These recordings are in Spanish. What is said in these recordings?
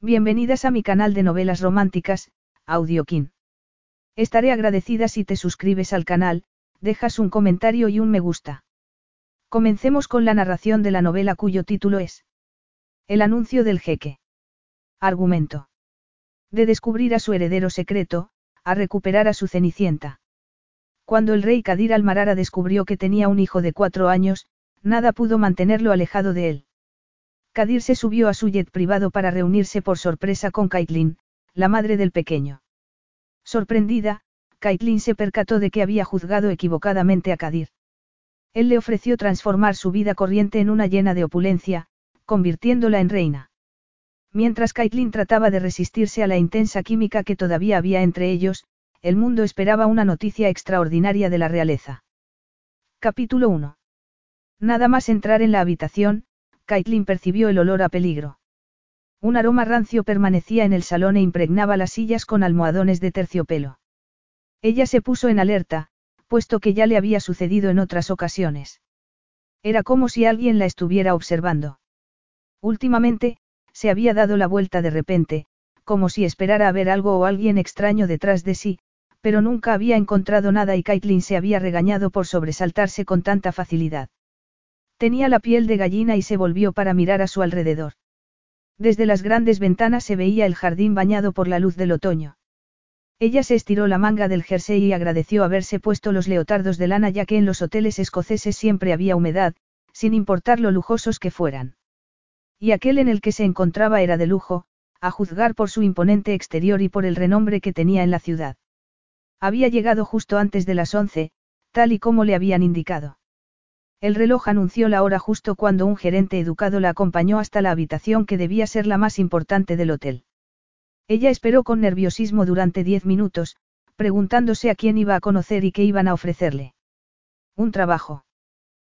Bienvenidas a mi canal de novelas románticas, Audiokin. Estaré agradecida si te suscribes al canal, dejas un comentario y un me gusta. Comencemos con la narración de la novela cuyo título es El anuncio del jeque. Argumento. De descubrir a su heredero secreto, a recuperar a su cenicienta. Cuando el rey Kadir Almarara descubrió que tenía un hijo de cuatro años, nada pudo mantenerlo alejado de él. Kadir se subió a su jet privado para reunirse por sorpresa con Caitlin, la madre del pequeño. Sorprendida, Caitlin se percató de que había juzgado equivocadamente a Kadir. Él le ofreció transformar su vida corriente en una llena de opulencia, convirtiéndola en reina. Mientras Caitlin trataba de resistirse a la intensa química que todavía había entre ellos, el mundo esperaba una noticia extraordinaria de la realeza. Capítulo 1. Nada más entrar en la habitación, Caitlin percibió el olor a peligro. Un aroma rancio permanecía en el salón e impregnaba las sillas con almohadones de terciopelo. Ella se puso en alerta, puesto que ya le había sucedido en otras ocasiones. Era como si alguien la estuviera observando. Últimamente, se había dado la vuelta de repente, como si esperara a ver algo o alguien extraño detrás de sí, pero nunca había encontrado nada y Caitlin se había regañado por sobresaltarse con tanta facilidad. Tenía la piel de gallina y se volvió para mirar a su alrededor. Desde las grandes ventanas se veía el jardín bañado por la luz del otoño. Ella se estiró la manga del jersey y agradeció haberse puesto los leotardos de lana ya que en los hoteles escoceses siempre había humedad, sin importar lo lujosos que fueran. Y aquel en el que se encontraba era de lujo, a juzgar por su imponente exterior y por el renombre que tenía en la ciudad. Había llegado justo antes de las once, tal y como le habían indicado. El reloj anunció la hora justo cuando un gerente educado la acompañó hasta la habitación que debía ser la más importante del hotel. Ella esperó con nerviosismo durante diez minutos, preguntándose a quién iba a conocer y qué iban a ofrecerle. Un trabajo.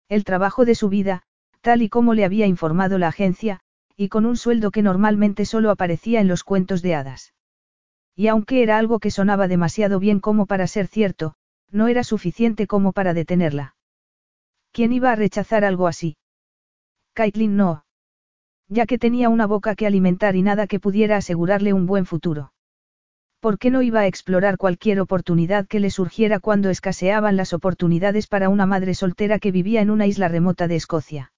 El trabajo de su vida, tal y como le había informado la agencia, y con un sueldo que normalmente solo aparecía en los cuentos de hadas. Y aunque era algo que sonaba demasiado bien como para ser cierto, no era suficiente como para detenerla. ¿Quién iba a rechazar algo así? Caitlin no. Ya que tenía una boca que alimentar y nada que pudiera asegurarle un buen futuro. ¿Por qué no iba a explorar cualquier oportunidad que le surgiera cuando escaseaban las oportunidades para una madre soltera que vivía en una isla remota de Escocia?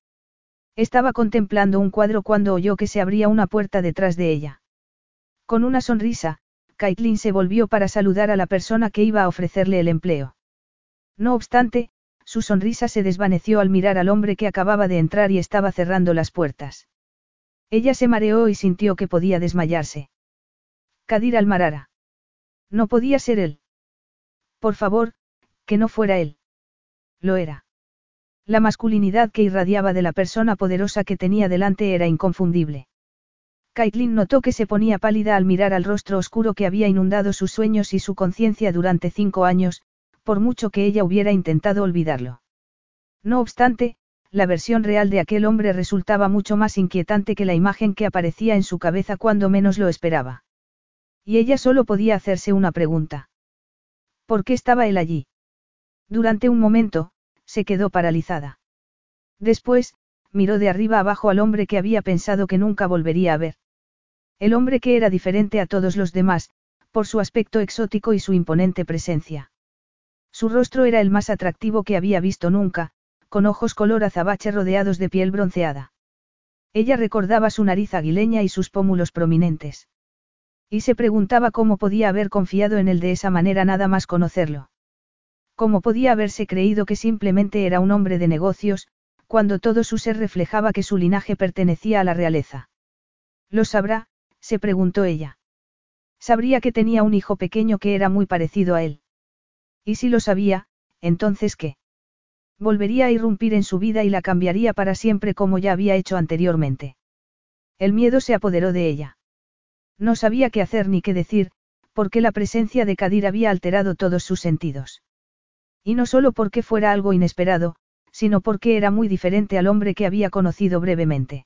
Estaba contemplando un cuadro cuando oyó que se abría una puerta detrás de ella. Con una sonrisa, Caitlin se volvió para saludar a la persona que iba a ofrecerle el empleo. No obstante, su sonrisa se desvaneció al mirar al hombre que acababa de entrar y estaba cerrando las puertas. Ella se mareó y sintió que podía desmayarse. Kadir Almarara. No podía ser él. Por favor, que no fuera él. Lo era. La masculinidad que irradiaba de la persona poderosa que tenía delante era inconfundible. Caitlin notó que se ponía pálida al mirar al rostro oscuro que había inundado sus sueños y su conciencia durante cinco años, por mucho que ella hubiera intentado olvidarlo. No obstante, la versión real de aquel hombre resultaba mucho más inquietante que la imagen que aparecía en su cabeza cuando menos lo esperaba. Y ella solo podía hacerse una pregunta. ¿Por qué estaba él allí? Durante un momento, se quedó paralizada. Después, miró de arriba abajo al hombre que había pensado que nunca volvería a ver. El hombre que era diferente a todos los demás, por su aspecto exótico y su imponente presencia. Su rostro era el más atractivo que había visto nunca, con ojos color azabache rodeados de piel bronceada. Ella recordaba su nariz aguileña y sus pómulos prominentes. Y se preguntaba cómo podía haber confiado en él de esa manera nada más conocerlo. Cómo podía haberse creído que simplemente era un hombre de negocios, cuando todo su ser reflejaba que su linaje pertenecía a la realeza. ¿Lo sabrá? se preguntó ella. Sabría que tenía un hijo pequeño que era muy parecido a él. Y si lo sabía, entonces qué? Volvería a irrumpir en su vida y la cambiaría para siempre como ya había hecho anteriormente. El miedo se apoderó de ella. No sabía qué hacer ni qué decir, porque la presencia de Kadir había alterado todos sus sentidos. Y no solo porque fuera algo inesperado, sino porque era muy diferente al hombre que había conocido brevemente.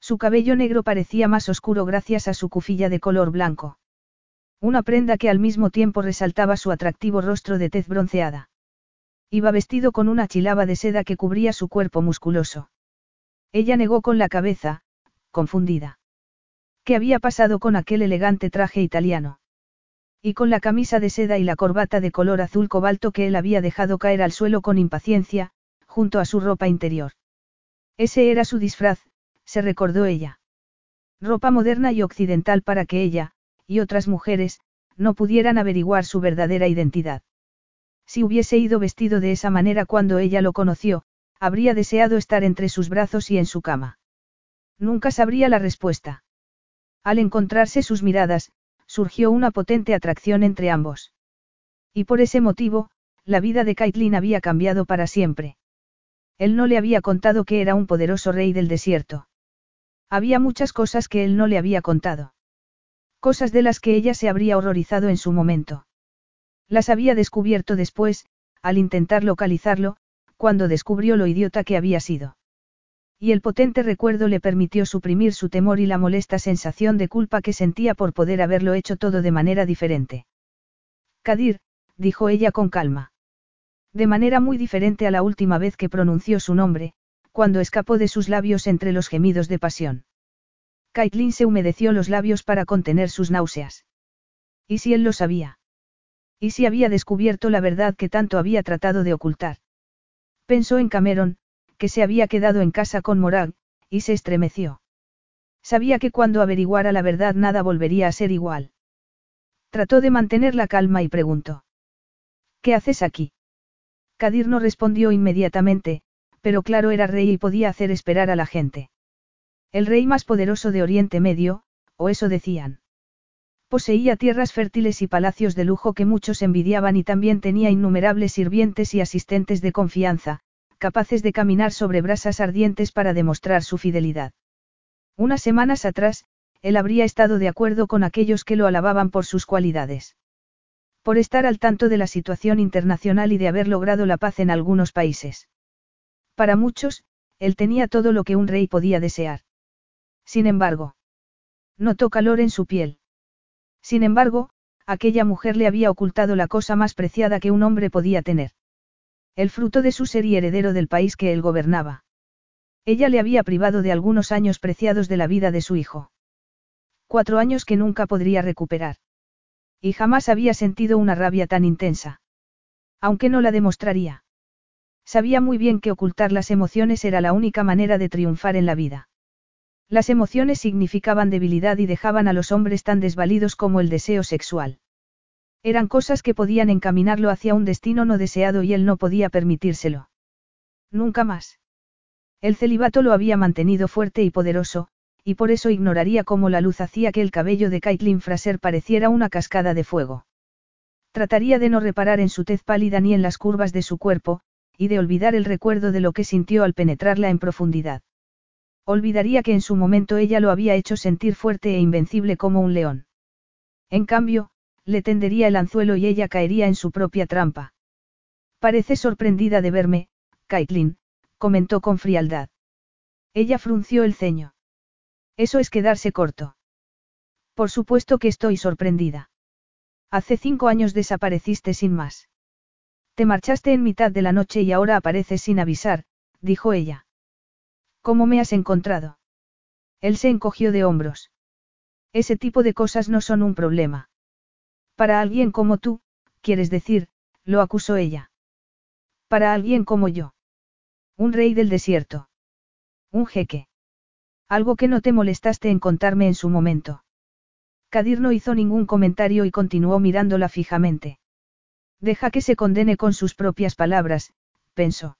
Su cabello negro parecía más oscuro gracias a su cufilla de color blanco. Una prenda que al mismo tiempo resaltaba su atractivo rostro de tez bronceada. Iba vestido con una chilaba de seda que cubría su cuerpo musculoso. Ella negó con la cabeza, confundida. ¿Qué había pasado con aquel elegante traje italiano? Y con la camisa de seda y la corbata de color azul cobalto que él había dejado caer al suelo con impaciencia, junto a su ropa interior. Ese era su disfraz, se recordó ella. Ropa moderna y occidental para que ella, y otras mujeres, no pudieran averiguar su verdadera identidad. Si hubiese ido vestido de esa manera cuando ella lo conoció, habría deseado estar entre sus brazos y en su cama. Nunca sabría la respuesta. Al encontrarse sus miradas, surgió una potente atracción entre ambos. Y por ese motivo, la vida de Caitlin había cambiado para siempre. Él no le había contado que era un poderoso rey del desierto. Había muchas cosas que él no le había contado. Cosas de las que ella se habría horrorizado en su momento. Las había descubierto después, al intentar localizarlo, cuando descubrió lo idiota que había sido. Y el potente recuerdo le permitió suprimir su temor y la molesta sensación de culpa que sentía por poder haberlo hecho todo de manera diferente. Kadir, dijo ella con calma. De manera muy diferente a la última vez que pronunció su nombre, cuando escapó de sus labios entre los gemidos de pasión. Caitlin se humedeció los labios para contener sus náuseas. ¿Y si él lo sabía? ¿Y si había descubierto la verdad que tanto había tratado de ocultar? Pensó en Cameron, que se había quedado en casa con Morag, y se estremeció. Sabía que cuando averiguara la verdad nada volvería a ser igual. Trató de mantener la calma y preguntó. ¿Qué haces aquí? Kadir no respondió inmediatamente, pero claro era rey y podía hacer esperar a la gente. El rey más poderoso de Oriente Medio, o eso decían. Poseía tierras fértiles y palacios de lujo que muchos envidiaban y también tenía innumerables sirvientes y asistentes de confianza, capaces de caminar sobre brasas ardientes para demostrar su fidelidad. Unas semanas atrás, él habría estado de acuerdo con aquellos que lo alababan por sus cualidades. Por estar al tanto de la situación internacional y de haber logrado la paz en algunos países. Para muchos, él tenía todo lo que un rey podía desear. Sin embargo, notó calor en su piel. Sin embargo, aquella mujer le había ocultado la cosa más preciada que un hombre podía tener. El fruto de su ser y heredero del país que él gobernaba. Ella le había privado de algunos años preciados de la vida de su hijo. Cuatro años que nunca podría recuperar. Y jamás había sentido una rabia tan intensa. Aunque no la demostraría. Sabía muy bien que ocultar las emociones era la única manera de triunfar en la vida. Las emociones significaban debilidad y dejaban a los hombres tan desvalidos como el deseo sexual. Eran cosas que podían encaminarlo hacia un destino no deseado y él no podía permitírselo. Nunca más. El celibato lo había mantenido fuerte y poderoso, y por eso ignoraría cómo la luz hacía que el cabello de Caitlin Fraser pareciera una cascada de fuego. Trataría de no reparar en su tez pálida ni en las curvas de su cuerpo, y de olvidar el recuerdo de lo que sintió al penetrarla en profundidad. Olvidaría que en su momento ella lo había hecho sentir fuerte e invencible como un león. En cambio, le tendería el anzuelo y ella caería en su propia trampa. Parece sorprendida de verme, Caitlin, comentó con frialdad. Ella frunció el ceño. Eso es quedarse corto. Por supuesto que estoy sorprendida. Hace cinco años desapareciste sin más. Te marchaste en mitad de la noche y ahora apareces sin avisar, dijo ella. ¿Cómo me has encontrado? Él se encogió de hombros. Ese tipo de cosas no son un problema. Para alguien como tú, quieres decir, lo acusó ella. Para alguien como yo. Un rey del desierto. Un jeque. Algo que no te molestaste en contarme en su momento. Kadir no hizo ningún comentario y continuó mirándola fijamente. Deja que se condene con sus propias palabras, pensó.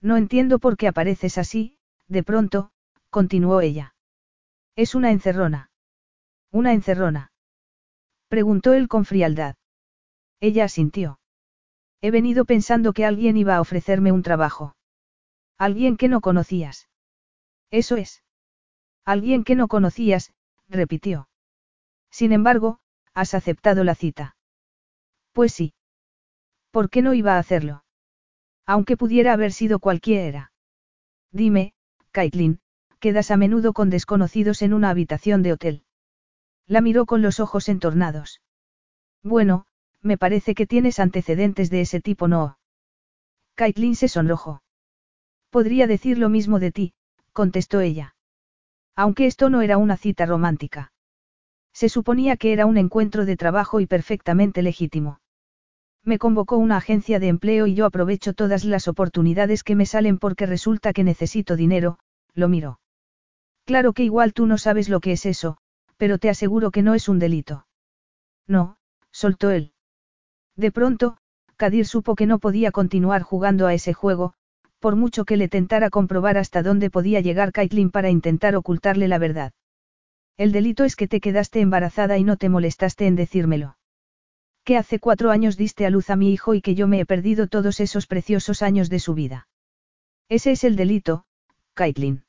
No entiendo por qué apareces así, de pronto, continuó ella. Es una encerrona. Una encerrona. Preguntó él con frialdad. Ella asintió. He venido pensando que alguien iba a ofrecerme un trabajo. Alguien que no conocías. Eso es. Alguien que no conocías, repitió. Sin embargo, has aceptado la cita. Pues sí. ¿Por qué no iba a hacerlo? Aunque pudiera haber sido cualquiera. Dime, Caitlin, quedas a menudo con desconocidos en una habitación de hotel. La miró con los ojos entornados. Bueno, me parece que tienes antecedentes de ese tipo, ¿no? Caitlin se sonrojó. Podría decir lo mismo de ti, contestó ella. Aunque esto no era una cita romántica. Se suponía que era un encuentro de trabajo y perfectamente legítimo. Me convocó una agencia de empleo y yo aprovecho todas las oportunidades que me salen porque resulta que necesito dinero, lo miro. Claro que igual tú no sabes lo que es eso, pero te aseguro que no es un delito. No, soltó él. De pronto, Kadir supo que no podía continuar jugando a ese juego, por mucho que le tentara comprobar hasta dónde podía llegar Kaitlin para intentar ocultarle la verdad. El delito es que te quedaste embarazada y no te molestaste en decírmelo. Que hace cuatro años diste a luz a mi hijo y que yo me he perdido todos esos preciosos años de su vida. Ese es el delito, Kaitlin.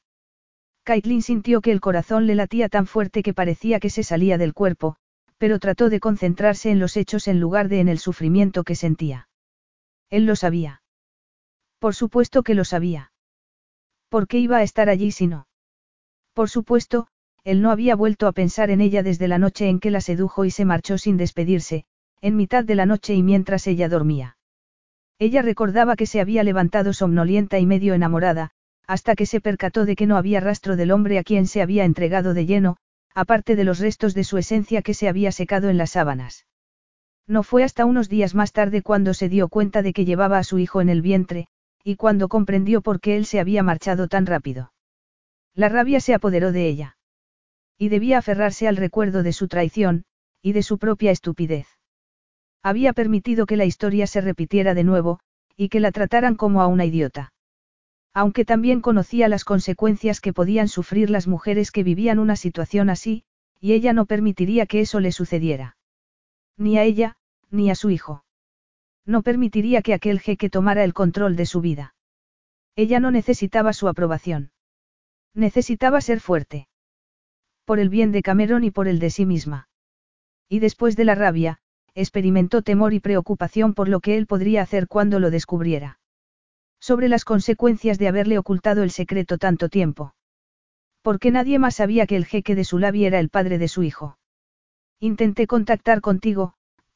Kaitlin sintió que el corazón le latía tan fuerte que parecía que se salía del cuerpo, pero trató de concentrarse en los hechos en lugar de en el sufrimiento que sentía. Él lo sabía. Por supuesto que lo sabía. ¿Por qué iba a estar allí si no? Por supuesto, él no había vuelto a pensar en ella desde la noche en que la sedujo y se marchó sin despedirse, en mitad de la noche y mientras ella dormía. Ella recordaba que se había levantado somnolienta y medio enamorada, hasta que se percató de que no había rastro del hombre a quien se había entregado de lleno, aparte de los restos de su esencia que se había secado en las sábanas. No fue hasta unos días más tarde cuando se dio cuenta de que llevaba a su hijo en el vientre, y cuando comprendió por qué él se había marchado tan rápido. La rabia se apoderó de ella. Y debía aferrarse al recuerdo de su traición, y de su propia estupidez. Había permitido que la historia se repitiera de nuevo, y que la trataran como a una idiota. Aunque también conocía las consecuencias que podían sufrir las mujeres que vivían una situación así, y ella no permitiría que eso le sucediera. Ni a ella, ni a su hijo. No permitiría que aquel jeque tomara el control de su vida. Ella no necesitaba su aprobación. Necesitaba ser fuerte. Por el bien de Cameron y por el de sí misma. Y después de la rabia, experimentó temor y preocupación por lo que él podría hacer cuando lo descubriera. Sobre las consecuencias de haberle ocultado el secreto tanto tiempo. Porque nadie más sabía que el jeque de Sulavi era el padre de su hijo. Intenté contactar contigo,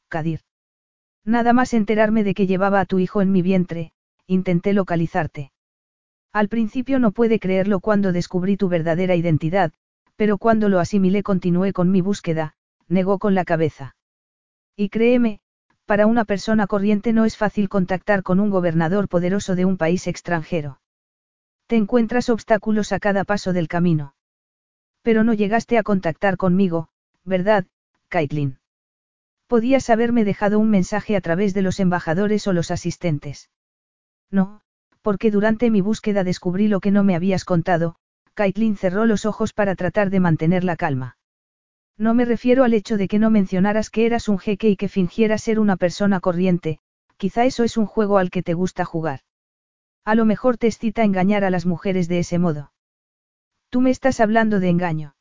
Kadir. Nada más enterarme de que llevaba a tu hijo en mi vientre, intenté localizarte. Al principio no pude creerlo cuando descubrí tu verdadera identidad, pero cuando lo asimilé continué con mi búsqueda, negó con la cabeza. Y créeme, para una persona corriente no es fácil contactar con un gobernador poderoso de un país extranjero. Te encuentras obstáculos a cada paso del camino. Pero no llegaste a contactar conmigo, ¿verdad, Caitlin? Podías haberme dejado un mensaje a través de los embajadores o los asistentes. No, porque durante mi búsqueda descubrí lo que no me habías contado, Caitlin cerró los ojos para tratar de mantener la calma. No me refiero al hecho de que no mencionaras que eras un jeque y que fingieras ser una persona corriente, quizá eso es un juego al que te gusta jugar. A lo mejor te excita engañar a las mujeres de ese modo. Tú me estás hablando de engaño.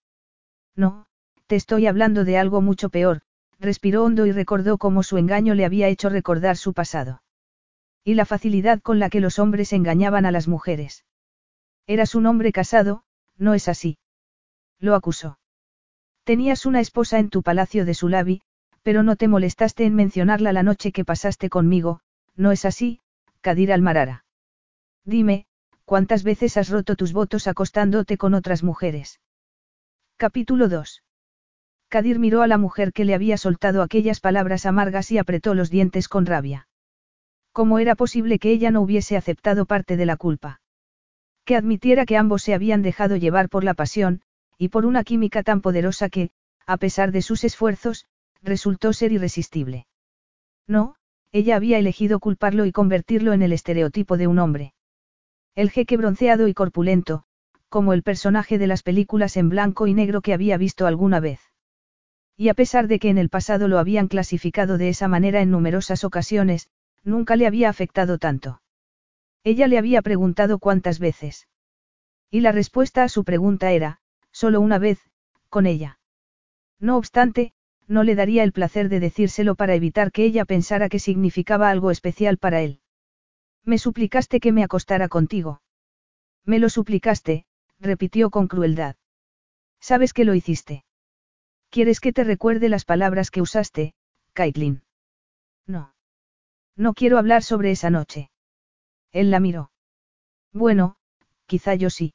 No, te estoy hablando de algo mucho peor, respiró hondo y recordó cómo su engaño le había hecho recordar su pasado. Y la facilidad con la que los hombres engañaban a las mujeres. Eras un hombre casado, ¿no es así? Lo acusó. Tenías una esposa en tu palacio de Sulavi, pero no te molestaste en mencionarla la noche que pasaste conmigo, ¿no es así, Kadir Almarara? Dime, ¿cuántas veces has roto tus votos acostándote con otras mujeres? Capítulo 2. Kadir miró a la mujer que le había soltado aquellas palabras amargas y apretó los dientes con rabia. ¿Cómo era posible que ella no hubiese aceptado parte de la culpa? Que admitiera que ambos se habían dejado llevar por la pasión, y por una química tan poderosa que, a pesar de sus esfuerzos, resultó ser irresistible. No, ella había elegido culparlo y convertirlo en el estereotipo de un hombre. El jeque bronceado y corpulento, como el personaje de las películas en blanco y negro que había visto alguna vez. Y a pesar de que en el pasado lo habían clasificado de esa manera en numerosas ocasiones, nunca le había afectado tanto. Ella le había preguntado cuántas veces. Y la respuesta a su pregunta era, solo una vez, con ella. No obstante, no le daría el placer de decírselo para evitar que ella pensara que significaba algo especial para él. Me suplicaste que me acostara contigo. Me lo suplicaste, repitió con crueldad. Sabes que lo hiciste. ¿Quieres que te recuerde las palabras que usaste, Caitlin? No. No quiero hablar sobre esa noche. Él la miró. Bueno, quizá yo sí.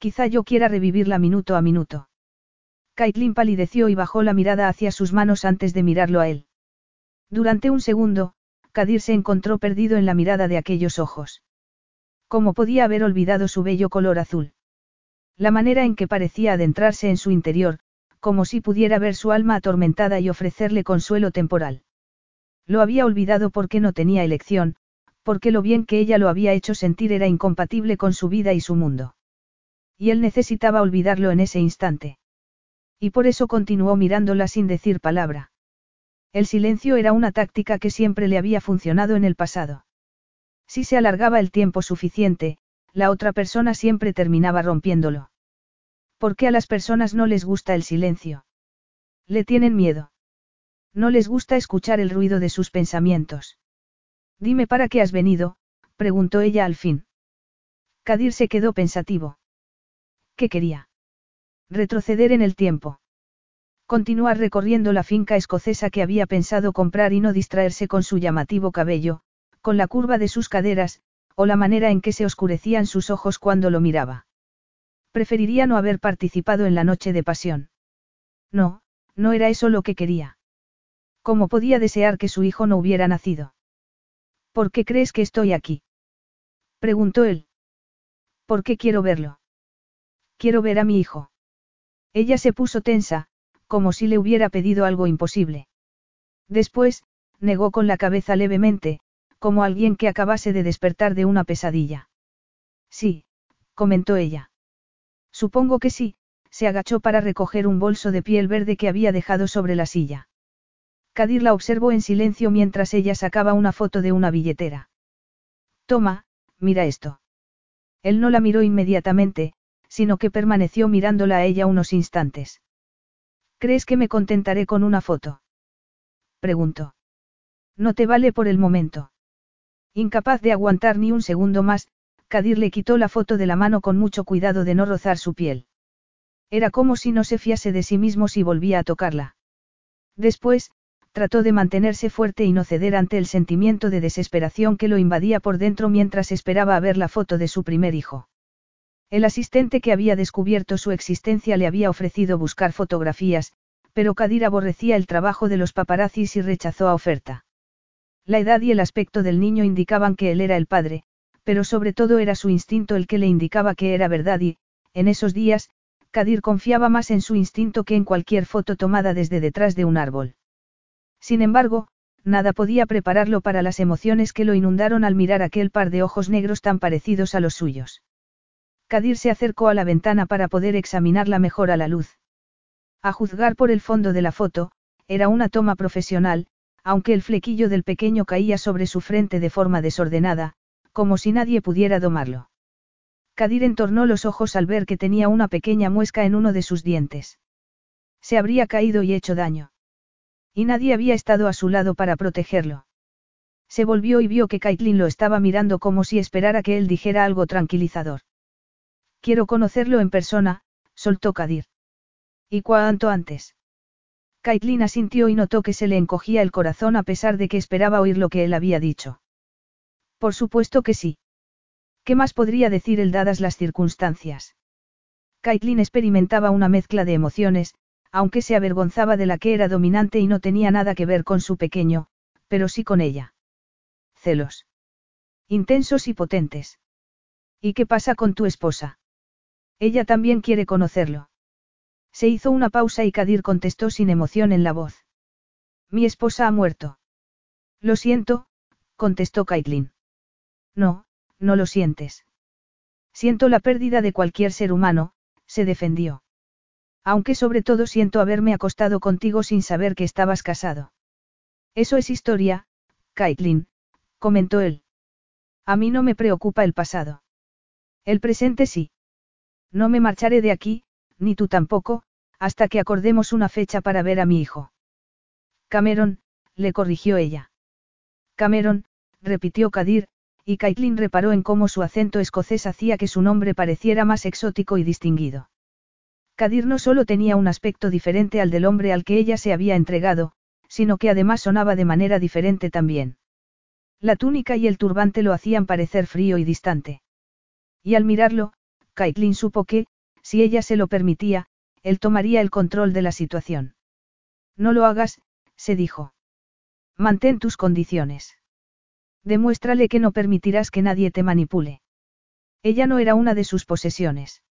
Quizá yo quiera revivirla minuto a minuto. Caitlin palideció y bajó la mirada hacia sus manos antes de mirarlo a él. Durante un segundo, Kadir se encontró perdido en la mirada de aquellos ojos. ¿Cómo podía haber olvidado su bello color azul? La manera en que parecía adentrarse en su interior, como si pudiera ver su alma atormentada y ofrecerle consuelo temporal. Lo había olvidado porque no tenía elección, porque lo bien que ella lo había hecho sentir era incompatible con su vida y su mundo. Y él necesitaba olvidarlo en ese instante. Y por eso continuó mirándola sin decir palabra. El silencio era una táctica que siempre le había funcionado en el pasado. Si se alargaba el tiempo suficiente, la otra persona siempre terminaba rompiéndolo. ¿Por qué a las personas no les gusta el silencio? Le tienen miedo. No les gusta escuchar el ruido de sus pensamientos. Dime para qué has venido, preguntó ella al fin. Kadir se quedó pensativo. ¿Qué quería? Retroceder en el tiempo. Continuar recorriendo la finca escocesa que había pensado comprar y no distraerse con su llamativo cabello, con la curva de sus caderas, o la manera en que se oscurecían sus ojos cuando lo miraba. Preferiría no haber participado en la noche de pasión. No, no era eso lo que quería. ¿Cómo podía desear que su hijo no hubiera nacido? ¿Por qué crees que estoy aquí? Preguntó él. ¿Por qué quiero verlo? Quiero ver a mi hijo. Ella se puso tensa, como si le hubiera pedido algo imposible. Después, negó con la cabeza levemente, como alguien que acabase de despertar de una pesadilla. Sí, comentó ella. Supongo que sí, se agachó para recoger un bolso de piel verde que había dejado sobre la silla. Kadir la observó en silencio mientras ella sacaba una foto de una billetera. Toma, mira esto. Él no la miró inmediatamente, sino que permaneció mirándola a ella unos instantes. ¿Crees que me contentaré con una foto? Preguntó. No te vale por el momento. Incapaz de aguantar ni un segundo más, Kadir le quitó la foto de la mano con mucho cuidado de no rozar su piel. Era como si no se fiase de sí mismo si volvía a tocarla. Después, trató de mantenerse fuerte y no ceder ante el sentimiento de desesperación que lo invadía por dentro mientras esperaba a ver la foto de su primer hijo. El asistente que había descubierto su existencia le había ofrecido buscar fotografías, pero Kadir aborrecía el trabajo de los paparazzis y rechazó a oferta. La edad y el aspecto del niño indicaban que él era el padre, pero sobre todo era su instinto el que le indicaba que era verdad y, en esos días, Kadir confiaba más en su instinto que en cualquier foto tomada desde detrás de un árbol. Sin embargo, nada podía prepararlo para las emociones que lo inundaron al mirar aquel par de ojos negros tan parecidos a los suyos. Kadir se acercó a la ventana para poder examinarla mejor a la luz. A juzgar por el fondo de la foto, era una toma profesional, aunque el flequillo del pequeño caía sobre su frente de forma desordenada, como si nadie pudiera domarlo. Kadir entornó los ojos al ver que tenía una pequeña muesca en uno de sus dientes. Se habría caído y hecho daño. Y nadie había estado a su lado para protegerlo. Se volvió y vio que Caitlin lo estaba mirando como si esperara que él dijera algo tranquilizador. Quiero conocerlo en persona, soltó Kadir. ¿Y cuánto antes? Caitlin asintió y notó que se le encogía el corazón a pesar de que esperaba oír lo que él había dicho. Por supuesto que sí. ¿Qué más podría decir él dadas las circunstancias? Caitlin experimentaba una mezcla de emociones, aunque se avergonzaba de la que era dominante y no tenía nada que ver con su pequeño, pero sí con ella. Celos. Intensos y potentes. ¿Y qué pasa con tu esposa? Ella también quiere conocerlo. Se hizo una pausa y Kadir contestó sin emoción en la voz. Mi esposa ha muerto. Lo siento, contestó Caitlin. No, no lo sientes. Siento la pérdida de cualquier ser humano, se defendió. Aunque sobre todo siento haberme acostado contigo sin saber que estabas casado. Eso es historia, Caitlin, comentó él. A mí no me preocupa el pasado. El presente sí. No me marcharé de aquí, ni tú tampoco, hasta que acordemos una fecha para ver a mi hijo. Cameron, le corrigió ella. Cameron, repitió Kadir, y Caitlin reparó en cómo su acento escocés hacía que su nombre pareciera más exótico y distinguido. Kadir no solo tenía un aspecto diferente al del hombre al que ella se había entregado, sino que además sonaba de manera diferente también. La túnica y el turbante lo hacían parecer frío y distante. Y al mirarlo, Caitlin supo que, si ella se lo permitía, él tomaría el control de la situación. No lo hagas, se dijo. Mantén tus condiciones. Demuéstrale que no permitirás que nadie te manipule. Ella no era una de sus posesiones.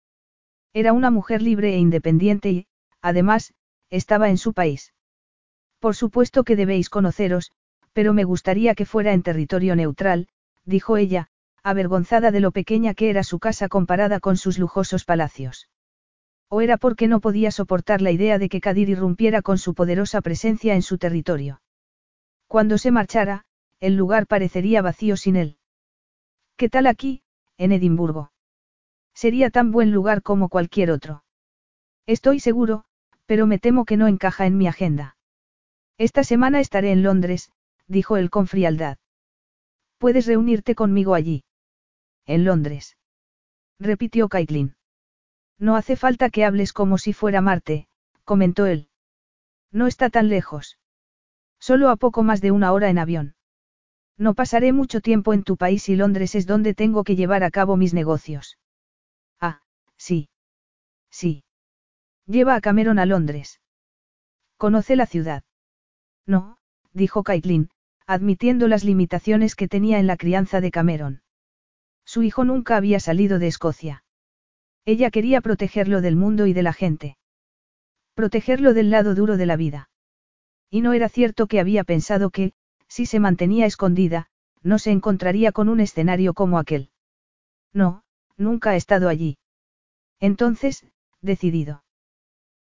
Era una mujer libre e independiente y, además, estaba en su país. Por supuesto que debéis conoceros, pero me gustaría que fuera en territorio neutral, dijo ella, avergonzada de lo pequeña que era su casa comparada con sus lujosos palacios. O era porque no podía soportar la idea de que Kadir irrumpiera con su poderosa presencia en su territorio. Cuando se marchara, el lugar parecería vacío sin él. ¿Qué tal aquí, en Edimburgo? Sería tan buen lugar como cualquier otro. Estoy seguro, pero me temo que no encaja en mi agenda. Esta semana estaré en Londres, dijo él con frialdad. Puedes reunirte conmigo allí. En Londres. Repitió Caitlin. No hace falta que hables como si fuera Marte, comentó él. No está tan lejos. Solo a poco más de una hora en avión. No pasaré mucho tiempo en tu país y Londres es donde tengo que llevar a cabo mis negocios. Ah, sí. Sí. Lleva a Cameron a Londres. ¿Conoce la ciudad? No, dijo Caitlin, admitiendo las limitaciones que tenía en la crianza de Cameron. Su hijo nunca había salido de Escocia. Ella quería protegerlo del mundo y de la gente. Protegerlo del lado duro de la vida. Y no era cierto que había pensado que, si se mantenía escondida, no se encontraría con un escenario como aquel. No, nunca ha estado allí. Entonces, decidido.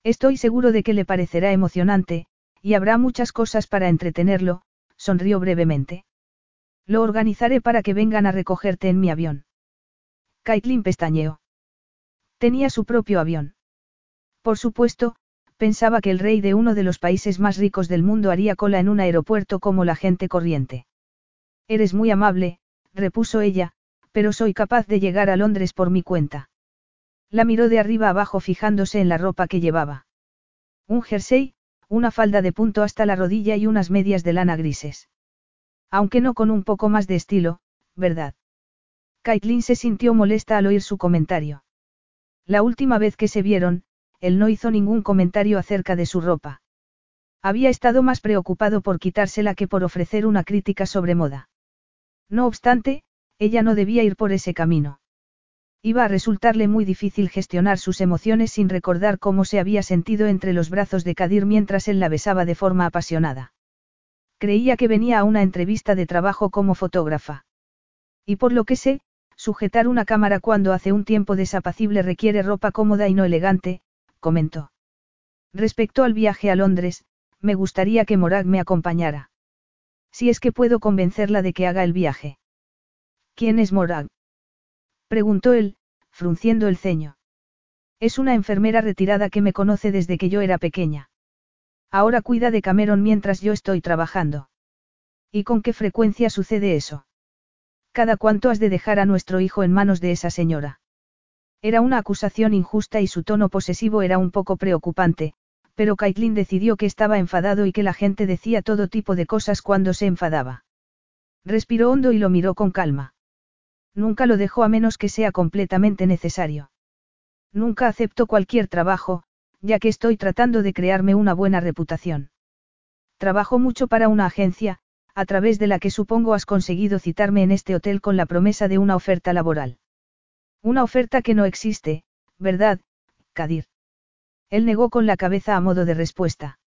Estoy seguro de que le parecerá emocionante, y habrá muchas cosas para entretenerlo, sonrió brevemente. Lo organizaré para que vengan a recogerte en mi avión. Caitlin pestañeó. Tenía su propio avión. Por supuesto, pensaba que el rey de uno de los países más ricos del mundo haría cola en un aeropuerto como la gente corriente. Eres muy amable, repuso ella, pero soy capaz de llegar a Londres por mi cuenta. La miró de arriba abajo fijándose en la ropa que llevaba. Un jersey, una falda de punto hasta la rodilla y unas medias de lana grises. Aunque no con un poco más de estilo, ¿verdad? Caitlin se sintió molesta al oír su comentario. La última vez que se vieron, él no hizo ningún comentario acerca de su ropa. Había estado más preocupado por quitársela que por ofrecer una crítica sobre moda. No obstante, ella no debía ir por ese camino. Iba a resultarle muy difícil gestionar sus emociones sin recordar cómo se había sentido entre los brazos de Kadir mientras él la besaba de forma apasionada. Creía que venía a una entrevista de trabajo como fotógrafa. Y por lo que sé, sujetar una cámara cuando hace un tiempo desapacible requiere ropa cómoda y no elegante, comentó. Respecto al viaje a Londres, me gustaría que Morag me acompañara. Si es que puedo convencerla de que haga el viaje. ¿Quién es Morag? Preguntó él, frunciendo el ceño. Es una enfermera retirada que me conoce desde que yo era pequeña. Ahora cuida de Cameron mientras yo estoy trabajando. ¿Y con qué frecuencia sucede eso? Cada cuánto has de dejar a nuestro hijo en manos de esa señora. Era una acusación injusta y su tono posesivo era un poco preocupante, pero Caitlin decidió que estaba enfadado y que la gente decía todo tipo de cosas cuando se enfadaba. Respiró hondo y lo miró con calma. Nunca lo dejo a menos que sea completamente necesario. Nunca acepto cualquier trabajo, ya que estoy tratando de crearme una buena reputación. Trabajo mucho para una agencia, a través de la que supongo has conseguido citarme en este hotel con la promesa de una oferta laboral. Una oferta que no existe, ¿verdad, Kadir? Él negó con la cabeza a modo de respuesta.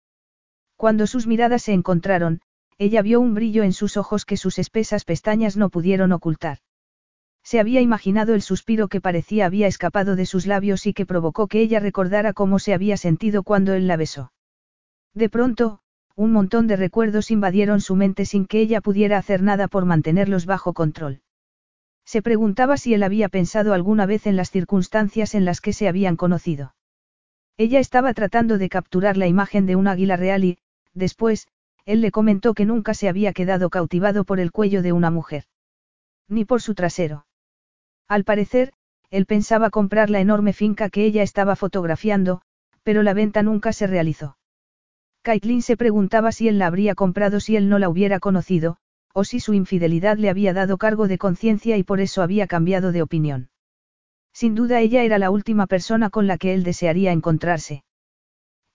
Cuando sus miradas se encontraron, ella vio un brillo en sus ojos que sus espesas pestañas no pudieron ocultar. Se había imaginado el suspiro que parecía había escapado de sus labios y que provocó que ella recordara cómo se había sentido cuando él la besó. De pronto, un montón de recuerdos invadieron su mente sin que ella pudiera hacer nada por mantenerlos bajo control. Se preguntaba si él había pensado alguna vez en las circunstancias en las que se habían conocido. Ella estaba tratando de capturar la imagen de un águila real y, después, él le comentó que nunca se había quedado cautivado por el cuello de una mujer. Ni por su trasero. Al parecer, él pensaba comprar la enorme finca que ella estaba fotografiando, pero la venta nunca se realizó. Caitlin se preguntaba si él la habría comprado si él no la hubiera conocido, o si su infidelidad le había dado cargo de conciencia y por eso había cambiado de opinión. Sin duda ella era la última persona con la que él desearía encontrarse.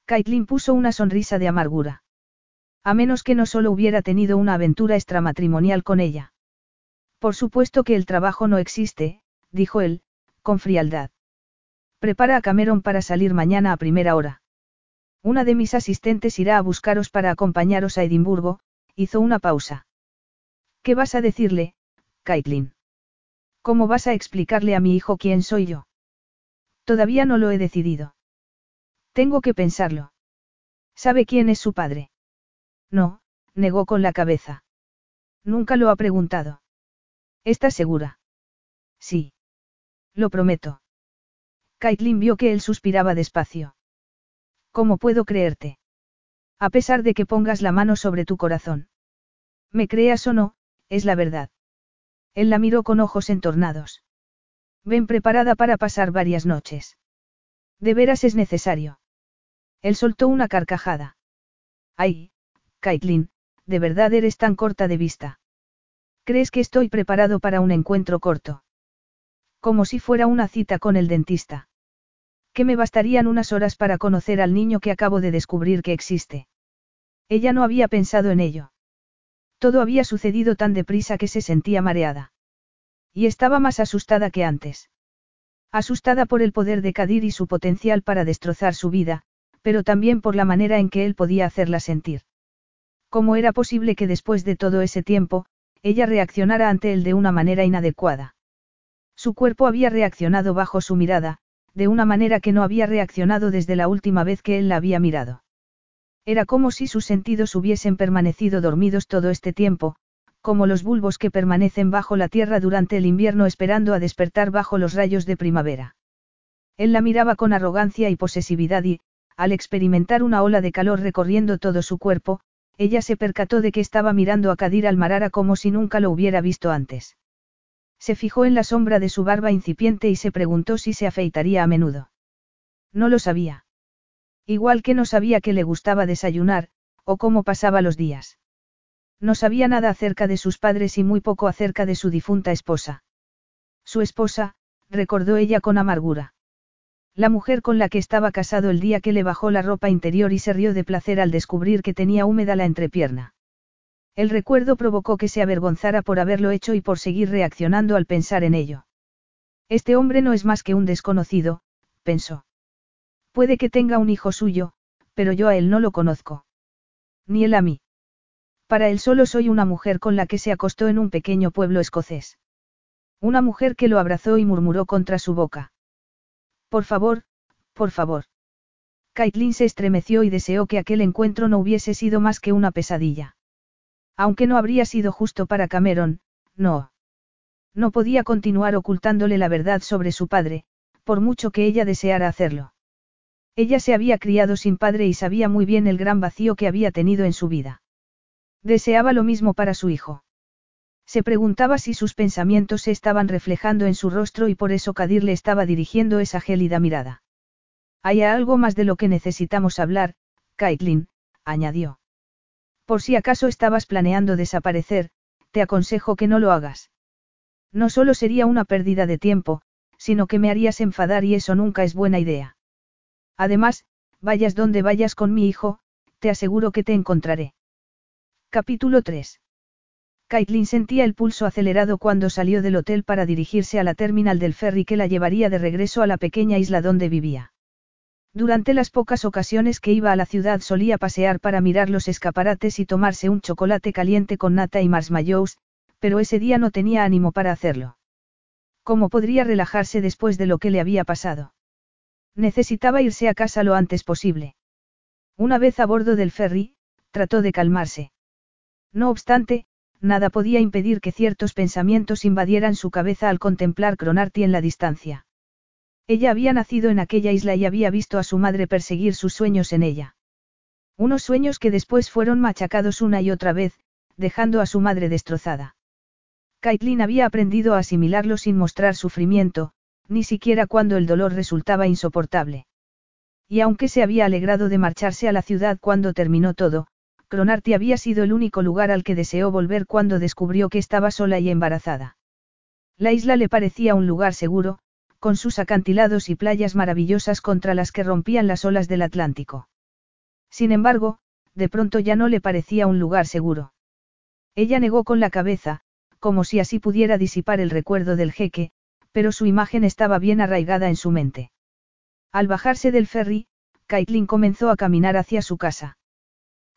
Caitlin puso una sonrisa de amargura. A menos que no solo hubiera tenido una aventura extramatrimonial con ella. Por supuesto que el trabajo no existe, dijo él, con frialdad. Prepara a Cameron para salir mañana a primera hora. Una de mis asistentes irá a buscaros para acompañaros a Edimburgo, hizo una pausa. ¿Qué vas a decirle, Caitlin? ¿Cómo vas a explicarle a mi hijo quién soy yo? Todavía no lo he decidido. Tengo que pensarlo. ¿Sabe quién es su padre? No, negó con la cabeza. Nunca lo ha preguntado. ¿Estás segura? Sí. Lo prometo. Caitlin vio que él suspiraba despacio. ¿Cómo puedo creerte? A pesar de que pongas la mano sobre tu corazón. Me creas o no, es la verdad. Él la miró con ojos entornados. Ven preparada para pasar varias noches. De veras es necesario. Él soltó una carcajada. Ay, Caitlin, de verdad eres tan corta de vista. ¿Crees que estoy preparado para un encuentro corto? Como si fuera una cita con el dentista. Que me bastarían unas horas para conocer al niño que acabo de descubrir que existe. Ella no había pensado en ello. Todo había sucedido tan deprisa que se sentía mareada. Y estaba más asustada que antes. Asustada por el poder de Kadir y su potencial para destrozar su vida, pero también por la manera en que él podía hacerla sentir. ¿Cómo era posible que después de todo ese tiempo, ella reaccionara ante él de una manera inadecuada? Su cuerpo había reaccionado bajo su mirada, de una manera que no había reaccionado desde la última vez que él la había mirado. Era como si sus sentidos hubiesen permanecido dormidos todo este tiempo, como los bulbos que permanecen bajo la tierra durante el invierno esperando a despertar bajo los rayos de primavera. Él la miraba con arrogancia y posesividad y, al experimentar una ola de calor recorriendo todo su cuerpo, ella se percató de que estaba mirando a Kadir Almarara como si nunca lo hubiera visto antes. Se fijó en la sombra de su barba incipiente y se preguntó si se afeitaría a menudo. No lo sabía. Igual que no sabía que le gustaba desayunar, o cómo pasaba los días. No sabía nada acerca de sus padres y muy poco acerca de su difunta esposa. Su esposa, recordó ella con amargura. La mujer con la que estaba casado el día que le bajó la ropa interior y se rió de placer al descubrir que tenía húmeda la entrepierna. El recuerdo provocó que se avergonzara por haberlo hecho y por seguir reaccionando al pensar en ello. Este hombre no es más que un desconocido, pensó. Puede que tenga un hijo suyo, pero yo a él no lo conozco. Ni él a mí. Para él solo soy una mujer con la que se acostó en un pequeño pueblo escocés. Una mujer que lo abrazó y murmuró contra su boca. Por favor, por favor. Caitlin se estremeció y deseó que aquel encuentro no hubiese sido más que una pesadilla. Aunque no habría sido justo para Cameron, no. No podía continuar ocultándole la verdad sobre su padre, por mucho que ella deseara hacerlo. Ella se había criado sin padre y sabía muy bien el gran vacío que había tenido en su vida. Deseaba lo mismo para su hijo. Se preguntaba si sus pensamientos se estaban reflejando en su rostro y por eso Kadir le estaba dirigiendo esa gélida mirada. Hay algo más de lo que necesitamos hablar, Caitlin, añadió. Por si acaso estabas planeando desaparecer, te aconsejo que no lo hagas. No solo sería una pérdida de tiempo, sino que me harías enfadar y eso nunca es buena idea. Además, vayas donde vayas con mi hijo, te aseguro que te encontraré. Capítulo 3. Caitlin sentía el pulso acelerado cuando salió del hotel para dirigirse a la terminal del ferry que la llevaría de regreso a la pequeña isla donde vivía. Durante las pocas ocasiones que iba a la ciudad solía pasear para mirar los escaparates y tomarse un chocolate caliente con nata y marshmallows, pero ese día no tenía ánimo para hacerlo. ¿Cómo podría relajarse después de lo que le había pasado? Necesitaba irse a casa lo antes posible. Una vez a bordo del ferry, trató de calmarse. No obstante, nada podía impedir que ciertos pensamientos invadieran su cabeza al contemplar Cronarty en la distancia. Ella había nacido en aquella isla y había visto a su madre perseguir sus sueños en ella. Unos sueños que después fueron machacados una y otra vez, dejando a su madre destrozada. Caitlin había aprendido a asimilarlo sin mostrar sufrimiento, ni siquiera cuando el dolor resultaba insoportable. Y aunque se había alegrado de marcharse a la ciudad cuando terminó todo, Cronarty había sido el único lugar al que deseó volver cuando descubrió que estaba sola y embarazada. La isla le parecía un lugar seguro, con sus acantilados y playas maravillosas contra las que rompían las olas del Atlántico. Sin embargo, de pronto ya no le parecía un lugar seguro. Ella negó con la cabeza, como si así pudiera disipar el recuerdo del jeque, pero su imagen estaba bien arraigada en su mente. Al bajarse del ferry, Caitlin comenzó a caminar hacia su casa.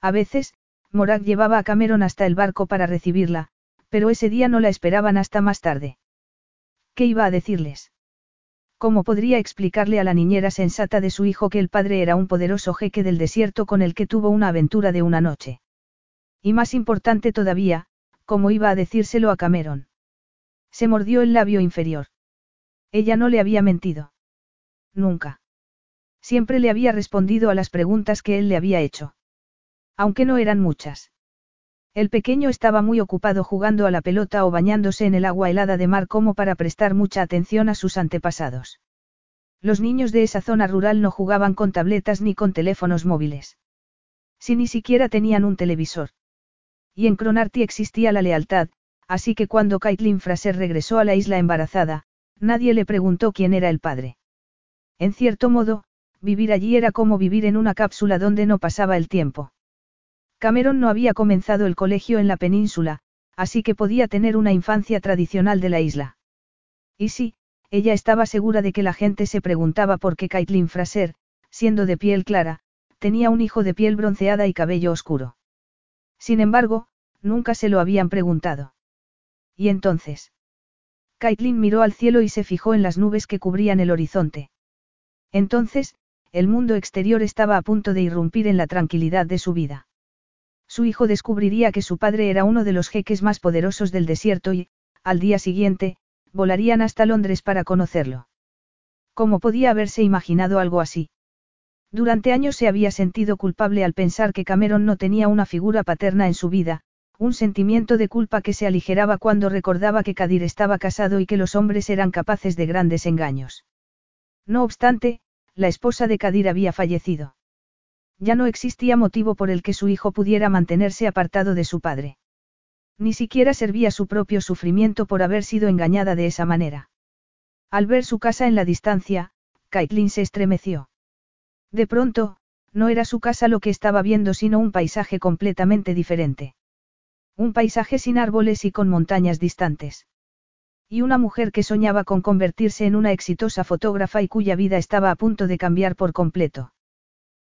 A veces, Morag llevaba a Cameron hasta el barco para recibirla, pero ese día no la esperaban hasta más tarde. ¿Qué iba a decirles? ¿Cómo podría explicarle a la niñera sensata de su hijo que el padre era un poderoso jeque del desierto con el que tuvo una aventura de una noche? Y más importante todavía, ¿cómo iba a decírselo a Cameron? Se mordió el labio inferior. Ella no le había mentido. Nunca. Siempre le había respondido a las preguntas que él le había hecho. Aunque no eran muchas. El pequeño estaba muy ocupado jugando a la pelota o bañándose en el agua helada de mar como para prestar mucha atención a sus antepasados. Los niños de esa zona rural no jugaban con tabletas ni con teléfonos móviles. Si ni siquiera tenían un televisor. Y en Cronarty existía la lealtad, así que cuando Caitlin Fraser regresó a la isla embarazada, nadie le preguntó quién era el padre. En cierto modo, vivir allí era como vivir en una cápsula donde no pasaba el tiempo. Cameron no había comenzado el colegio en la península, así que podía tener una infancia tradicional de la isla. Y sí, ella estaba segura de que la gente se preguntaba por qué Caitlin Fraser, siendo de piel clara, tenía un hijo de piel bronceada y cabello oscuro. Sin embargo, nunca se lo habían preguntado. ¿Y entonces? Caitlin miró al cielo y se fijó en las nubes que cubrían el horizonte. Entonces, el mundo exterior estaba a punto de irrumpir en la tranquilidad de su vida. Su hijo descubriría que su padre era uno de los jeques más poderosos del desierto y, al día siguiente, volarían hasta Londres para conocerlo. ¿Cómo podía haberse imaginado algo así? Durante años se había sentido culpable al pensar que Cameron no tenía una figura paterna en su vida, un sentimiento de culpa que se aligeraba cuando recordaba que Kadir estaba casado y que los hombres eran capaces de grandes engaños. No obstante, la esposa de Kadir había fallecido. Ya no existía motivo por el que su hijo pudiera mantenerse apartado de su padre. Ni siquiera servía su propio sufrimiento por haber sido engañada de esa manera. Al ver su casa en la distancia, Caitlin se estremeció. De pronto, no era su casa lo que estaba viendo sino un paisaje completamente diferente. Un paisaje sin árboles y con montañas distantes. Y una mujer que soñaba con convertirse en una exitosa fotógrafa y cuya vida estaba a punto de cambiar por completo.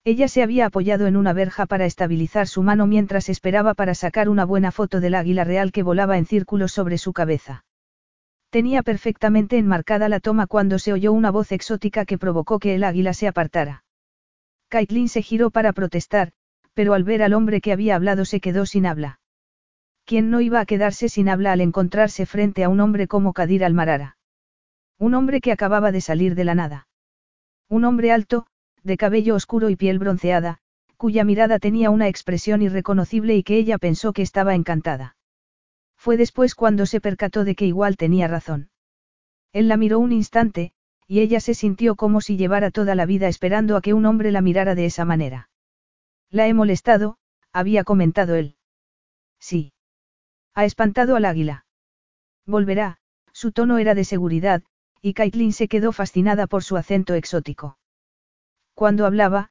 Ella se había apoyado en una verja para estabilizar su mano mientras esperaba para sacar una buena foto del águila real que volaba en círculos sobre su cabeza. Tenía perfectamente enmarcada la toma cuando se oyó una voz exótica que provocó que el águila se apartara. Caitlin se giró para protestar, pero al ver al hombre que había hablado se quedó sin habla. ¿Quién no iba a quedarse sin habla al encontrarse frente a un hombre como Kadir Almarara? Un hombre que acababa de salir de la nada. Un hombre alto, de cabello oscuro y piel bronceada, cuya mirada tenía una expresión irreconocible y que ella pensó que estaba encantada. Fue después cuando se percató de que igual tenía razón. Él la miró un instante, y ella se sintió como si llevara toda la vida esperando a que un hombre la mirara de esa manera. La he molestado, había comentado él. Sí. Ha espantado al águila. Volverá, su tono era de seguridad, y Caitlin se quedó fascinada por su acento exótico. Cuando hablaba,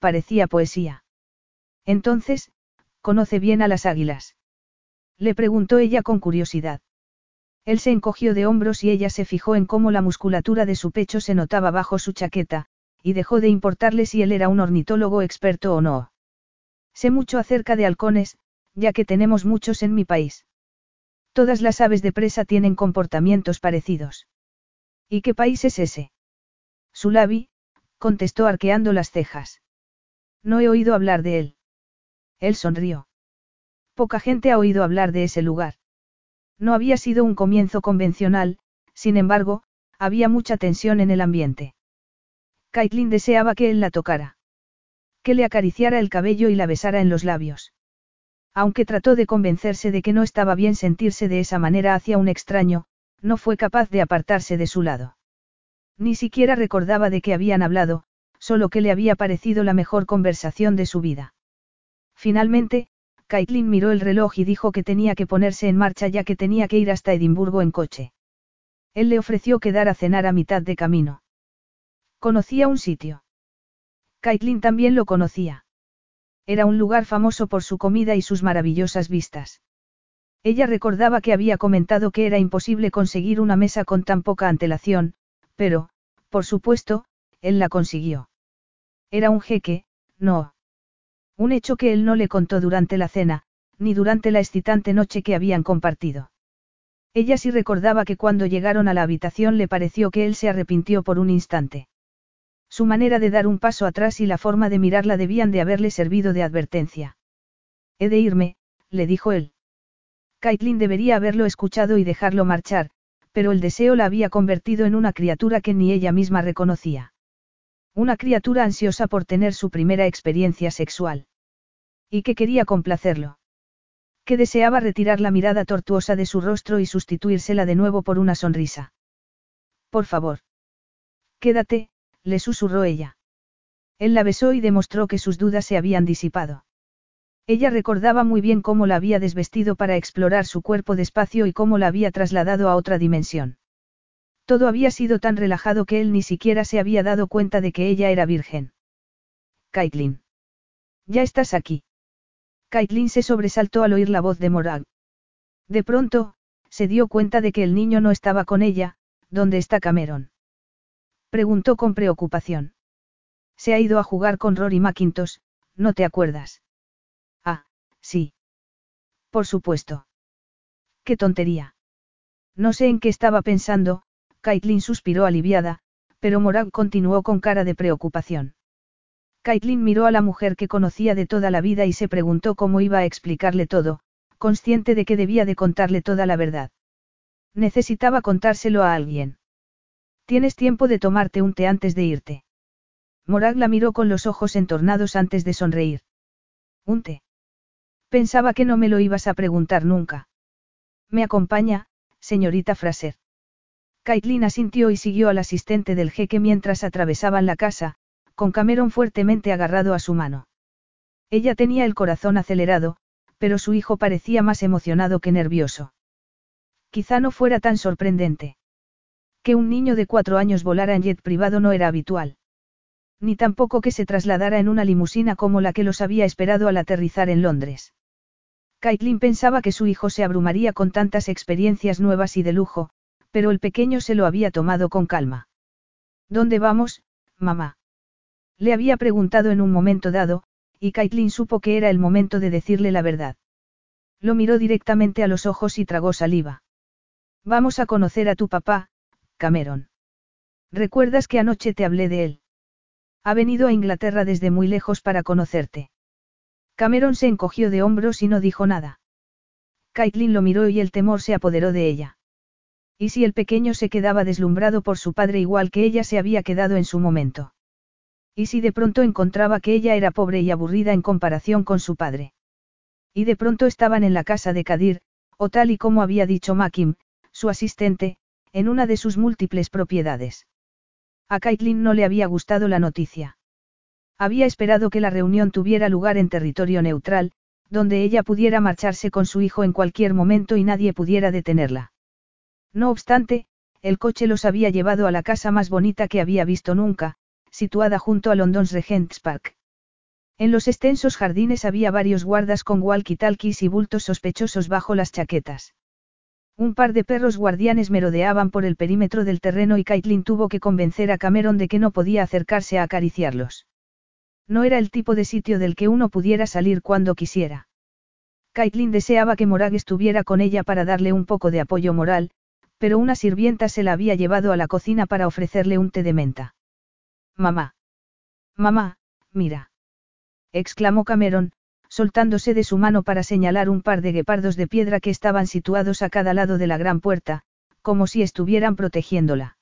parecía poesía. Entonces, ¿conoce bien a las águilas? Le preguntó ella con curiosidad. Él se encogió de hombros y ella se fijó en cómo la musculatura de su pecho se notaba bajo su chaqueta, y dejó de importarle si él era un ornitólogo experto o no. Sé mucho acerca de halcones, ya que tenemos muchos en mi país. Todas las aves de presa tienen comportamientos parecidos. ¿Y qué país es ese? Sulabi, contestó arqueando las cejas. No he oído hablar de él. Él sonrió. Poca gente ha oído hablar de ese lugar. No había sido un comienzo convencional, sin embargo, había mucha tensión en el ambiente. Caitlin deseaba que él la tocara. Que le acariciara el cabello y la besara en los labios. Aunque trató de convencerse de que no estaba bien sentirse de esa manera hacia un extraño, no fue capaz de apartarse de su lado. Ni siquiera recordaba de qué habían hablado, solo que le había parecido la mejor conversación de su vida. Finalmente, Caitlin miró el reloj y dijo que tenía que ponerse en marcha ya que tenía que ir hasta Edimburgo en coche. Él le ofreció quedar a cenar a mitad de camino. Conocía un sitio. Caitlin también lo conocía. Era un lugar famoso por su comida y sus maravillosas vistas. Ella recordaba que había comentado que era imposible conseguir una mesa con tan poca antelación, pero, por supuesto, él la consiguió. Era un jeque, no. Un hecho que él no le contó durante la cena, ni durante la excitante noche que habían compartido. Ella sí recordaba que cuando llegaron a la habitación le pareció que él se arrepintió por un instante. Su manera de dar un paso atrás y la forma de mirarla debían de haberle servido de advertencia. He de irme, le dijo él. Caitlin debería haberlo escuchado y dejarlo marchar, pero el deseo la había convertido en una criatura que ni ella misma reconocía. Una criatura ansiosa por tener su primera experiencia sexual. Y que quería complacerlo. Que deseaba retirar la mirada tortuosa de su rostro y sustituírsela de nuevo por una sonrisa. Por favor. Quédate, le susurró ella. Él la besó y demostró que sus dudas se habían disipado. Ella recordaba muy bien cómo la había desvestido para explorar su cuerpo despacio y cómo la había trasladado a otra dimensión. Todo había sido tan relajado que él ni siquiera se había dado cuenta de que ella era virgen. Caitlin. Ya estás aquí. Caitlin se sobresaltó al oír la voz de Morag. De pronto, se dio cuenta de que el niño no estaba con ella, ¿dónde está Cameron? Preguntó con preocupación. Se ha ido a jugar con Rory McIntosh, ¿no te acuerdas? Sí. Por supuesto. Qué tontería. No sé en qué estaba pensando, Caitlin suspiró aliviada, pero Morag continuó con cara de preocupación. Caitlin miró a la mujer que conocía de toda la vida y se preguntó cómo iba a explicarle todo, consciente de que debía de contarle toda la verdad. Necesitaba contárselo a alguien. Tienes tiempo de tomarte un té antes de irte. Morag la miró con los ojos entornados antes de sonreír. ¿Un té? Pensaba que no me lo ibas a preguntar nunca. Me acompaña, señorita Fraser. Caitlin asintió y siguió al asistente del jeque mientras atravesaban la casa, con Cameron fuertemente agarrado a su mano. Ella tenía el corazón acelerado, pero su hijo parecía más emocionado que nervioso. Quizá no fuera tan sorprendente. Que un niño de cuatro años volara en jet privado no era habitual. Ni tampoco que se trasladara en una limusina como la que los había esperado al aterrizar en Londres. Caitlin pensaba que su hijo se abrumaría con tantas experiencias nuevas y de lujo, pero el pequeño se lo había tomado con calma. ¿Dónde vamos, mamá? Le había preguntado en un momento dado, y Caitlin supo que era el momento de decirle la verdad. Lo miró directamente a los ojos y tragó saliva. Vamos a conocer a tu papá, Cameron. ¿Recuerdas que anoche te hablé de él? Ha venido a Inglaterra desde muy lejos para conocerte. Cameron se encogió de hombros y no dijo nada. Caitlin lo miró y el temor se apoderó de ella. ¿Y si el pequeño se quedaba deslumbrado por su padre igual que ella se había quedado en su momento? ¿Y si de pronto encontraba que ella era pobre y aburrida en comparación con su padre? Y de pronto estaban en la casa de Kadir, o tal y como había dicho Makim, su asistente, en una de sus múltiples propiedades. A Caitlin no le había gustado la noticia. Había esperado que la reunión tuviera lugar en territorio neutral, donde ella pudiera marcharse con su hijo en cualquier momento y nadie pudiera detenerla. No obstante, el coche los había llevado a la casa más bonita que había visto nunca, situada junto a London's Regent's Park. En los extensos jardines había varios guardas con walkie-talkies y bultos sospechosos bajo las chaquetas. Un par de perros guardianes merodeaban por el perímetro del terreno y Caitlin tuvo que convencer a Cameron de que no podía acercarse a acariciarlos. No era el tipo de sitio del que uno pudiera salir cuando quisiera. Caitlin deseaba que Morag estuviera con ella para darle un poco de apoyo moral, pero una sirvienta se la había llevado a la cocina para ofrecerle un té de menta. Mamá. Mamá, mira. exclamó Cameron, soltándose de su mano para señalar un par de guepardos de piedra que estaban situados a cada lado de la gran puerta, como si estuvieran protegiéndola.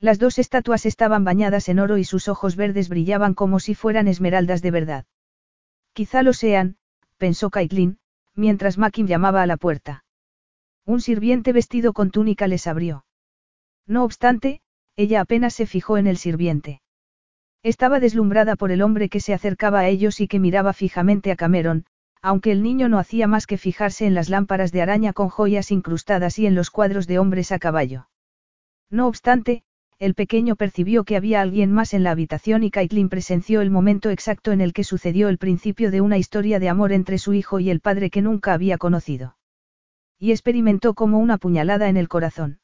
Las dos estatuas estaban bañadas en oro y sus ojos verdes brillaban como si fueran esmeraldas de verdad. Quizá lo sean, pensó Caitlin, mientras Makim llamaba a la puerta. Un sirviente vestido con túnica les abrió. No obstante, ella apenas se fijó en el sirviente. Estaba deslumbrada por el hombre que se acercaba a ellos y que miraba fijamente a Cameron, aunque el niño no hacía más que fijarse en las lámparas de araña con joyas incrustadas y en los cuadros de hombres a caballo. No obstante, el pequeño percibió que había alguien más en la habitación y Caitlin presenció el momento exacto en el que sucedió el principio de una historia de amor entre su hijo y el padre que nunca había conocido. Y experimentó como una puñalada en el corazón.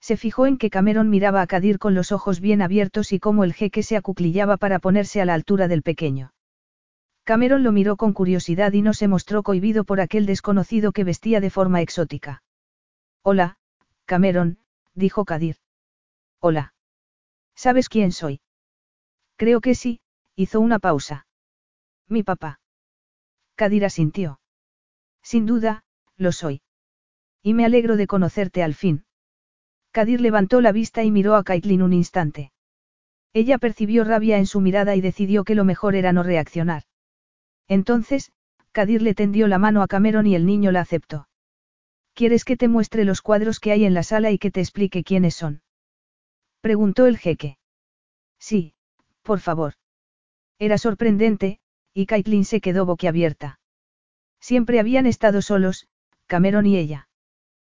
Se fijó en que Cameron miraba a Kadir con los ojos bien abiertos y cómo el jeque se acuclillaba para ponerse a la altura del pequeño. Cameron lo miró con curiosidad y no se mostró cohibido por aquel desconocido que vestía de forma exótica. Hola, Cameron, dijo Kadir. Hola. ¿Sabes quién soy? Creo que sí, hizo una pausa. Mi papá. Kadir asintió. Sin duda, lo soy. Y me alegro de conocerte al fin. Kadir levantó la vista y miró a Caitlin un instante. Ella percibió rabia en su mirada y decidió que lo mejor era no reaccionar. Entonces, Kadir le tendió la mano a Cameron y el niño la aceptó. ¿Quieres que te muestre los cuadros que hay en la sala y que te explique quiénes son? Preguntó el jeque. Sí, por favor. Era sorprendente, y Caitlin se quedó boquiabierta. Siempre habían estado solos, Cameron y ella.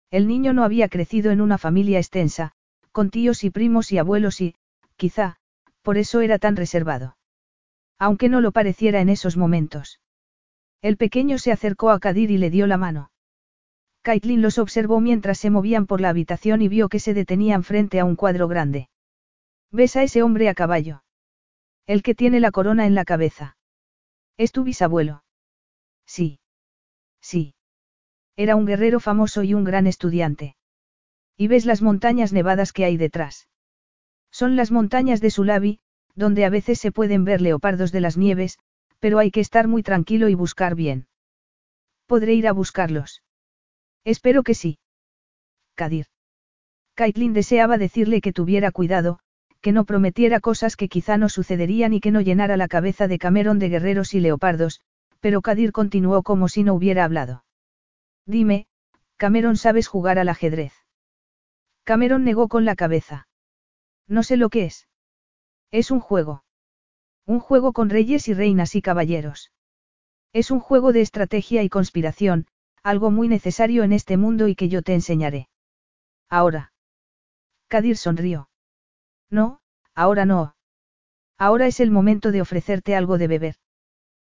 El niño no había crecido en una familia extensa, con tíos y primos y abuelos y, quizá, por eso era tan reservado. Aunque no lo pareciera en esos momentos. El pequeño se acercó a Kadir y le dio la mano. Caitlin los observó mientras se movían por la habitación y vio que se detenían frente a un cuadro grande. ¿Ves a ese hombre a caballo? El que tiene la corona en la cabeza. ¿Es tu bisabuelo? Sí. Sí. Era un guerrero famoso y un gran estudiante. ¿Y ves las montañas nevadas que hay detrás? Son las montañas de Sulabi, donde a veces se pueden ver leopardos de las nieves, pero hay que estar muy tranquilo y buscar bien. ¿Podré ir a buscarlos? Espero que sí. Kadir. Caitlin deseaba decirle que tuviera cuidado, que no prometiera cosas que quizá no sucederían y que no llenara la cabeza de Cameron de guerreros y leopardos, pero Kadir continuó como si no hubiera hablado. Dime, Cameron sabes jugar al ajedrez. Cameron negó con la cabeza. No sé lo que es. Es un juego. Un juego con reyes y reinas y caballeros. Es un juego de estrategia y conspiración, algo muy necesario en este mundo y que yo te enseñaré. Ahora. Kadir sonrió. No, ahora no. Ahora es el momento de ofrecerte algo de beber.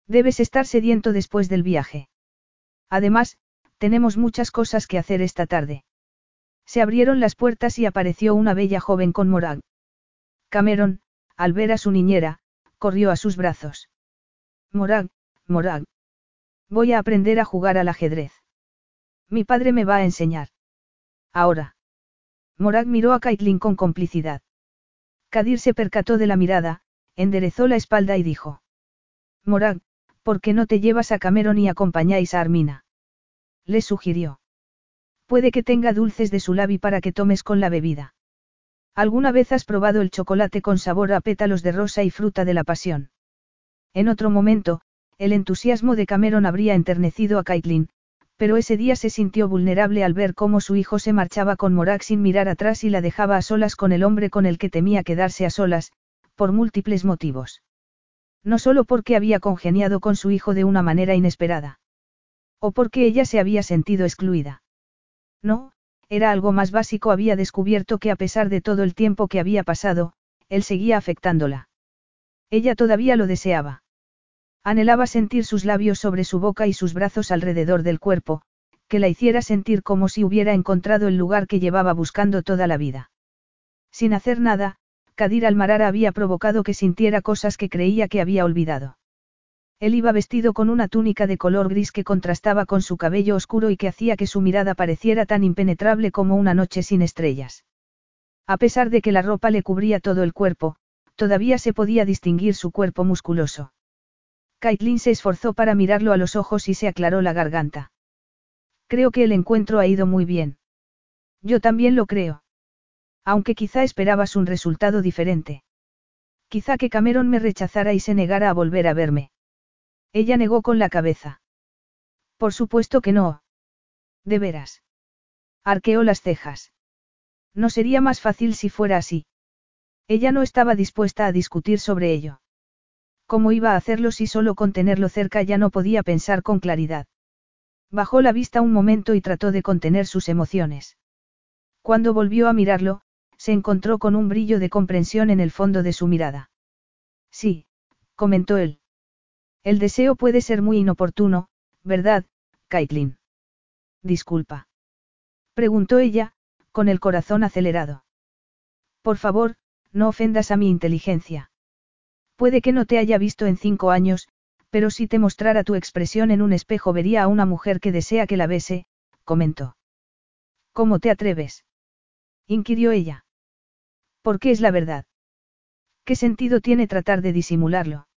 Debes estar sediento después del viaje. Además, tenemos muchas cosas que hacer esta tarde. Se abrieron las puertas y apareció una bella joven con Morag. Cameron, al ver a su niñera, corrió a sus brazos. Morag, Morag. Voy a aprender a jugar al ajedrez. Mi padre me va a enseñar. Ahora. Morag miró a Caitlin con complicidad. Kadir se percató de la mirada, enderezó la espalda y dijo. Morag, ¿por qué no te llevas a Cameron y acompañáis a Armina? Le sugirió. Puede que tenga dulces de su labi para que tomes con la bebida. ¿Alguna vez has probado el chocolate con sabor a pétalos de rosa y fruta de la pasión? En otro momento, el entusiasmo de Cameron habría enternecido a Caitlin, pero ese día se sintió vulnerable al ver cómo su hijo se marchaba con Morak sin mirar atrás y la dejaba a solas con el hombre con el que temía quedarse a solas, por múltiples motivos. No solo porque había congeniado con su hijo de una manera inesperada. O porque ella se había sentido excluida. No, era algo más básico, había descubierto que a pesar de todo el tiempo que había pasado, él seguía afectándola. Ella todavía lo deseaba. Anhelaba sentir sus labios sobre su boca y sus brazos alrededor del cuerpo, que la hiciera sentir como si hubiera encontrado el lugar que llevaba buscando toda la vida. Sin hacer nada, Kadir Almarara había provocado que sintiera cosas que creía que había olvidado. Él iba vestido con una túnica de color gris que contrastaba con su cabello oscuro y que hacía que su mirada pareciera tan impenetrable como una noche sin estrellas. A pesar de que la ropa le cubría todo el cuerpo, todavía se podía distinguir su cuerpo musculoso. Caitlin se esforzó para mirarlo a los ojos y se aclaró la garganta. Creo que el encuentro ha ido muy bien. Yo también lo creo. Aunque quizá esperabas un resultado diferente. Quizá que Cameron me rechazara y se negara a volver a verme. Ella negó con la cabeza. Por supuesto que no. De veras. Arqueó las cejas. No sería más fácil si fuera así. Ella no estaba dispuesta a discutir sobre ello. ¿Cómo iba a hacerlo si solo con tenerlo cerca ya no podía pensar con claridad? Bajó la vista un momento y trató de contener sus emociones. Cuando volvió a mirarlo, se encontró con un brillo de comprensión en el fondo de su mirada. Sí, comentó él. El deseo puede ser muy inoportuno, ¿verdad, Caitlin? Disculpa. Preguntó ella, con el corazón acelerado. Por favor, no ofendas a mi inteligencia. Puede que no te haya visto en cinco años, pero si te mostrara tu expresión en un espejo vería a una mujer que desea que la bese, comentó. ¿Cómo te atreves? inquirió ella. ¿Por qué es la verdad? ¿Qué sentido tiene tratar de disimularlo?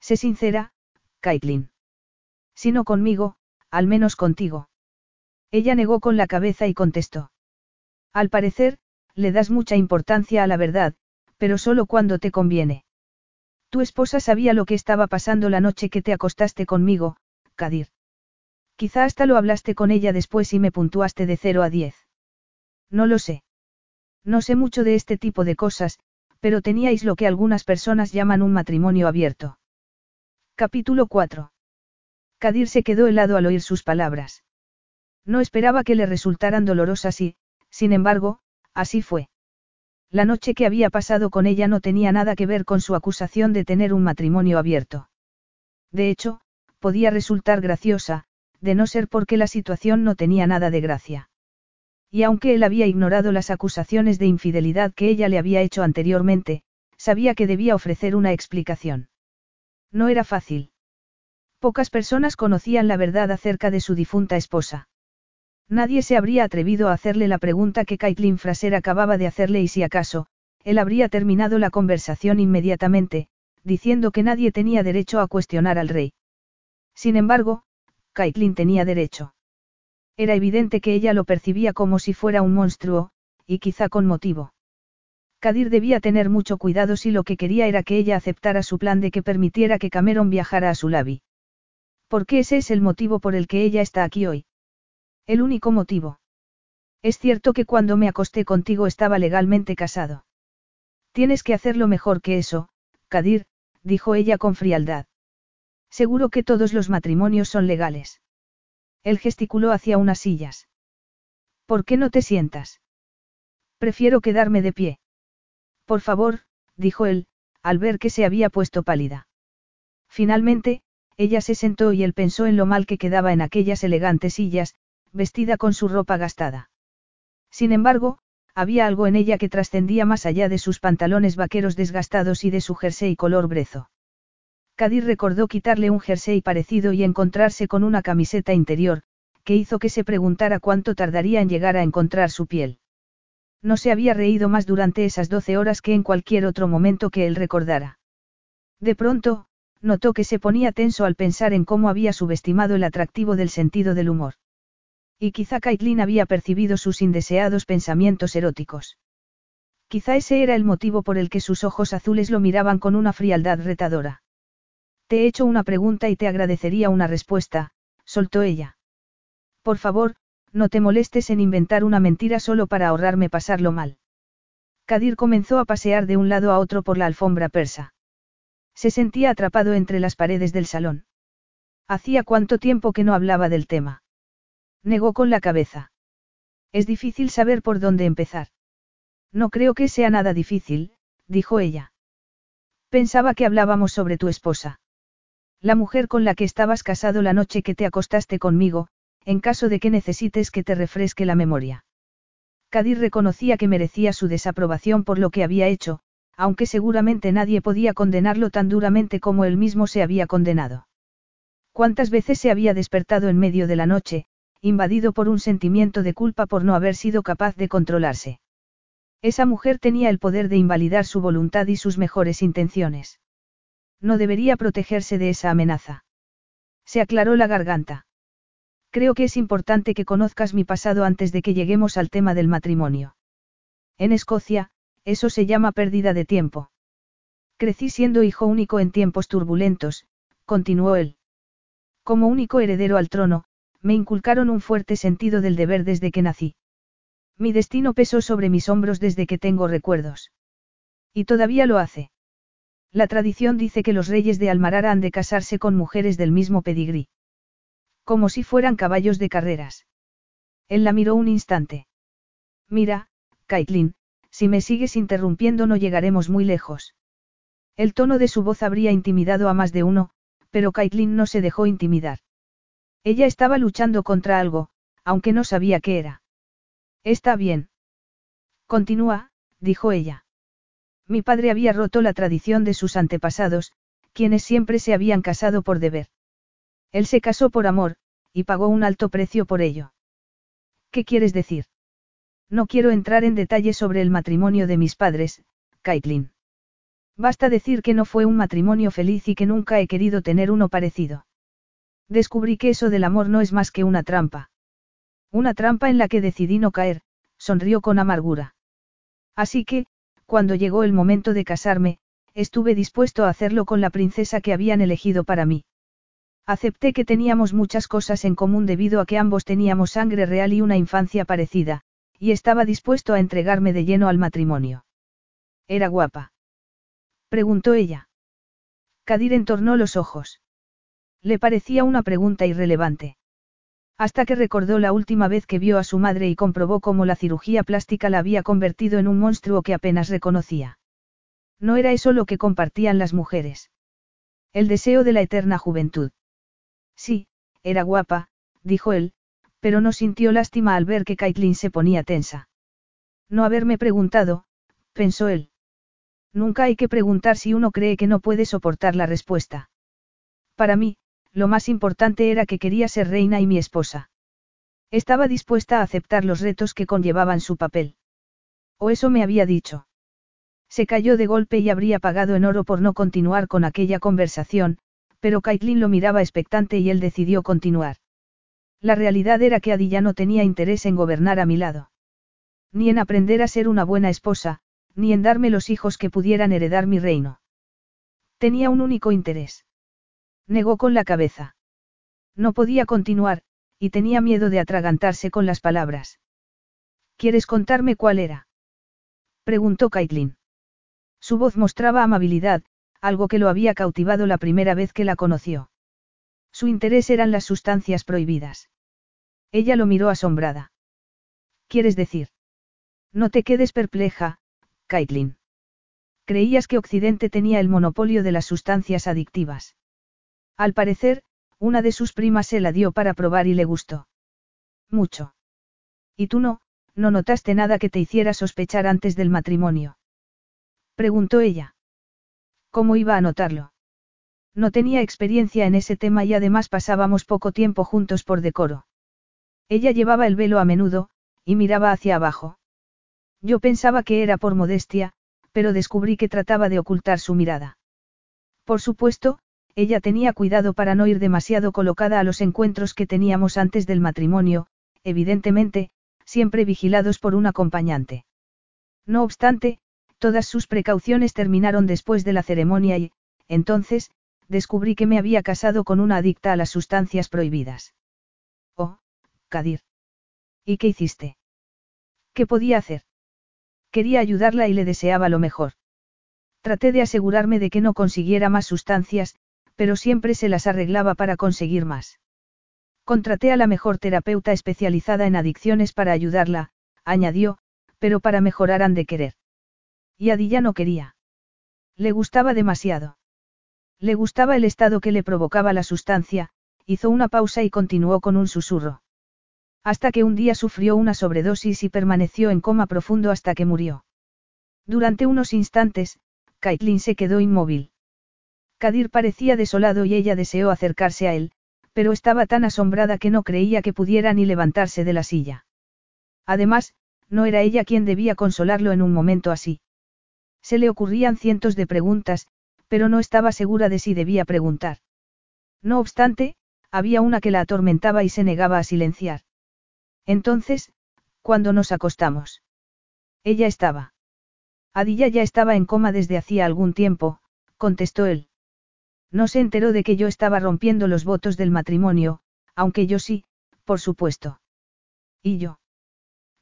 Sé sincera, Caitlin. Si no conmigo, al menos contigo. Ella negó con la cabeza y contestó. Al parecer, le das mucha importancia a la verdad, pero solo cuando te conviene. Tu esposa sabía lo que estaba pasando la noche que te acostaste conmigo, Kadir. Quizá hasta lo hablaste con ella después y me puntuaste de 0 a 10. No lo sé. No sé mucho de este tipo de cosas, pero teníais lo que algunas personas llaman un matrimonio abierto. Capítulo 4. Kadir se quedó helado al oír sus palabras. No esperaba que le resultaran dolorosas y, sin embargo, así fue. La noche que había pasado con ella no tenía nada que ver con su acusación de tener un matrimonio abierto. De hecho, podía resultar graciosa, de no ser porque la situación no tenía nada de gracia. Y aunque él había ignorado las acusaciones de infidelidad que ella le había hecho anteriormente, sabía que debía ofrecer una explicación. No era fácil. Pocas personas conocían la verdad acerca de su difunta esposa. Nadie se habría atrevido a hacerle la pregunta que Caitlin Fraser acababa de hacerle y si acaso, él habría terminado la conversación inmediatamente, diciendo que nadie tenía derecho a cuestionar al rey. Sin embargo, Caitlin tenía derecho. Era evidente que ella lo percibía como si fuera un monstruo, y quizá con motivo. Kadir debía tener mucho cuidado si lo que quería era que ella aceptara su plan de que permitiera que Cameron viajara a su labi. Porque ese es el motivo por el que ella está aquí hoy. El único motivo. Es cierto que cuando me acosté contigo estaba legalmente casado. Tienes que hacerlo mejor que eso, Kadir, dijo ella con frialdad. Seguro que todos los matrimonios son legales. Él gesticuló hacia unas sillas. ¿Por qué no te sientas? Prefiero quedarme de pie. Por favor, dijo él, al ver que se había puesto pálida. Finalmente, ella se sentó y él pensó en lo mal que quedaba en aquellas elegantes sillas, vestida con su ropa gastada. Sin embargo, había algo en ella que trascendía más allá de sus pantalones vaqueros desgastados y de su jersey color brezo. Kadir recordó quitarle un jersey parecido y encontrarse con una camiseta interior, que hizo que se preguntara cuánto tardaría en llegar a encontrar su piel. No se había reído más durante esas doce horas que en cualquier otro momento que él recordara. De pronto, notó que se ponía tenso al pensar en cómo había subestimado el atractivo del sentido del humor. Y quizá Caitlin había percibido sus indeseados pensamientos eróticos. Quizá ese era el motivo por el que sus ojos azules lo miraban con una frialdad retadora. Te he hecho una pregunta y te agradecería una respuesta, soltó ella. Por favor, no te molestes en inventar una mentira solo para ahorrarme pasarlo mal. Kadir comenzó a pasear de un lado a otro por la alfombra persa. Se sentía atrapado entre las paredes del salón. Hacía cuánto tiempo que no hablaba del tema. Negó con la cabeza. Es difícil saber por dónde empezar. No creo que sea nada difícil, dijo ella. Pensaba que hablábamos sobre tu esposa. La mujer con la que estabas casado la noche que te acostaste conmigo, en caso de que necesites que te refresque la memoria. Kadir reconocía que merecía su desaprobación por lo que había hecho, aunque seguramente nadie podía condenarlo tan duramente como él mismo se había condenado. ¿Cuántas veces se había despertado en medio de la noche, invadido por un sentimiento de culpa por no haber sido capaz de controlarse. Esa mujer tenía el poder de invalidar su voluntad y sus mejores intenciones. No debería protegerse de esa amenaza. Se aclaró la garganta. Creo que es importante que conozcas mi pasado antes de que lleguemos al tema del matrimonio. En Escocia, eso se llama pérdida de tiempo. Crecí siendo hijo único en tiempos turbulentos, continuó él. Como único heredero al trono, me inculcaron un fuerte sentido del deber desde que nací. Mi destino pesó sobre mis hombros desde que tengo recuerdos. Y todavía lo hace. La tradición dice que los reyes de Almarara han de casarse con mujeres del mismo pedigrí. Como si fueran caballos de carreras. Él la miró un instante. Mira, Caitlin, Si me sigues interrumpiendo no llegaremos muy lejos. El tono de su voz habría intimidado a más de uno, pero Caitlin no se dejó intimidar. Ella estaba luchando contra algo, aunque no sabía qué era. Está bien. Continúa, dijo ella. Mi padre había roto la tradición de sus antepasados, quienes siempre se habían casado por deber. Él se casó por amor, y pagó un alto precio por ello. ¿Qué quieres decir? No quiero entrar en detalles sobre el matrimonio de mis padres, Caitlin. Basta decir que no fue un matrimonio feliz y que nunca he querido tener uno parecido. Descubrí que eso del amor no es más que una trampa. Una trampa en la que decidí no caer, sonrió con amargura. Así que, cuando llegó el momento de casarme, estuve dispuesto a hacerlo con la princesa que habían elegido para mí. Acepté que teníamos muchas cosas en común debido a que ambos teníamos sangre real y una infancia parecida, y estaba dispuesto a entregarme de lleno al matrimonio. ¿Era guapa? Preguntó ella. Kadir entornó los ojos. Le parecía una pregunta irrelevante. Hasta que recordó la última vez que vio a su madre y comprobó cómo la cirugía plástica la había convertido en un monstruo que apenas reconocía. No era eso lo que compartían las mujeres. El deseo de la eterna juventud. Sí, era guapa, dijo él, pero no sintió lástima al ver que Caitlin se ponía tensa. No haberme preguntado, pensó él. Nunca hay que preguntar si uno cree que no puede soportar la respuesta. Para mí, lo más importante era que quería ser reina y mi esposa. Estaba dispuesta a aceptar los retos que conllevaban su papel. O eso me había dicho. Se cayó de golpe y habría pagado en oro por no continuar con aquella conversación, pero Caitlin lo miraba expectante y él decidió continuar. La realidad era que Adi ya no tenía interés en gobernar a mi lado. Ni en aprender a ser una buena esposa, ni en darme los hijos que pudieran heredar mi reino. Tenía un único interés. Negó con la cabeza. No podía continuar, y tenía miedo de atragantarse con las palabras. ¿Quieres contarme cuál era? Preguntó Caitlin. Su voz mostraba amabilidad, algo que lo había cautivado la primera vez que la conoció. Su interés eran las sustancias prohibidas. Ella lo miró asombrada. ¿Quieres decir? No te quedes perpleja, Caitlin. Creías que Occidente tenía el monopolio de las sustancias adictivas. Al parecer, una de sus primas se la dio para probar y le gustó. Mucho. ¿Y tú no, no notaste nada que te hiciera sospechar antes del matrimonio? Preguntó ella. ¿Cómo iba a notarlo? No tenía experiencia en ese tema y además pasábamos poco tiempo juntos por decoro. Ella llevaba el velo a menudo, y miraba hacia abajo. Yo pensaba que era por modestia, pero descubrí que trataba de ocultar su mirada. Por supuesto, ella tenía cuidado para no ir demasiado colocada a los encuentros que teníamos antes del matrimonio, evidentemente, siempre vigilados por un acompañante. No obstante, Todas sus precauciones terminaron después de la ceremonia y, entonces, descubrí que me había casado con una adicta a las sustancias prohibidas. Oh, Kadir. ¿Y qué hiciste? ¿Qué podía hacer? Quería ayudarla y le deseaba lo mejor. Traté de asegurarme de que no consiguiera más sustancias, pero siempre se las arreglaba para conseguir más. Contraté a la mejor terapeuta especializada en adicciones para ayudarla, añadió, pero para mejorar han de querer. Y Adi ya no quería. Le gustaba demasiado. Le gustaba el estado que le provocaba la sustancia, hizo una pausa y continuó con un susurro. Hasta que un día sufrió una sobredosis y permaneció en coma profundo hasta que murió. Durante unos instantes, Caitlin se quedó inmóvil. Kadir parecía desolado y ella deseó acercarse a él, pero estaba tan asombrada que no creía que pudiera ni levantarse de la silla. Además, no era ella quien debía consolarlo en un momento así. Se le ocurrían cientos de preguntas, pero no estaba segura de si debía preguntar. No obstante, había una que la atormentaba y se negaba a silenciar. Entonces, cuando nos acostamos? Ella estaba. Adilla ya estaba en coma desde hacía algún tiempo, contestó él. No se enteró de que yo estaba rompiendo los votos del matrimonio, aunque yo sí, por supuesto. ¿Y yo?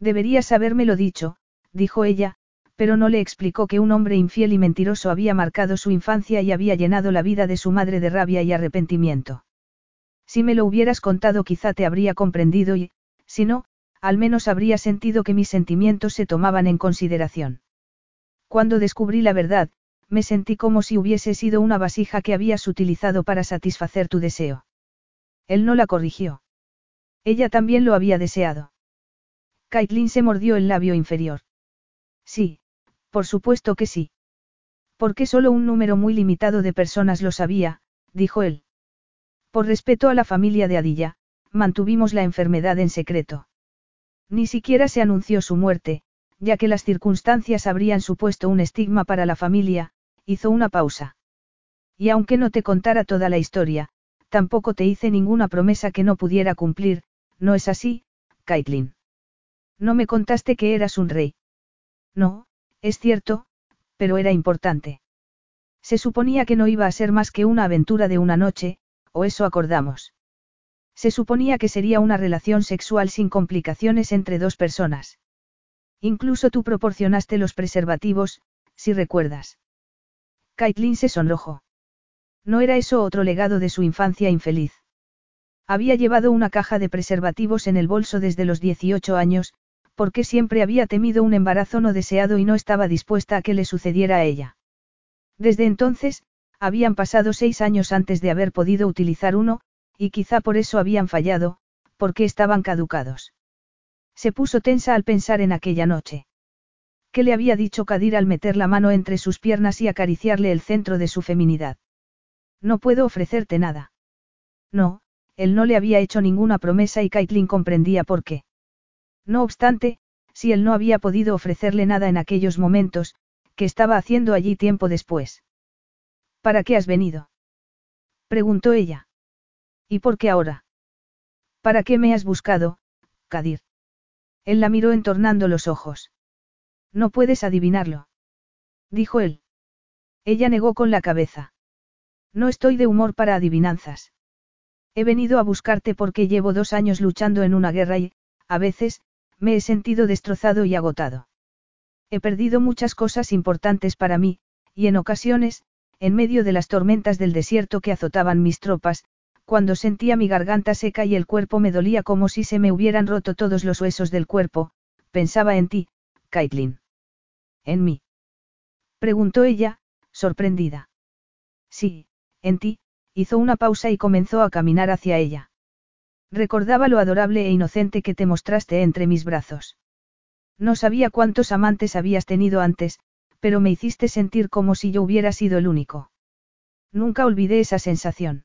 Deberías habérmelo dicho, dijo ella, pero no le explicó que un hombre infiel y mentiroso había marcado su infancia y había llenado la vida de su madre de rabia y arrepentimiento. Si me lo hubieras contado quizá te habría comprendido y, si no, al menos habría sentido que mis sentimientos se tomaban en consideración. Cuando descubrí la verdad, me sentí como si hubiese sido una vasija que habías utilizado para satisfacer tu deseo. Él no la corrigió. Ella también lo había deseado. Caitlin se mordió el labio inferior. Sí, por supuesto que sí. Porque solo un número muy limitado de personas lo sabía, dijo él. Por respeto a la familia de Adilla, mantuvimos la enfermedad en secreto. Ni siquiera se anunció su muerte, ya que las circunstancias habrían supuesto un estigma para la familia, hizo una pausa. Y aunque no te contara toda la historia, tampoco te hice ninguna promesa que no pudiera cumplir, ¿no es así, Caitlin? No me contaste que eras un rey. No, es cierto, pero era importante. Se suponía que no iba a ser más que una aventura de una noche, o eso acordamos. Se suponía que sería una relación sexual sin complicaciones entre dos personas. Incluso tú proporcionaste los preservativos, si recuerdas. Caitlin se sonrojó. No era eso otro legado de su infancia infeliz. Había llevado una caja de preservativos en el bolso desde los 18 años, porque siempre había temido un embarazo no deseado y no estaba dispuesta a que le sucediera a ella. Desde entonces, habían pasado seis años antes de haber podido utilizar uno, y quizá por eso habían fallado, porque estaban caducados. Se puso tensa al pensar en aquella noche. ¿Qué le había dicho Kadir al meter la mano entre sus piernas y acariciarle el centro de su feminidad? No puedo ofrecerte nada. No, él no le había hecho ninguna promesa y Caitlin comprendía por qué. No obstante, si él no había podido ofrecerle nada en aquellos momentos, ¿qué estaba haciendo allí tiempo después? ¿Para qué has venido? preguntó ella. ¿Y por qué ahora? ¿Para qué me has buscado, Kadir? Él la miró entornando los ojos. No puedes adivinarlo. Dijo él. Ella negó con la cabeza. No estoy de humor para adivinanzas. He venido a buscarte porque llevo dos años luchando en una guerra y, a veces, me he sentido destrozado y agotado. He perdido muchas cosas importantes para mí, y en ocasiones, en medio de las tormentas del desierto que azotaban mis tropas, cuando sentía mi garganta seca y el cuerpo me dolía como si se me hubieran roto todos los huesos del cuerpo, pensaba en ti, Caitlin. ¿En mí? preguntó ella, sorprendida. Sí, en ti, hizo una pausa y comenzó a caminar hacia ella. Recordaba lo adorable e inocente que te mostraste entre mis brazos. No sabía cuántos amantes habías tenido antes, pero me hiciste sentir como si yo hubiera sido el único. Nunca olvidé esa sensación.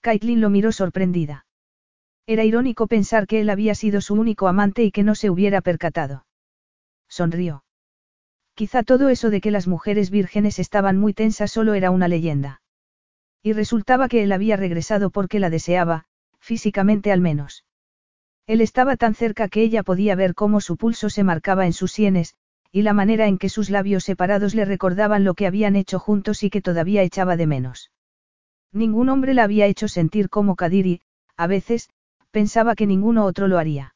Caitlin lo miró sorprendida. Era irónico pensar que él había sido su único amante y que no se hubiera percatado. Sonrió. Quizá todo eso de que las mujeres vírgenes estaban muy tensas solo era una leyenda. Y resultaba que él había regresado porque la deseaba, físicamente al menos. Él estaba tan cerca que ella podía ver cómo su pulso se marcaba en sus sienes, y la manera en que sus labios separados le recordaban lo que habían hecho juntos y que todavía echaba de menos. Ningún hombre la había hecho sentir como Kadiri, a veces, pensaba que ninguno otro lo haría.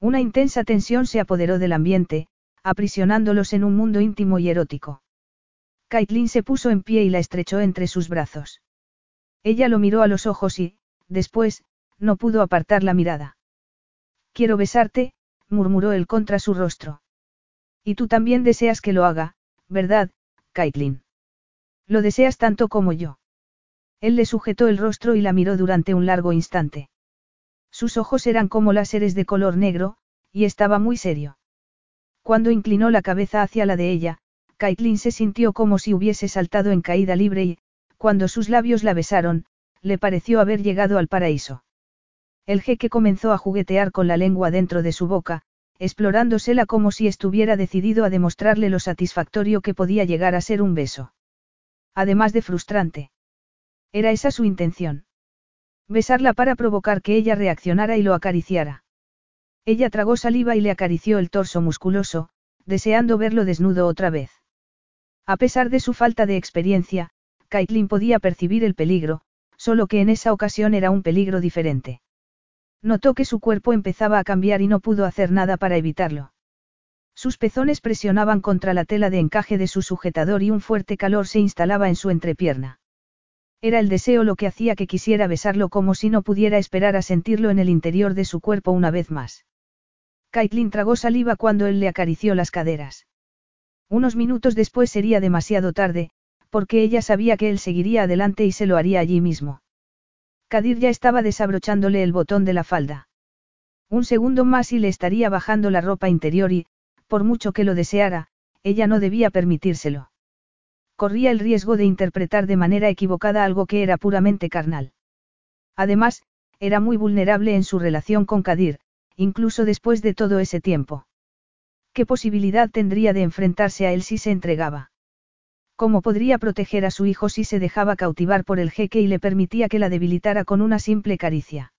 Una intensa tensión se apoderó del ambiente, aprisionándolos en un mundo íntimo y erótico. Caitlin se puso en pie y la estrechó entre sus brazos. Ella lo miró a los ojos y, Después, no pudo apartar la mirada. Quiero besarte, murmuró él contra su rostro. Y tú también deseas que lo haga, ¿verdad, Caitlin? Lo deseas tanto como yo. Él le sujetó el rostro y la miró durante un largo instante. Sus ojos eran como láseres de color negro, y estaba muy serio. Cuando inclinó la cabeza hacia la de ella, Caitlin se sintió como si hubiese saltado en caída libre y, cuando sus labios la besaron, le pareció haber llegado al paraíso. El jeque comenzó a juguetear con la lengua dentro de su boca, explorándosela como si estuviera decidido a demostrarle lo satisfactorio que podía llegar a ser un beso. Además de frustrante. Era esa su intención. Besarla para provocar que ella reaccionara y lo acariciara. Ella tragó saliva y le acarició el torso musculoso, deseando verlo desnudo otra vez. A pesar de su falta de experiencia, Caitlin podía percibir el peligro, solo que en esa ocasión era un peligro diferente. Notó que su cuerpo empezaba a cambiar y no pudo hacer nada para evitarlo. Sus pezones presionaban contra la tela de encaje de su sujetador y un fuerte calor se instalaba en su entrepierna. Era el deseo lo que hacía que quisiera besarlo como si no pudiera esperar a sentirlo en el interior de su cuerpo una vez más. Caitlin tragó saliva cuando él le acarició las caderas. Unos minutos después sería demasiado tarde, porque ella sabía que él seguiría adelante y se lo haría allí mismo. Kadir ya estaba desabrochándole el botón de la falda. Un segundo más y le estaría bajando la ropa interior y, por mucho que lo deseara, ella no debía permitírselo. Corría el riesgo de interpretar de manera equivocada algo que era puramente carnal. Además, era muy vulnerable en su relación con Kadir, incluso después de todo ese tiempo. ¿Qué posibilidad tendría de enfrentarse a él si se entregaba? ¿Cómo podría proteger a su hijo si se dejaba cautivar por el jeque y le permitía que la debilitara con una simple caricia?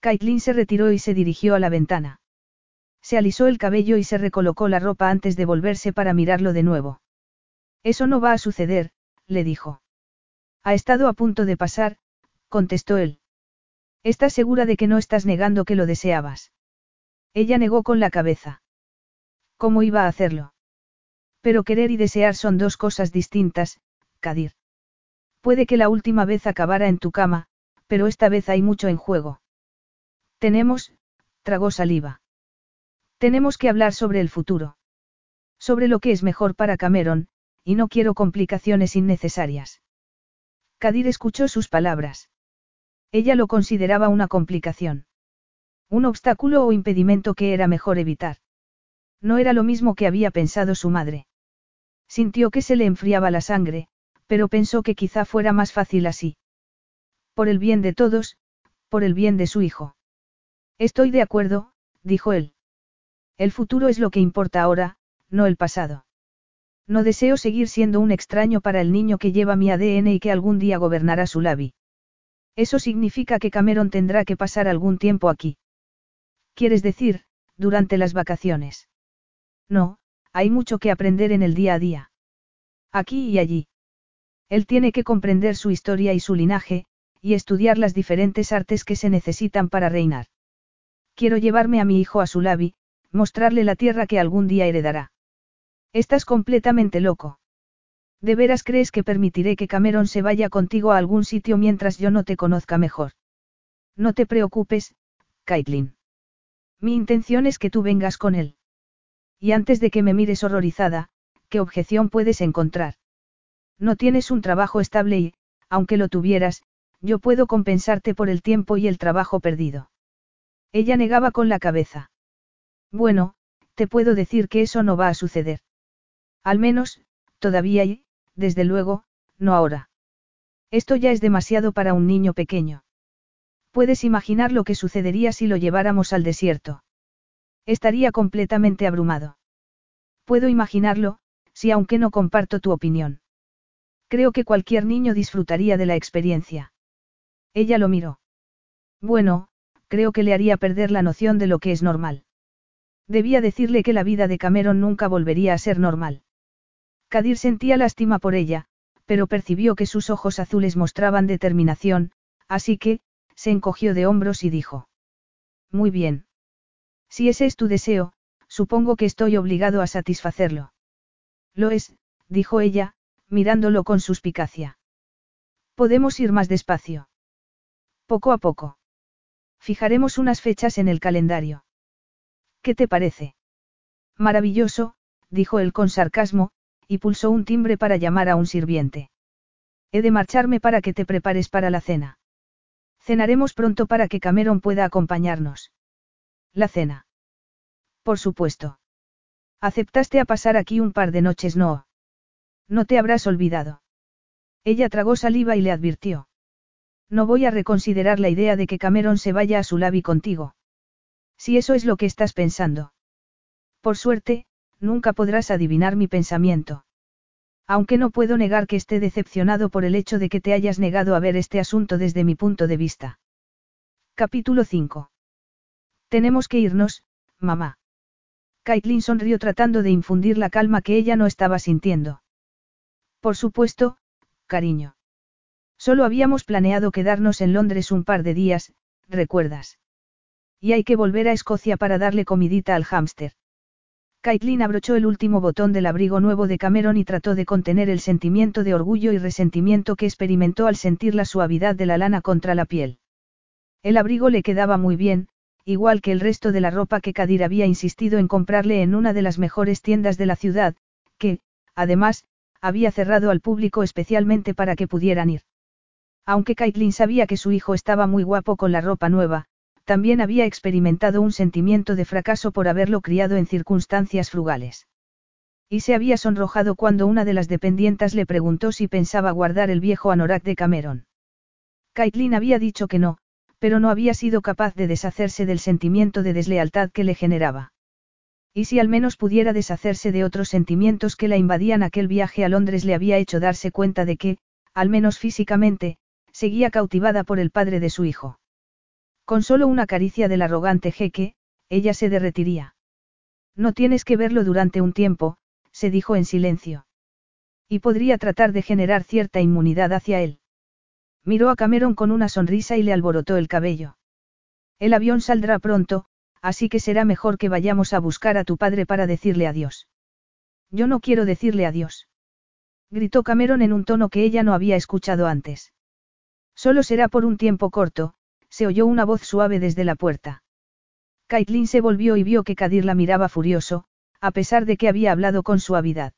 Caitlin se retiró y se dirigió a la ventana. Se alisó el cabello y se recolocó la ropa antes de volverse para mirarlo de nuevo. Eso no va a suceder, le dijo. Ha estado a punto de pasar, contestó él. ¿Estás segura de que no estás negando que lo deseabas? Ella negó con la cabeza. ¿Cómo iba a hacerlo? Pero querer y desear son dos cosas distintas, Kadir. Puede que la última vez acabara en tu cama, pero esta vez hay mucho en juego. Tenemos, tragó saliva. Tenemos que hablar sobre el futuro. Sobre lo que es mejor para Cameron, y no quiero complicaciones innecesarias. Kadir escuchó sus palabras. Ella lo consideraba una complicación. Un obstáculo o impedimento que era mejor evitar. No era lo mismo que había pensado su madre. Sintió que se le enfriaba la sangre, pero pensó que quizá fuera más fácil así. Por el bien de todos, por el bien de su hijo. Estoy de acuerdo, dijo él. El futuro es lo que importa ahora, no el pasado. No deseo seguir siendo un extraño para el niño que lleva mi ADN y que algún día gobernará su labi. Eso significa que Cameron tendrá que pasar algún tiempo aquí. ¿Quieres decir, durante las vacaciones? No, hay mucho que aprender en el día a día. Aquí y allí. Él tiene que comprender su historia y su linaje, y estudiar las diferentes artes que se necesitan para reinar. Quiero llevarme a mi hijo a su labi, mostrarle la tierra que algún día heredará. Estás completamente loco. ¿De veras crees que permitiré que Cameron se vaya contigo a algún sitio mientras yo no te conozca mejor? No te preocupes, Caitlin. Mi intención es que tú vengas con él. Y antes de que me mires horrorizada, ¿qué objeción puedes encontrar? No tienes un trabajo estable y, aunque lo tuvieras, yo puedo compensarte por el tiempo y el trabajo perdido. Ella negaba con la cabeza. Bueno, te puedo decir que eso no va a suceder. Al menos, todavía y, desde luego, no ahora. Esto ya es demasiado para un niño pequeño. Puedes imaginar lo que sucedería si lo lleváramos al desierto. Estaría completamente abrumado. Puedo imaginarlo, si aunque no comparto tu opinión. Creo que cualquier niño disfrutaría de la experiencia. Ella lo miró. Bueno, creo que le haría perder la noción de lo que es normal. Debía decirle que la vida de Cameron nunca volvería a ser normal. Kadir sentía lástima por ella, pero percibió que sus ojos azules mostraban determinación, así que, se encogió de hombros y dijo. Muy bien. Si ese es tu deseo, supongo que estoy obligado a satisfacerlo. Lo es, dijo ella, mirándolo con suspicacia. Podemos ir más despacio. Poco a poco. Fijaremos unas fechas en el calendario. ¿Qué te parece? Maravilloso, dijo él con sarcasmo, y pulsó un timbre para llamar a un sirviente. He de marcharme para que te prepares para la cena. Cenaremos pronto para que Cameron pueda acompañarnos. La cena. Por supuesto. Aceptaste a pasar aquí un par de noches, no. No te habrás olvidado. Ella tragó saliva y le advirtió. No voy a reconsiderar la idea de que Cameron se vaya a su labi contigo. Si eso es lo que estás pensando. Por suerte, nunca podrás adivinar mi pensamiento. Aunque no puedo negar que esté decepcionado por el hecho de que te hayas negado a ver este asunto desde mi punto de vista. Capítulo 5. Tenemos que irnos, mamá. Caitlin sonrió tratando de infundir la calma que ella no estaba sintiendo. Por supuesto, cariño. Solo habíamos planeado quedarnos en Londres un par de días, ¿recuerdas? Y hay que volver a Escocia para darle comidita al hámster. Caitlin abrochó el último botón del abrigo nuevo de Cameron y trató de contener el sentimiento de orgullo y resentimiento que experimentó al sentir la suavidad de la lana contra la piel. El abrigo le quedaba muy bien, igual que el resto de la ropa que Kadir había insistido en comprarle en una de las mejores tiendas de la ciudad, que, además, había cerrado al público especialmente para que pudieran ir. Aunque Caitlin sabía que su hijo estaba muy guapo con la ropa nueva, también había experimentado un sentimiento de fracaso por haberlo criado en circunstancias frugales. Y se había sonrojado cuando una de las dependientas le preguntó si pensaba guardar el viejo anorak de Cameron. Caitlin había dicho que no, pero no había sido capaz de deshacerse del sentimiento de deslealtad que le generaba. Y si al menos pudiera deshacerse de otros sentimientos que la invadían aquel viaje a Londres le había hecho darse cuenta de que, al menos físicamente, seguía cautivada por el padre de su hijo. Con solo una caricia del arrogante jeque, ella se derretiría. No tienes que verlo durante un tiempo, se dijo en silencio. Y podría tratar de generar cierta inmunidad hacia él. Miró a Cameron con una sonrisa y le alborotó el cabello. El avión saldrá pronto, así que será mejor que vayamos a buscar a tu padre para decirle adiós. Yo no quiero decirle adiós. Gritó Cameron en un tono que ella no había escuchado antes. Solo será por un tiempo corto, se oyó una voz suave desde la puerta. Caitlin se volvió y vio que Kadir la miraba furioso, a pesar de que había hablado con suavidad.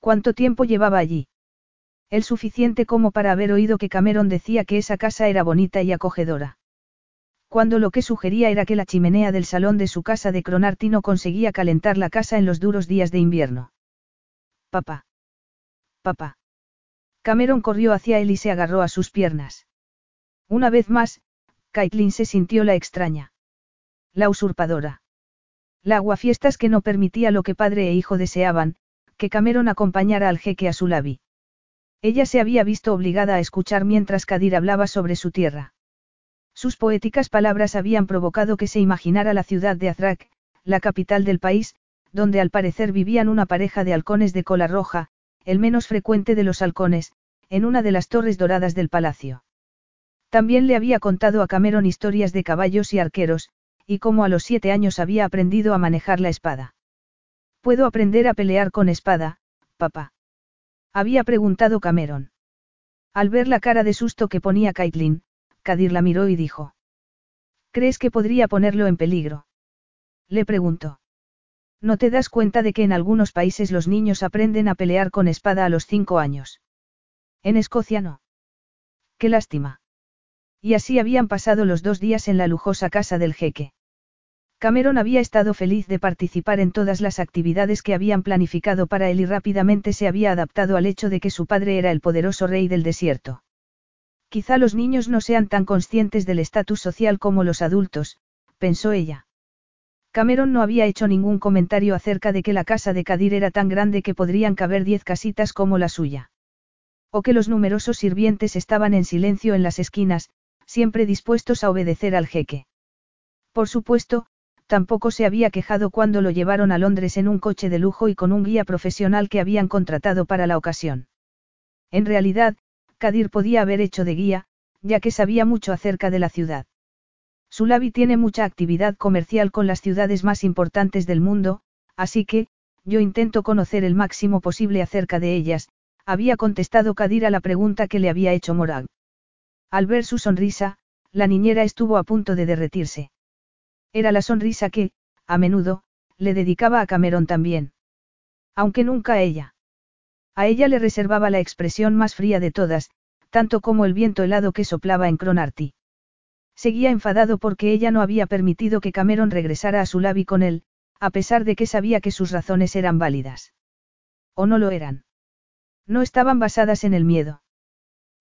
¿Cuánto tiempo llevaba allí? El suficiente como para haber oído que Cameron decía que esa casa era bonita y acogedora. Cuando lo que sugería era que la chimenea del salón de su casa de Cronarty no conseguía calentar la casa en los duros días de invierno. Papá. Papá. Cameron corrió hacia él y se agarró a sus piernas. Una vez más, Caitlin se sintió la extraña. La usurpadora. La aguafiestas que no permitía lo que padre e hijo deseaban, que Cameron acompañara al jeque a su labi. Ella se había visto obligada a escuchar mientras Kadir hablaba sobre su tierra. Sus poéticas palabras habían provocado que se imaginara la ciudad de Azrak, la capital del país, donde al parecer vivían una pareja de halcones de cola roja, el menos frecuente de los halcones, en una de las torres doradas del palacio. También le había contado a Cameron historias de caballos y arqueros, y cómo a los siete años había aprendido a manejar la espada. Puedo aprender a pelear con espada, papá. Había preguntado Cameron. Al ver la cara de susto que ponía Caitlin, Kadir la miró y dijo. ¿Crees que podría ponerlo en peligro? Le preguntó. ¿No te das cuenta de que en algunos países los niños aprenden a pelear con espada a los cinco años? En Escocia no. Qué lástima. Y así habían pasado los dos días en la lujosa casa del jeque. Cameron había estado feliz de participar en todas las actividades que habían planificado para él y rápidamente se había adaptado al hecho de que su padre era el poderoso rey del desierto. Quizá los niños no sean tan conscientes del estatus social como los adultos, pensó ella. Cameron no había hecho ningún comentario acerca de que la casa de Kadir era tan grande que podrían caber diez casitas como la suya. O que los numerosos sirvientes estaban en silencio en las esquinas, siempre dispuestos a obedecer al jeque. Por supuesto, tampoco se había quejado cuando lo llevaron a Londres en un coche de lujo y con un guía profesional que habían contratado para la ocasión. En realidad, Kadir podía haber hecho de guía, ya que sabía mucho acerca de la ciudad. Sulabi tiene mucha actividad comercial con las ciudades más importantes del mundo, así que, yo intento conocer el máximo posible acerca de ellas, había contestado Kadir a la pregunta que le había hecho Morag. Al ver su sonrisa, la niñera estuvo a punto de derretirse. Era la sonrisa que, a menudo, le dedicaba a Cameron también. Aunque nunca a ella. A ella le reservaba la expresión más fría de todas, tanto como el viento helado que soplaba en Cronarty. Seguía enfadado porque ella no había permitido que Cameron regresara a su labi con él, a pesar de que sabía que sus razones eran válidas. O no lo eran. No estaban basadas en el miedo.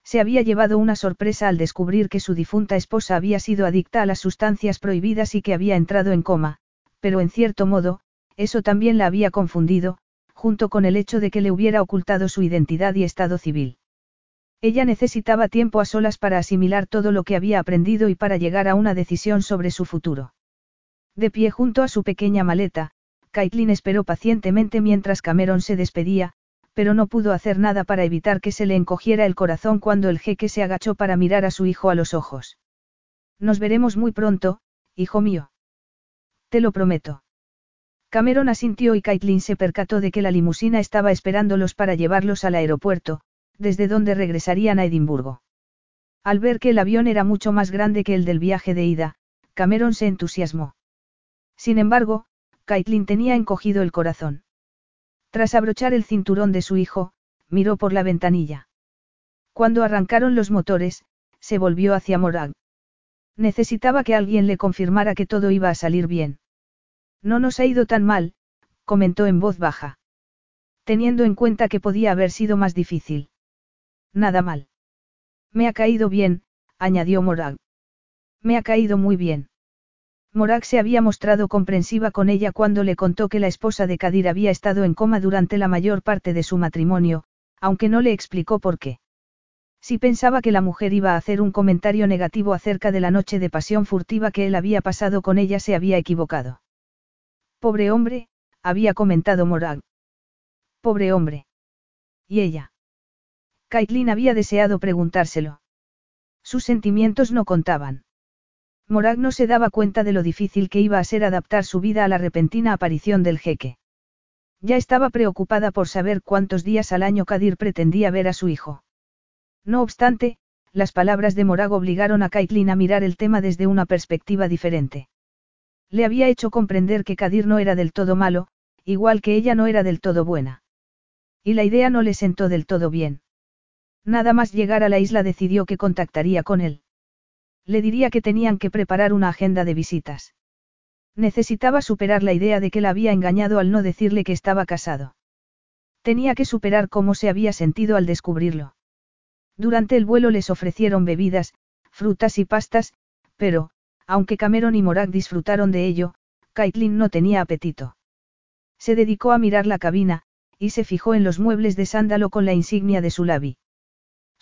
Se había llevado una sorpresa al descubrir que su difunta esposa había sido adicta a las sustancias prohibidas y que había entrado en coma, pero en cierto modo, eso también la había confundido, junto con el hecho de que le hubiera ocultado su identidad y estado civil. Ella necesitaba tiempo a solas para asimilar todo lo que había aprendido y para llegar a una decisión sobre su futuro. De pie junto a su pequeña maleta, Caitlin esperó pacientemente mientras Cameron se despedía, pero no pudo hacer nada para evitar que se le encogiera el corazón cuando el jeque se agachó para mirar a su hijo a los ojos. Nos veremos muy pronto, hijo mío. Te lo prometo. Cameron asintió y Caitlin se percató de que la limusina estaba esperándolos para llevarlos al aeropuerto, desde donde regresarían a Edimburgo. Al ver que el avión era mucho más grande que el del viaje de ida, Cameron se entusiasmó. Sin embargo, Caitlin tenía encogido el corazón. Tras abrochar el cinturón de su hijo, miró por la ventanilla. Cuando arrancaron los motores, se volvió hacia Morag. Necesitaba que alguien le confirmara que todo iba a salir bien. No nos ha ido tan mal, comentó en voz baja. Teniendo en cuenta que podía haber sido más difícil. Nada mal. Me ha caído bien, añadió Morag. Me ha caído muy bien. Morag se había mostrado comprensiva con ella cuando le contó que la esposa de Kadir había estado en coma durante la mayor parte de su matrimonio, aunque no le explicó por qué. Si pensaba que la mujer iba a hacer un comentario negativo acerca de la noche de pasión furtiva que él había pasado con ella, se había equivocado. Pobre hombre, había comentado Morag. Pobre hombre. ¿Y ella? Caitlin había deseado preguntárselo. Sus sentimientos no contaban. Morag no se daba cuenta de lo difícil que iba a ser adaptar su vida a la repentina aparición del jeque. Ya estaba preocupada por saber cuántos días al año Kadir pretendía ver a su hijo. No obstante, las palabras de Morag obligaron a Caitlin a mirar el tema desde una perspectiva diferente. Le había hecho comprender que Kadir no era del todo malo, igual que ella no era del todo buena. Y la idea no le sentó del todo bien. Nada más llegar a la isla decidió que contactaría con él. Le diría que tenían que preparar una agenda de visitas. Necesitaba superar la idea de que la había engañado al no decirle que estaba casado. Tenía que superar cómo se había sentido al descubrirlo. Durante el vuelo les ofrecieron bebidas, frutas y pastas, pero, aunque Cameron y Morak disfrutaron de ello, Caitlin no tenía apetito. Se dedicó a mirar la cabina, y se fijó en los muebles de sándalo con la insignia de su labi.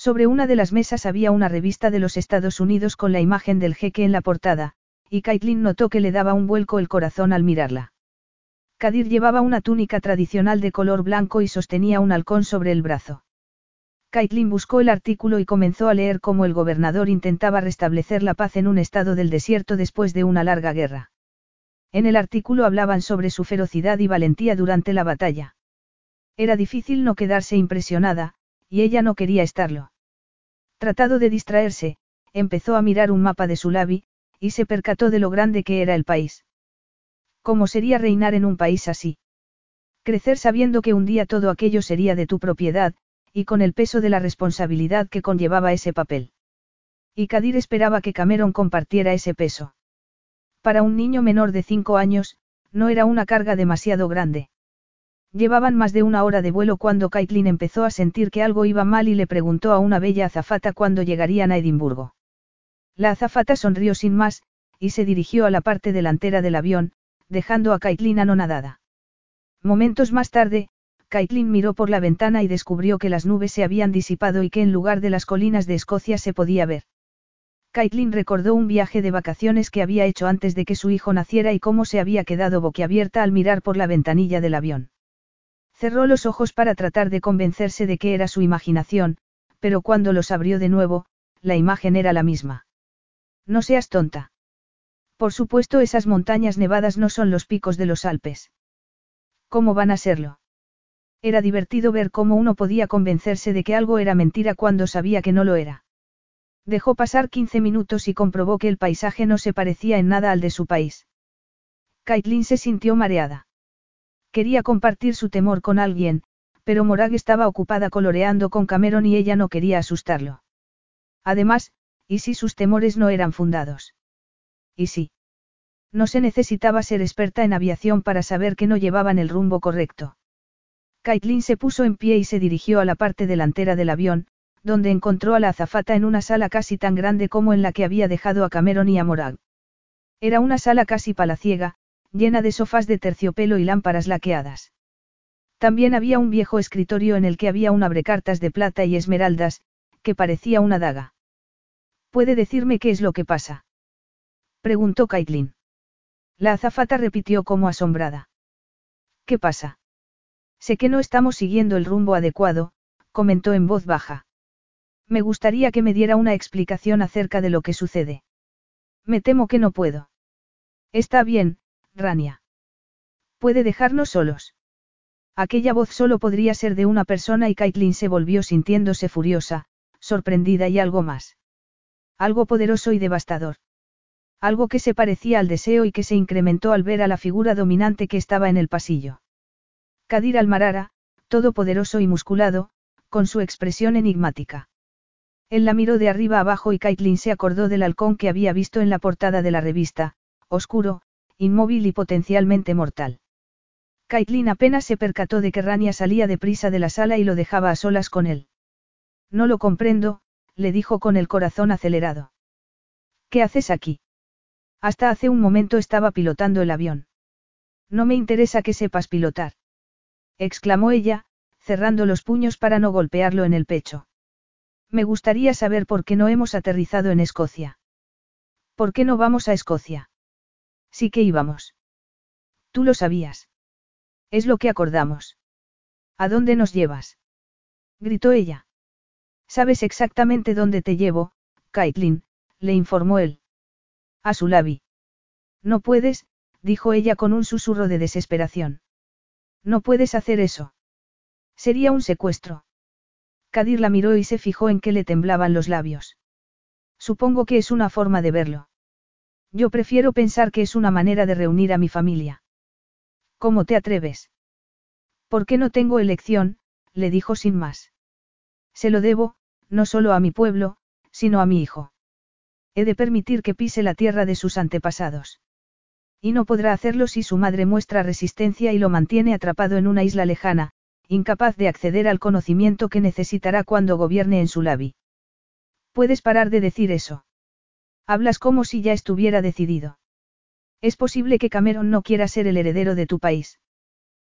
Sobre una de las mesas había una revista de los Estados Unidos con la imagen del jeque en la portada, y Caitlin notó que le daba un vuelco el corazón al mirarla. Kadir llevaba una túnica tradicional de color blanco y sostenía un halcón sobre el brazo. Caitlin buscó el artículo y comenzó a leer cómo el gobernador intentaba restablecer la paz en un estado del desierto después de una larga guerra. En el artículo hablaban sobre su ferocidad y valentía durante la batalla. Era difícil no quedarse impresionada, y ella no quería estarlo. Tratado de distraerse, empezó a mirar un mapa de Sulabi, y se percató de lo grande que era el país. ¿Cómo sería reinar en un país así? Crecer sabiendo que un día todo aquello sería de tu propiedad, y con el peso de la responsabilidad que conllevaba ese papel. Y Kadir esperaba que Cameron compartiera ese peso. Para un niño menor de cinco años, no era una carga demasiado grande. Llevaban más de una hora de vuelo cuando Caitlin empezó a sentir que algo iba mal y le preguntó a una bella azafata cuándo llegarían a Edimburgo. La azafata sonrió sin más, y se dirigió a la parte delantera del avión, dejando a Caitlin anonadada. Momentos más tarde, Caitlin miró por la ventana y descubrió que las nubes se habían disipado y que en lugar de las colinas de Escocia se podía ver. Caitlin recordó un viaje de vacaciones que había hecho antes de que su hijo naciera y cómo se había quedado boquiabierta al mirar por la ventanilla del avión. Cerró los ojos para tratar de convencerse de que era su imaginación, pero cuando los abrió de nuevo, la imagen era la misma. No seas tonta. Por supuesto esas montañas nevadas no son los picos de los Alpes. ¿Cómo van a serlo? Era divertido ver cómo uno podía convencerse de que algo era mentira cuando sabía que no lo era. Dejó pasar 15 minutos y comprobó que el paisaje no se parecía en nada al de su país. Caitlin se sintió mareada. Quería compartir su temor con alguien, pero Morag estaba ocupada coloreando con Cameron y ella no quería asustarlo. Además, ¿y si sus temores no eran fundados? ¿Y si? No se necesitaba ser experta en aviación para saber que no llevaban el rumbo correcto. Caitlin se puso en pie y se dirigió a la parte delantera del avión, donde encontró a la azafata en una sala casi tan grande como en la que había dejado a Cameron y a Morag. Era una sala casi palaciega, llena de sofás de terciopelo y lámparas laqueadas. También había un viejo escritorio en el que había un abrecartas de plata y esmeraldas, que parecía una daga. ¿Puede decirme qué es lo que pasa? preguntó Caitlin. La azafata repitió como asombrada. ¿Qué pasa? Sé que no estamos siguiendo el rumbo adecuado, comentó en voz baja. Me gustaría que me diera una explicación acerca de lo que sucede. Me temo que no puedo. Está bien, Rania. Puede dejarnos solos. Aquella voz solo podría ser de una persona y Caitlin se volvió sintiéndose furiosa, sorprendida y algo más. Algo poderoso y devastador. Algo que se parecía al deseo y que se incrementó al ver a la figura dominante que estaba en el pasillo. Kadir Almarara, todopoderoso y musculado, con su expresión enigmática. Él la miró de arriba abajo y Caitlin se acordó del halcón que había visto en la portada de la revista, oscuro, inmóvil y potencialmente mortal. Caitlin apenas se percató de que Rania salía deprisa de la sala y lo dejaba a solas con él. No lo comprendo, le dijo con el corazón acelerado. ¿Qué haces aquí? Hasta hace un momento estaba pilotando el avión. No me interesa que sepas pilotar. exclamó ella, cerrando los puños para no golpearlo en el pecho. Me gustaría saber por qué no hemos aterrizado en Escocia. ¿Por qué no vamos a Escocia? Sí que íbamos. Tú lo sabías. Es lo que acordamos. ¿A dónde nos llevas? gritó ella. Sabes exactamente dónde te llevo, Caitlin, le informó él. A su labi. No puedes, dijo ella con un susurro de desesperación. No puedes hacer eso. Sería un secuestro. Kadir la miró y se fijó en que le temblaban los labios. Supongo que es una forma de verlo. Yo prefiero pensar que es una manera de reunir a mi familia. ¿Cómo te atreves? ¿Por qué no tengo elección? le dijo sin más. Se lo debo, no solo a mi pueblo, sino a mi hijo. He de permitir que pise la tierra de sus antepasados. Y no podrá hacerlo si su madre muestra resistencia y lo mantiene atrapado en una isla lejana, incapaz de acceder al conocimiento que necesitará cuando gobierne en su labi. Puedes parar de decir eso. Hablas como si ya estuviera decidido. Es posible que Cameron no quiera ser el heredero de tu país.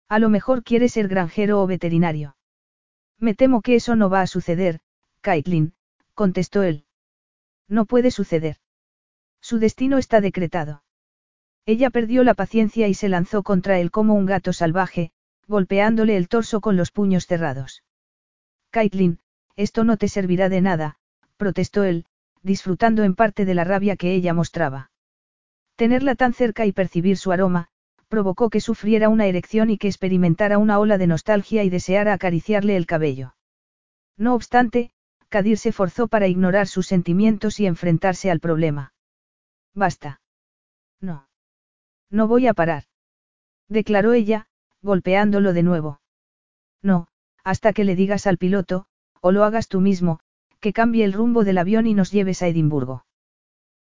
A lo mejor quiere ser granjero o veterinario. Me temo que eso no va a suceder, Caitlin, contestó él. No puede suceder. Su destino está decretado. Ella perdió la paciencia y se lanzó contra él como un gato salvaje, golpeándole el torso con los puños cerrados. Caitlin, esto no te servirá de nada, protestó él, disfrutando en parte de la rabia que ella mostraba. Tenerla tan cerca y percibir su aroma, provocó que sufriera una erección y que experimentara una ola de nostalgia y deseara acariciarle el cabello. No obstante, Kadir se forzó para ignorar sus sentimientos y enfrentarse al problema. Basta. No. No voy a parar. Declaró ella, golpeándolo de nuevo. No, hasta que le digas al piloto, o lo hagas tú mismo, que cambie el rumbo del avión y nos lleves a Edimburgo.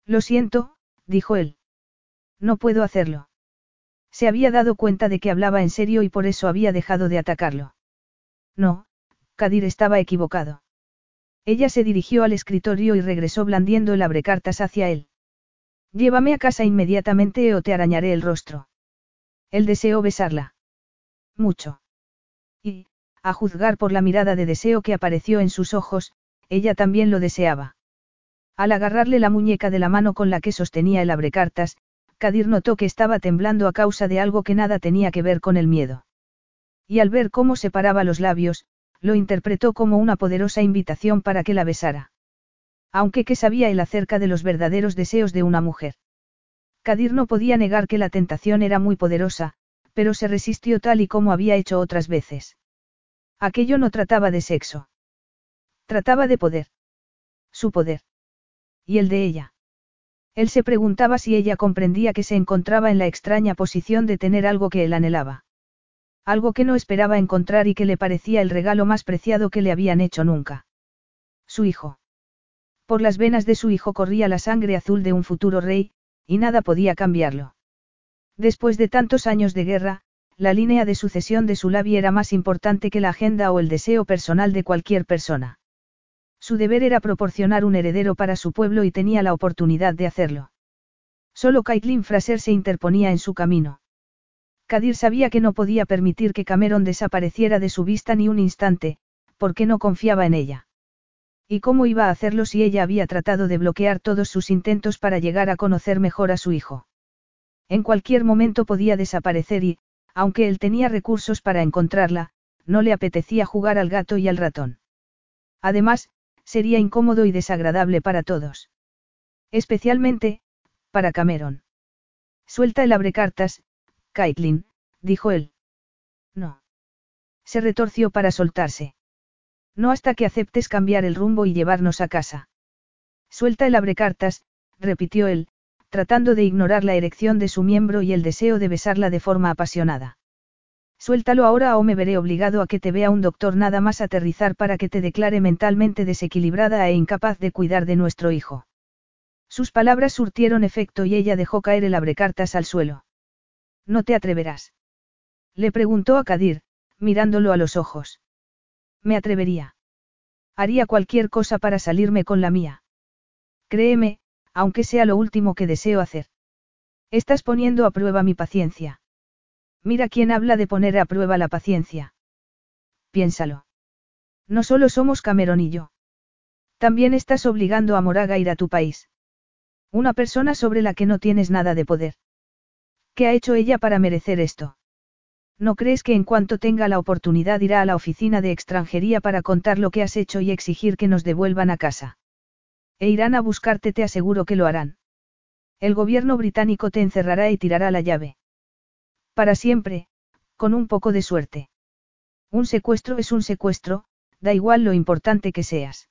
Lo siento, dijo él. No puedo hacerlo. Se había dado cuenta de que hablaba en serio y por eso había dejado de atacarlo. No, Kadir estaba equivocado. Ella se dirigió al escritorio y regresó blandiendo el abrecartas hacia él. Llévame a casa inmediatamente o te arañaré el rostro. Él deseó besarla. Mucho. Y, a juzgar por la mirada de deseo que apareció en sus ojos, ella también lo deseaba. Al agarrarle la muñeca de la mano con la que sostenía el abrecartas, Kadir notó que estaba temblando a causa de algo que nada tenía que ver con el miedo. Y al ver cómo separaba los labios, lo interpretó como una poderosa invitación para que la besara. Aunque qué sabía él acerca de los verdaderos deseos de una mujer. Kadir no podía negar que la tentación era muy poderosa, pero se resistió tal y como había hecho otras veces. Aquello no trataba de sexo. Trataba de poder. Su poder. Y el de ella. Él se preguntaba si ella comprendía que se encontraba en la extraña posición de tener algo que él anhelaba. Algo que no esperaba encontrar y que le parecía el regalo más preciado que le habían hecho nunca. Su hijo. Por las venas de su hijo corría la sangre azul de un futuro rey, y nada podía cambiarlo. Después de tantos años de guerra, la línea de sucesión de su labi era más importante que la agenda o el deseo personal de cualquier persona. Su deber era proporcionar un heredero para su pueblo y tenía la oportunidad de hacerlo. Solo Caitlin Fraser se interponía en su camino. Kadir sabía que no podía permitir que Cameron desapareciera de su vista ni un instante, porque no confiaba en ella. ¿Y cómo iba a hacerlo si ella había tratado de bloquear todos sus intentos para llegar a conocer mejor a su hijo? En cualquier momento podía desaparecer y, aunque él tenía recursos para encontrarla, no le apetecía jugar al gato y al ratón. Además, sería incómodo y desagradable para todos. Especialmente, para Cameron. Suelta el abrecartas, Caitlin, dijo él. No. Se retorció para soltarse. No hasta que aceptes cambiar el rumbo y llevarnos a casa. Suelta el abrecartas, repitió él, tratando de ignorar la erección de su miembro y el deseo de besarla de forma apasionada. Suéltalo ahora o me veré obligado a que te vea un doctor nada más aterrizar para que te declare mentalmente desequilibrada e incapaz de cuidar de nuestro hijo. Sus palabras surtieron efecto y ella dejó caer el abrecartas al suelo. ¿No te atreverás? Le preguntó a Kadir, mirándolo a los ojos. Me atrevería. Haría cualquier cosa para salirme con la mía. Créeme, aunque sea lo último que deseo hacer. Estás poniendo a prueba mi paciencia. Mira quién habla de poner a prueba la paciencia. Piénsalo. No solo somos Cameron y yo. También estás obligando a Moraga a ir a tu país. Una persona sobre la que no tienes nada de poder. ¿Qué ha hecho ella para merecer esto? ¿No crees que en cuanto tenga la oportunidad irá a la oficina de extranjería para contar lo que has hecho y exigir que nos devuelvan a casa? E irán a buscarte, te aseguro que lo harán. El gobierno británico te encerrará y tirará la llave. Para siempre, con un poco de suerte. Un secuestro es un secuestro, da igual lo importante que seas.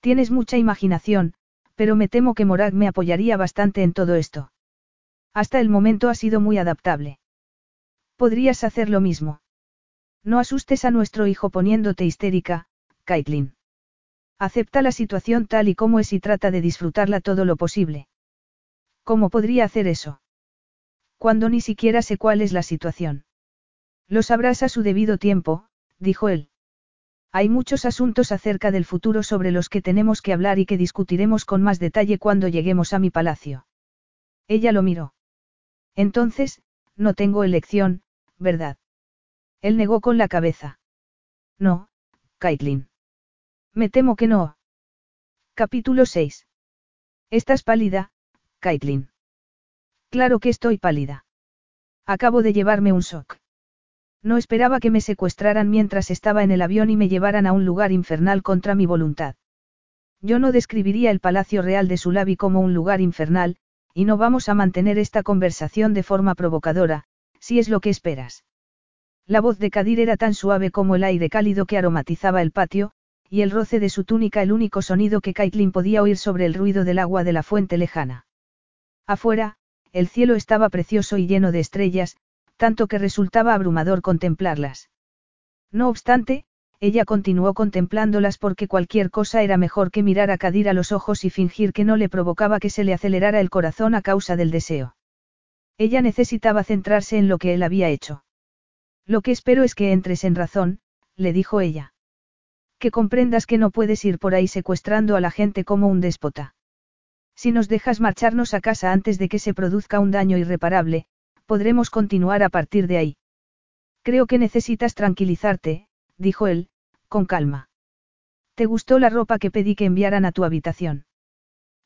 Tienes mucha imaginación, pero me temo que Morag me apoyaría bastante en todo esto. Hasta el momento ha sido muy adaptable. Podrías hacer lo mismo. No asustes a nuestro hijo poniéndote histérica, Caitlin. Acepta la situación tal y como es y trata de disfrutarla todo lo posible. ¿Cómo podría hacer eso? Cuando ni siquiera sé cuál es la situación. Lo sabrás a su debido tiempo, dijo él. Hay muchos asuntos acerca del futuro sobre los que tenemos que hablar y que discutiremos con más detalle cuando lleguemos a mi palacio. Ella lo miró. Entonces, no tengo elección, ¿verdad? Él negó con la cabeza. No, Caitlin. Me temo que no. Capítulo 6. Estás pálida, Caitlin. Claro que estoy pálida. Acabo de llevarme un shock. No esperaba que me secuestraran mientras estaba en el avión y me llevaran a un lugar infernal contra mi voluntad. Yo no describiría el Palacio Real de Sulabi como un lugar infernal, y no vamos a mantener esta conversación de forma provocadora, si es lo que esperas. La voz de Kadir era tan suave como el aire cálido que aromatizaba el patio, y el roce de su túnica el único sonido que Caitlin podía oír sobre el ruido del agua de la fuente lejana. Afuera, el cielo estaba precioso y lleno de estrellas, tanto que resultaba abrumador contemplarlas. No obstante, ella continuó contemplándolas porque cualquier cosa era mejor que mirar a Kadir a los ojos y fingir que no le provocaba que se le acelerara el corazón a causa del deseo. Ella necesitaba centrarse en lo que él había hecho. Lo que espero es que entres en razón, le dijo ella. Que comprendas que no puedes ir por ahí secuestrando a la gente como un déspota. Si nos dejas marcharnos a casa antes de que se produzca un daño irreparable, podremos continuar a partir de ahí. Creo que necesitas tranquilizarte, dijo él, con calma. ¿Te gustó la ropa que pedí que enviaran a tu habitación?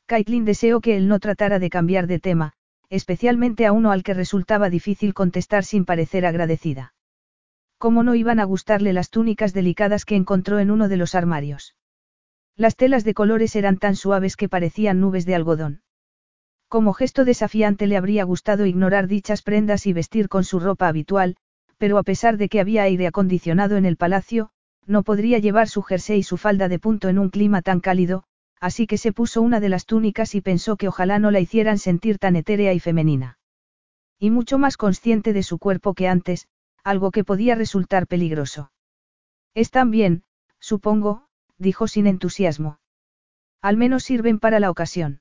Caitlin deseó que él no tratara de cambiar de tema, especialmente a uno al que resultaba difícil contestar sin parecer agradecida. ¿Cómo no iban a gustarle las túnicas delicadas que encontró en uno de los armarios? Las telas de colores eran tan suaves que parecían nubes de algodón. Como gesto desafiante le habría gustado ignorar dichas prendas y vestir con su ropa habitual, pero a pesar de que había aire acondicionado en el palacio, no podría llevar su jersey y su falda de punto en un clima tan cálido, así que se puso una de las túnicas y pensó que ojalá no la hicieran sentir tan etérea y femenina. Y mucho más consciente de su cuerpo que antes, algo que podía resultar peligroso. Están bien, supongo, dijo sin entusiasmo. Al menos sirven para la ocasión.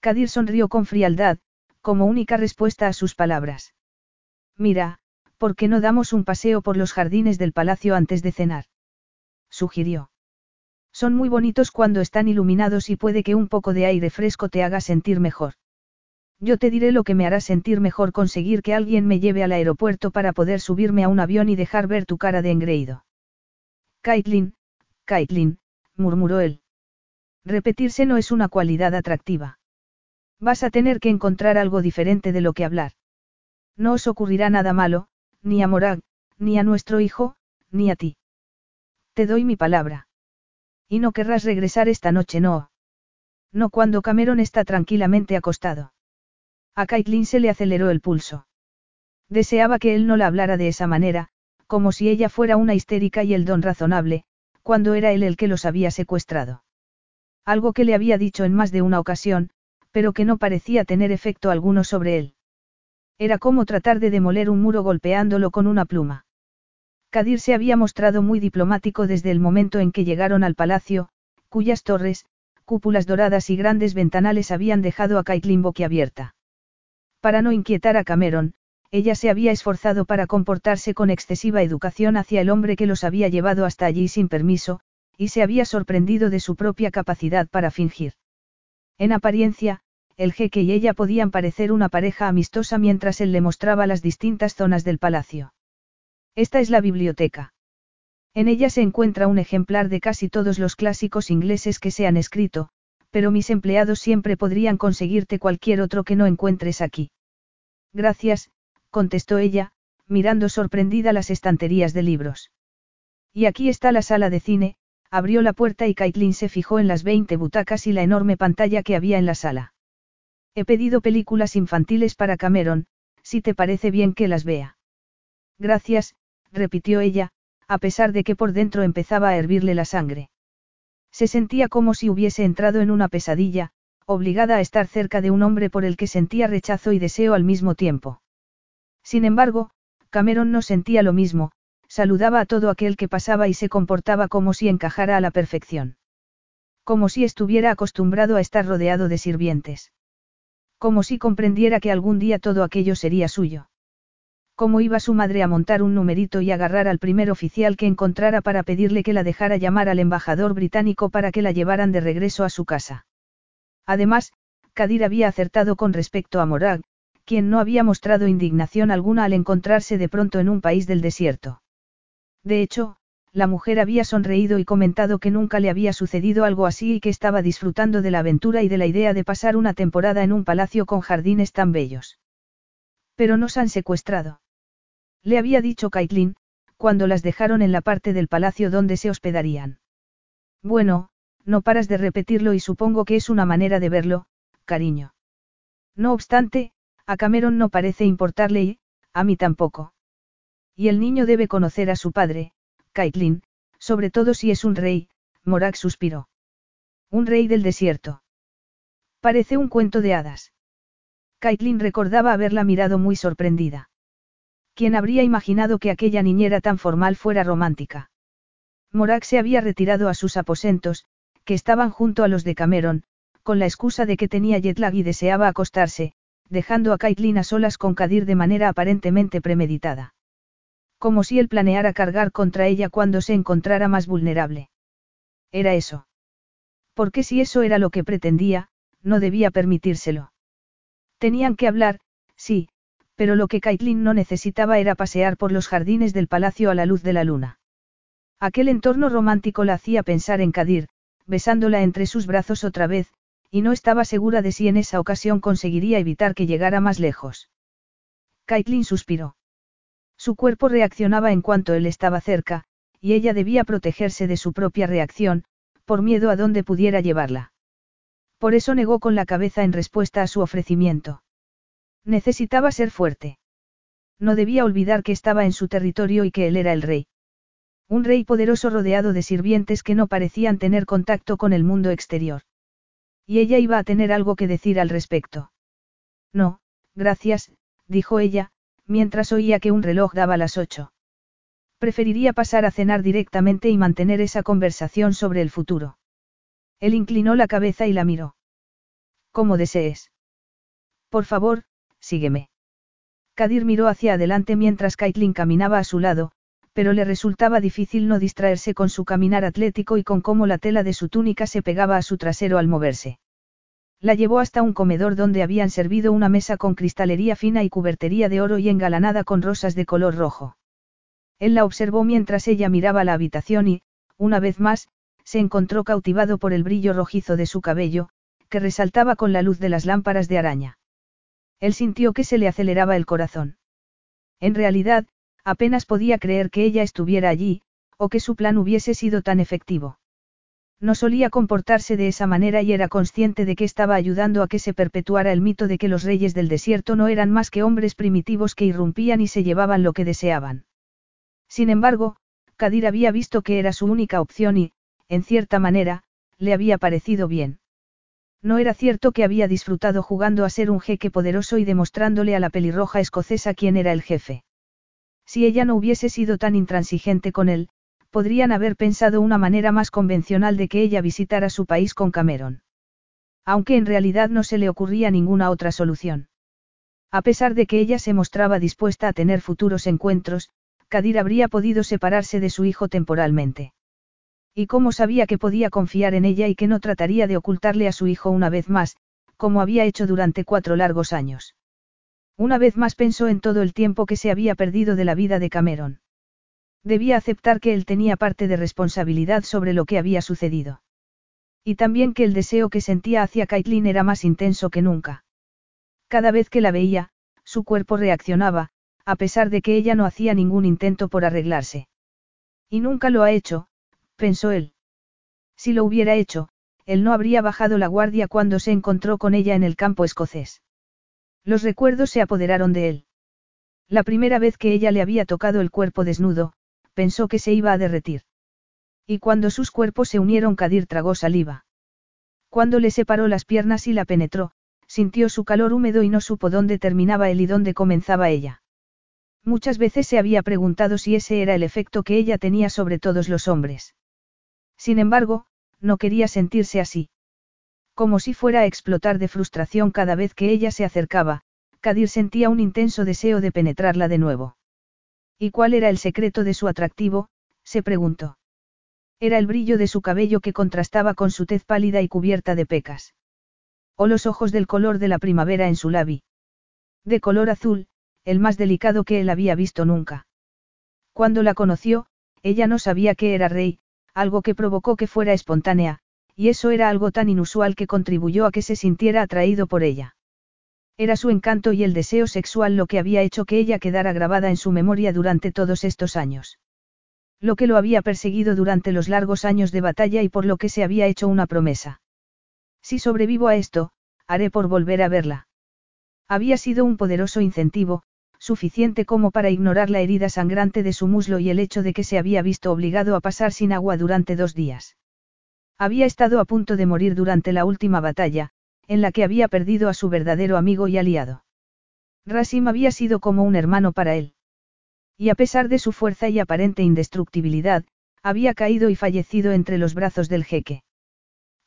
Kadir sonrió con frialdad, como única respuesta a sus palabras. Mira, ¿por qué no damos un paseo por los jardines del palacio antes de cenar? Sugirió. Son muy bonitos cuando están iluminados y puede que un poco de aire fresco te haga sentir mejor. Yo te diré lo que me hará sentir mejor conseguir que alguien me lleve al aeropuerto para poder subirme a un avión y dejar ver tu cara de engreído. Caitlin, Caitlin, murmuró él. Repetirse no es una cualidad atractiva. Vas a tener que encontrar algo diferente de lo que hablar. No os ocurrirá nada malo, ni a Morag, ni a nuestro hijo, ni a ti. Te doy mi palabra. Y no querrás regresar esta noche, no. No cuando Cameron está tranquilamente acostado. A Caitlin se le aceleró el pulso. Deseaba que él no la hablara de esa manera, como si ella fuera una histérica y el don razonable, cuando era él el que los había secuestrado. Algo que le había dicho en más de una ocasión, pero que no parecía tener efecto alguno sobre él. Era como tratar de demoler un muro golpeándolo con una pluma. Kadir se había mostrado muy diplomático desde el momento en que llegaron al palacio, cuyas torres, cúpulas doradas y grandes ventanales habían dejado a Caitlin boquiabierta. Para no inquietar a Cameron, ella se había esforzado para comportarse con excesiva educación hacia el hombre que los había llevado hasta allí sin permiso, y se había sorprendido de su propia capacidad para fingir. En apariencia, el jeque y ella podían parecer una pareja amistosa mientras él le mostraba las distintas zonas del palacio. Esta es la biblioteca. En ella se encuentra un ejemplar de casi todos los clásicos ingleses que se han escrito, pero mis empleados siempre podrían conseguirte cualquier otro que no encuentres aquí. Gracias, contestó ella, mirando sorprendida las estanterías de libros. Y aquí está la sala de cine, abrió la puerta y Caitlin se fijó en las 20 butacas y la enorme pantalla que había en la sala. He pedido películas infantiles para Cameron, si te parece bien que las vea. Gracias, repitió ella, a pesar de que por dentro empezaba a hervirle la sangre. Se sentía como si hubiese entrado en una pesadilla, obligada a estar cerca de un hombre por el que sentía rechazo y deseo al mismo tiempo. Sin embargo, Cameron no sentía lo mismo, saludaba a todo aquel que pasaba y se comportaba como si encajara a la perfección. Como si estuviera acostumbrado a estar rodeado de sirvientes. Como si comprendiera que algún día todo aquello sería suyo. Como iba su madre a montar un numerito y agarrar al primer oficial que encontrara para pedirle que la dejara llamar al embajador británico para que la llevaran de regreso a su casa. Además, Kadir había acertado con respecto a Morag, quien no había mostrado indignación alguna al encontrarse de pronto en un país del desierto. De hecho, la mujer había sonreído y comentado que nunca le había sucedido algo así y que estaba disfrutando de la aventura y de la idea de pasar una temporada en un palacio con jardines tan bellos. Pero nos han secuestrado. Le había dicho Caitlin, cuando las dejaron en la parte del palacio donde se hospedarían. Bueno, no paras de repetirlo y supongo que es una manera de verlo, cariño. No obstante, a Cameron no parece importarle y, a mí tampoco. Y el niño debe conocer a su padre, Caitlin, sobre todo si es un rey, Morak suspiró. Un rey del desierto. Parece un cuento de hadas. Caitlin recordaba haberla mirado muy sorprendida. ¿Quién habría imaginado que aquella niñera tan formal fuera romántica? Morak se había retirado a sus aposentos, que estaban junto a los de Cameron, con la excusa de que tenía jetlag y deseaba acostarse, dejando a Caitlin a solas con Kadir de manera aparentemente premeditada. Como si él planeara cargar contra ella cuando se encontrara más vulnerable. Era eso. Porque si eso era lo que pretendía, no debía permitírselo. Tenían que hablar, sí, pero lo que Caitlin no necesitaba era pasear por los jardines del palacio a la luz de la luna. Aquel entorno romántico la hacía pensar en Kadir, besándola entre sus brazos otra vez, y no estaba segura de si en esa ocasión conseguiría evitar que llegara más lejos. Caitlin suspiró. Su cuerpo reaccionaba en cuanto él estaba cerca, y ella debía protegerse de su propia reacción, por miedo a dónde pudiera llevarla. Por eso negó con la cabeza en respuesta a su ofrecimiento. Necesitaba ser fuerte. No debía olvidar que estaba en su territorio y que él era el rey. Un rey poderoso rodeado de sirvientes que no parecían tener contacto con el mundo exterior. Y ella iba a tener algo que decir al respecto. No, gracias, dijo ella, mientras oía que un reloj daba las ocho. Preferiría pasar a cenar directamente y mantener esa conversación sobre el futuro. Él inclinó la cabeza y la miró. Como desees. Por favor, sígueme. Kadir miró hacia adelante mientras Caitlin caminaba a su lado, pero le resultaba difícil no distraerse con su caminar atlético y con cómo la tela de su túnica se pegaba a su trasero al moverse. La llevó hasta un comedor donde habían servido una mesa con cristalería fina y cubertería de oro y engalanada con rosas de color rojo. Él la observó mientras ella miraba la habitación y, una vez más, se encontró cautivado por el brillo rojizo de su cabello, que resaltaba con la luz de las lámparas de araña. Él sintió que se le aceleraba el corazón. En realidad, apenas podía creer que ella estuviera allí, o que su plan hubiese sido tan efectivo. No solía comportarse de esa manera y era consciente de que estaba ayudando a que se perpetuara el mito de que los reyes del desierto no eran más que hombres primitivos que irrumpían y se llevaban lo que deseaban. Sin embargo, Kadir había visto que era su única opción y, en cierta manera, le había parecido bien. No era cierto que había disfrutado jugando a ser un jeque poderoso y demostrándole a la pelirroja escocesa quién era el jefe. Si ella no hubiese sido tan intransigente con él, podrían haber pensado una manera más convencional de que ella visitara su país con Cameron. Aunque en realidad no se le ocurría ninguna otra solución. A pesar de que ella se mostraba dispuesta a tener futuros encuentros, Kadir habría podido separarse de su hijo temporalmente. Y cómo sabía que podía confiar en ella y que no trataría de ocultarle a su hijo una vez más, como había hecho durante cuatro largos años. Una vez más pensó en todo el tiempo que se había perdido de la vida de Cameron. Debía aceptar que él tenía parte de responsabilidad sobre lo que había sucedido. Y también que el deseo que sentía hacia Caitlin era más intenso que nunca. Cada vez que la veía, su cuerpo reaccionaba, a pesar de que ella no hacía ningún intento por arreglarse. Y nunca lo ha hecho, pensó él. Si lo hubiera hecho, él no habría bajado la guardia cuando se encontró con ella en el campo escocés. Los recuerdos se apoderaron de él. La primera vez que ella le había tocado el cuerpo desnudo, pensó que se iba a derretir. Y cuando sus cuerpos se unieron, Kadir tragó saliva. Cuando le separó las piernas y la penetró, sintió su calor húmedo y no supo dónde terminaba él y dónde comenzaba ella. Muchas veces se había preguntado si ese era el efecto que ella tenía sobre todos los hombres. Sin embargo, no quería sentirse así. Como si fuera a explotar de frustración cada vez que ella se acercaba, Kadir sentía un intenso deseo de penetrarla de nuevo. ¿Y cuál era el secreto de su atractivo? se preguntó. Era el brillo de su cabello que contrastaba con su tez pálida y cubierta de pecas. O los ojos del color de la primavera en su labi. De color azul, el más delicado que él había visto nunca. Cuando la conoció, ella no sabía que era rey, algo que provocó que fuera espontánea, y eso era algo tan inusual que contribuyó a que se sintiera atraído por ella. Era su encanto y el deseo sexual lo que había hecho que ella quedara grabada en su memoria durante todos estos años. Lo que lo había perseguido durante los largos años de batalla y por lo que se había hecho una promesa. Si sobrevivo a esto, haré por volver a verla. Había sido un poderoso incentivo, suficiente como para ignorar la herida sangrante de su muslo y el hecho de que se había visto obligado a pasar sin agua durante dos días. Había estado a punto de morir durante la última batalla, en la que había perdido a su verdadero amigo y aliado. Rasim había sido como un hermano para él. Y a pesar de su fuerza y aparente indestructibilidad, había caído y fallecido entre los brazos del jeque.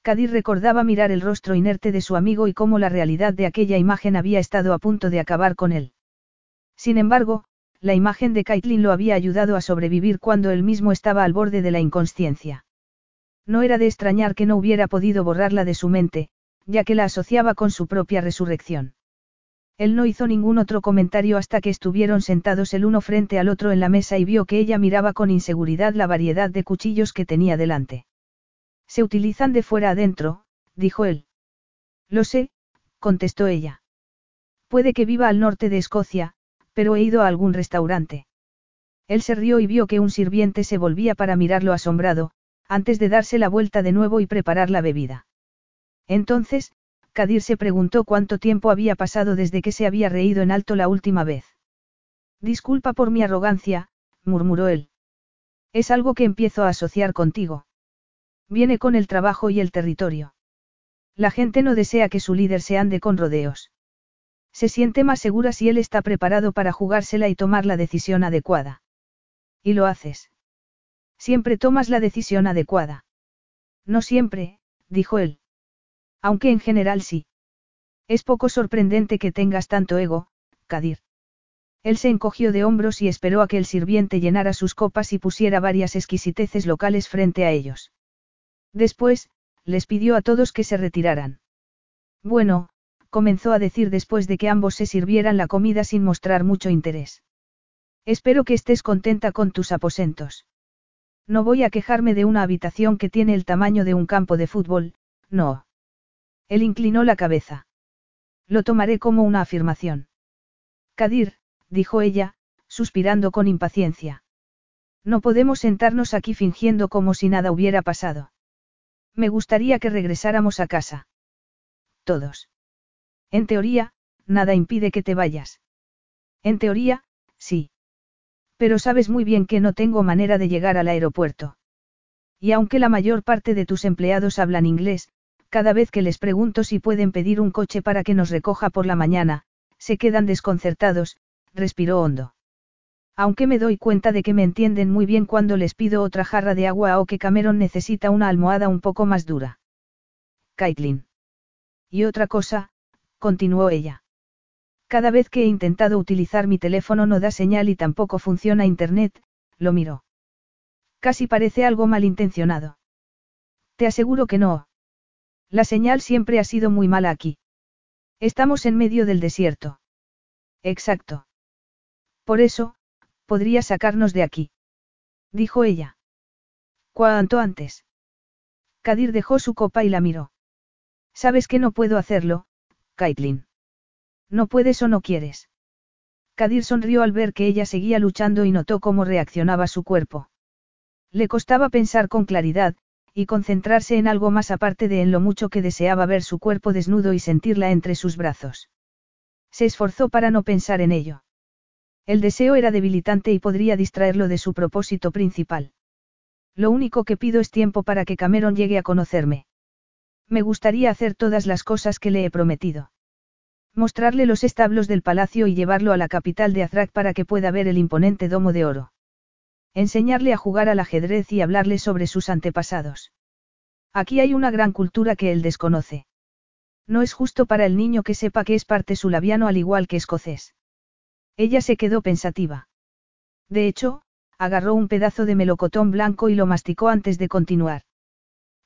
Kadir recordaba mirar el rostro inerte de su amigo y cómo la realidad de aquella imagen había estado a punto de acabar con él. Sin embargo, la imagen de Caitlin lo había ayudado a sobrevivir cuando él mismo estaba al borde de la inconsciencia. No era de extrañar que no hubiera podido borrarla de su mente, ya que la asociaba con su propia resurrección. Él no hizo ningún otro comentario hasta que estuvieron sentados el uno frente al otro en la mesa y vio que ella miraba con inseguridad la variedad de cuchillos que tenía delante. Se utilizan de fuera adentro, dijo él. Lo sé, contestó ella. Puede que viva al norte de Escocia, pero he ido a algún restaurante. Él se rió y vio que un sirviente se volvía para mirarlo asombrado, antes de darse la vuelta de nuevo y preparar la bebida. Entonces, Kadir se preguntó cuánto tiempo había pasado desde que se había reído en alto la última vez. Disculpa por mi arrogancia, murmuró él. Es algo que empiezo a asociar contigo. Viene con el trabajo y el territorio. La gente no desea que su líder se ande con rodeos. Se siente más segura si él está preparado para jugársela y tomar la decisión adecuada. Y lo haces. Siempre tomas la decisión adecuada. No siempre, dijo él. Aunque en general sí. Es poco sorprendente que tengas tanto ego, Kadir. Él se encogió de hombros y esperó a que el sirviente llenara sus copas y pusiera varias exquisiteces locales frente a ellos. Después, les pidió a todos que se retiraran. Bueno, comenzó a decir después de que ambos se sirvieran la comida sin mostrar mucho interés. Espero que estés contenta con tus aposentos. No voy a quejarme de una habitación que tiene el tamaño de un campo de fútbol, no. Él inclinó la cabeza. Lo tomaré como una afirmación. Kadir, dijo ella, suspirando con impaciencia. No podemos sentarnos aquí fingiendo como si nada hubiera pasado. Me gustaría que regresáramos a casa. Todos. En teoría, nada impide que te vayas. En teoría, sí. Pero sabes muy bien que no tengo manera de llegar al aeropuerto. Y aunque la mayor parte de tus empleados hablan inglés, Cada vez que les pregunto si pueden pedir un coche para que nos recoja por la mañana, se quedan desconcertados, respiró hondo. Aunque me doy cuenta de que me entienden muy bien cuando les pido otra jarra de agua o que Cameron necesita una almohada un poco más dura. Caitlin. Y otra cosa, continuó ella. Cada vez que he intentado utilizar mi teléfono no da señal y tampoco funciona Internet, lo miró. Casi parece algo malintencionado. Te aseguro que no. La señal siempre ha sido muy mala aquí. Estamos en medio del desierto. Exacto. Por eso, podría sacarnos de aquí. Dijo ella. Cuanto antes. Kadir dejó su copa y la miró. Sabes que no puedo hacerlo, Caitlin. No puedes o no quieres. Kadir sonrió al ver que ella seguía luchando y notó cómo reaccionaba su cuerpo. Le costaba pensar con claridad, y concentrarse en algo más aparte de en lo mucho que deseaba ver su cuerpo desnudo y sentirla entre sus brazos. Se esforzó para no pensar en ello. El deseo era debilitante y podría distraerlo de su propósito principal. Lo único que pido es tiempo para que Cameron llegue a conocerme. Me gustaría hacer todas las cosas que le he prometido. Mostrarle los establos del palacio y llevarlo a la capital de Azrak para que pueda ver el imponente domo de oro. Enseñarle a jugar al ajedrez y hablarle sobre sus antepasados. Aquí hay una gran cultura que él desconoce. No es justo para el niño que sepa que es parte sulaviano al igual que escocés. Ella se quedó pensativa. De hecho, agarró un pedazo de melocotón blanco y lo masticó antes de continuar.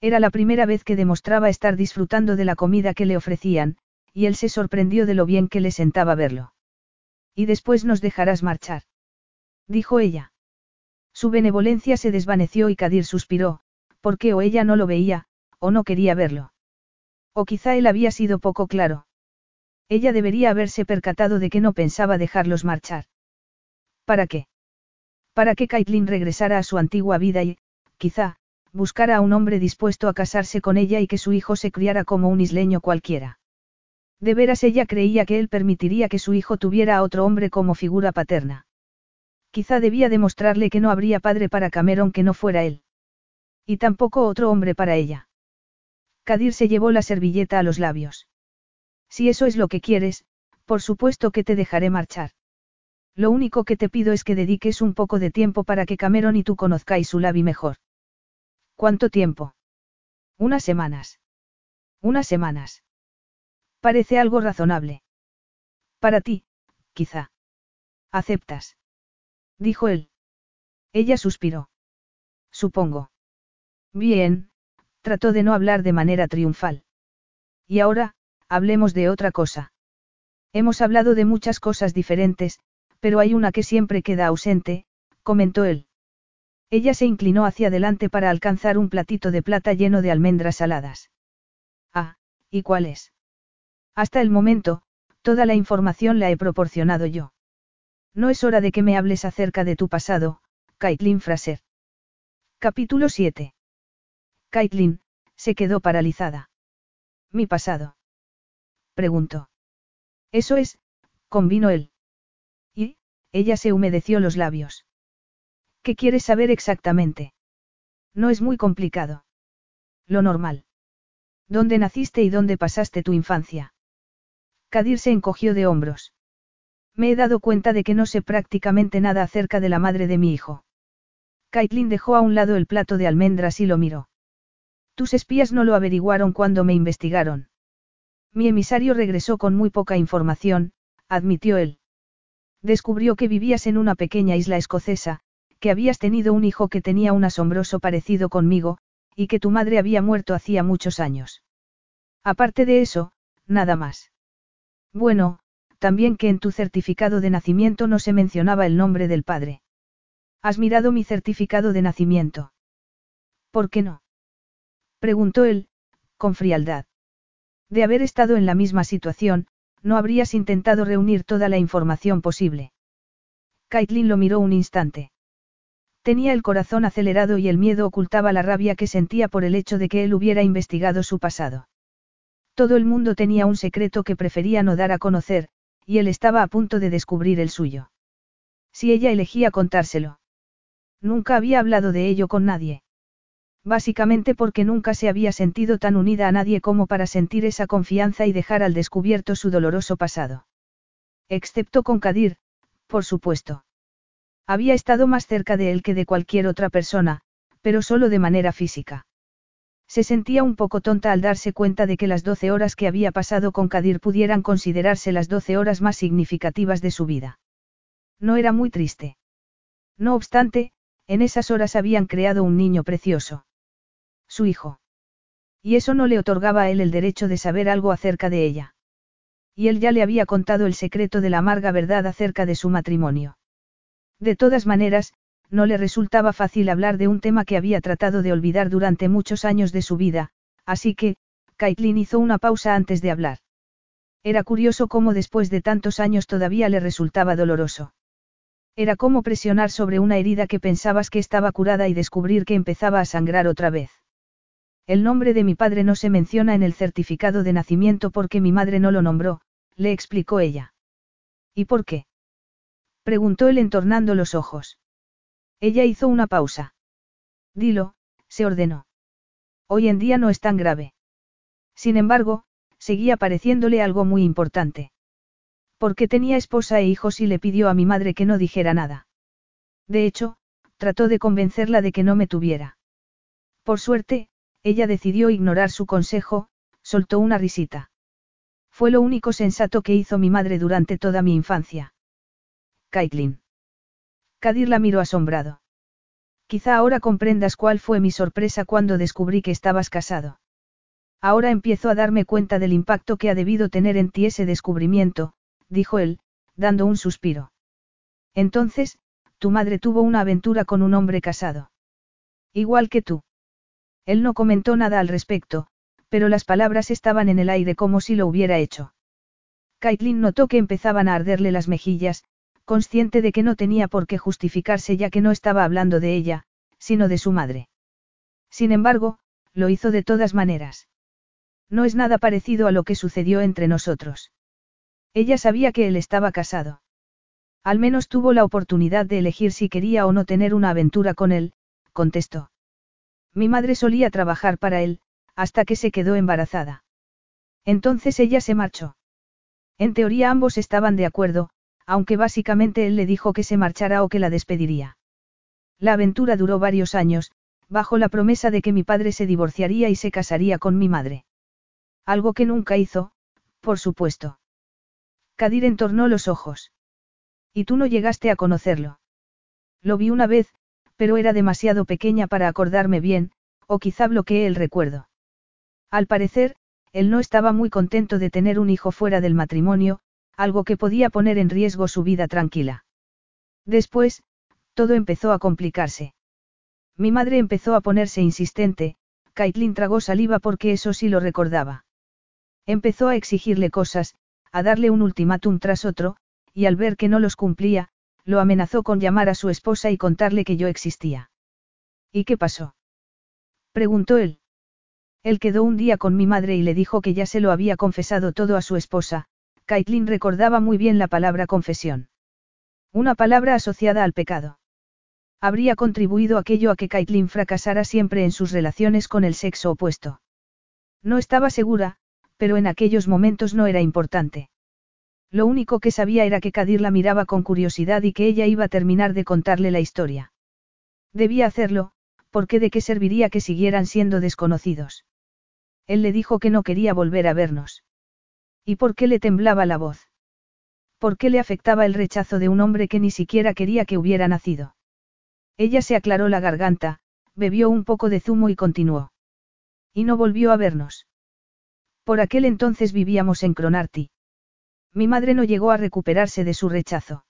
Era la primera vez que demostraba estar disfrutando de la comida que le ofrecían, y él se sorprendió de lo bien que le sentaba verlo. Y después nos dejarás marchar. Dijo ella. Su benevolencia se desvaneció y Kadir suspiró, porque o ella no lo veía, o no quería verlo. O quizá él había sido poco claro. Ella debería haberse percatado de que no pensaba dejarlos marchar. ¿Para qué? Para que Caitlin regresara a su antigua vida y, quizá, buscara a un hombre dispuesto a casarse con ella y que su hijo se criara como un isleño cualquiera. De veras ella creía que él permitiría que su hijo tuviera a otro hombre como figura paterna. Quizá debía demostrarle que no habría padre para Cameron que no fuera él. Y tampoco otro hombre para ella. Kadir se llevó la servilleta a los labios. Si eso es lo que quieres, por supuesto que te dejaré marchar. Lo único que te pido es que dediques un poco de tiempo para que Cameron y tú conozcáis su labi mejor. ¿Cuánto tiempo? Unas semanas. Unas semanas. Parece algo razonable. Para ti, quizá. ¿Aceptas? dijo él. Ella suspiró. Supongo. Bien, trató de no hablar de manera triunfal. Y ahora, hablemos de otra cosa. Hemos hablado de muchas cosas diferentes, pero hay una que siempre queda ausente, comentó él. Ella se inclinó hacia adelante para alcanzar un platito de plata lleno de almendras saladas. Ah, ¿y cuál es? Hasta el momento, toda la información la he proporcionado yo. No es hora de que me hables acerca de tu pasado, Caitlin Fraser. Capítulo 7. Caitlin, se quedó paralizada. ¿Mi pasado? Preguntó. Eso es, convino él. Y, ella se humedeció los labios. ¿Qué quieres saber exactamente? No es muy complicado. Lo normal. ¿Dónde naciste y dónde pasaste tu infancia? Kadir se encogió de hombros. Me he dado cuenta de que no sé prácticamente nada acerca de la madre de mi hijo. Caitlin dejó a un lado el plato de almendras y lo miró. Tus espías no lo averiguaron cuando me investigaron. Mi emisario regresó con muy poca información, admitió él. Descubrió que vivías en una pequeña isla escocesa, que habías tenido un hijo que tenía un asombroso parecido conmigo, y que tu madre había muerto hacía muchos años. Aparte de eso, nada más. Bueno, también que en tu certificado de nacimiento no se mencionaba el nombre del padre. ¿Has mirado mi certificado de nacimiento? ¿Por qué no? Preguntó él, con frialdad. De haber estado en la misma situación, no habrías intentado reunir toda la información posible. Caitlin lo miró un instante. Tenía el corazón acelerado y el miedo ocultaba la rabia que sentía por el hecho de que él hubiera investigado su pasado. Todo el mundo tenía un secreto que prefería no dar a conocer, y él estaba a punto de descubrir el suyo. Si ella elegía contárselo. Nunca había hablado de ello con nadie. Básicamente porque nunca se había sentido tan unida a nadie como para sentir esa confianza y dejar al descubierto su doloroso pasado. Excepto con Kadir, por supuesto. Había estado más cerca de él que de cualquier otra persona, pero solo de manera física. Se sentía un poco tonta al darse cuenta de que las doce horas que había pasado con Kadir pudieran considerarse las doce horas más significativas de su vida. No era muy triste. No obstante, en esas horas habían creado un niño precioso. Su hijo. Y eso no le otorgaba a él el derecho de saber algo acerca de ella. Y él ya le había contado el secreto de la amarga verdad acerca de su matrimonio. De todas maneras, no le resultaba fácil hablar de un tema que había tratado de olvidar durante muchos años de su vida, así que, Caitlin hizo una pausa antes de hablar. Era curioso cómo después de tantos años todavía le resultaba doloroso. Era como presionar sobre una herida que pensabas que estaba curada y descubrir que empezaba a sangrar otra vez. El nombre de mi padre no se menciona en el certificado de nacimiento porque mi madre no lo nombró, le explicó ella. ¿Y por qué? preguntó él entornando los ojos. Ella hizo una pausa. Dilo, se ordenó. Hoy en día no es tan grave. Sin embargo, seguía pareciéndole algo muy importante. Porque tenía esposa e hijos y le pidió a mi madre que no dijera nada. De hecho, trató de convencerla de que no me tuviera. Por suerte, ella decidió ignorar su consejo, soltó una risita. Fue lo único sensato que hizo mi madre durante toda mi infancia. Caitlin. Kadir la miró asombrado. Quizá ahora comprendas cuál fue mi sorpresa cuando descubrí que estabas casado. Ahora empiezo a darme cuenta del impacto que ha debido tener en ti ese descubrimiento, dijo él, dando un suspiro. Entonces, tu madre tuvo una aventura con un hombre casado. Igual que tú. Él no comentó nada al respecto, pero las palabras estaban en el aire como si lo hubiera hecho. Caitlin notó que empezaban a arderle las mejillas, consciente de que no tenía por qué justificarse ya que no estaba hablando de ella, sino de su madre. Sin embargo, lo hizo de todas maneras. No es nada parecido a lo que sucedió entre nosotros. Ella sabía que él estaba casado. Al menos tuvo la oportunidad de elegir si quería o no tener una aventura con él, contestó. Mi madre solía trabajar para él, hasta que se quedó embarazada. Entonces ella se marchó. En teoría ambos estaban de acuerdo, aunque básicamente él le dijo que se marchara o que la despediría. La aventura duró varios años, bajo la promesa de que mi padre se divorciaría y se casaría con mi madre. Algo que nunca hizo, por supuesto. Kadir entornó los ojos. ¿Y tú no llegaste a conocerlo? Lo vi una vez, pero era demasiado pequeña para acordarme bien, o quizá bloqueé el recuerdo. Al parecer, él no estaba muy contento de tener un hijo fuera del matrimonio, algo que podía poner en riesgo su vida tranquila. Después, todo empezó a complicarse. Mi madre empezó a ponerse insistente, Caitlin tragó saliva porque eso sí lo recordaba. Empezó a exigirle cosas, a darle un ultimátum tras otro, y al ver que no los cumplía, lo amenazó con llamar a su esposa y contarle que yo existía. ¿Y qué pasó? preguntó él. Él quedó un día con mi madre y le dijo que ya se lo había confesado todo a su esposa, Caitlin recordaba muy bien la palabra confesión. Una palabra asociada al pecado. Habría contribuido aquello a que Caitlin fracasara siempre en sus relaciones con el sexo opuesto. No estaba segura, pero en aquellos momentos no era importante. Lo único que sabía era que Kadir la miraba con curiosidad y que ella iba a terminar de contarle la historia. Debía hacerlo, porque de qué serviría que siguieran siendo desconocidos. Él le dijo que no quería volver a vernos. ¿Y por qué le temblaba la voz? ¿Por qué le afectaba el rechazo de un hombre que ni siquiera quería que hubiera nacido? Ella se aclaró la garganta, bebió un poco de zumo y continuó. Y no volvió a vernos. Por aquel entonces vivíamos en Cronarty. Mi madre no llegó a recuperarse de su rechazo.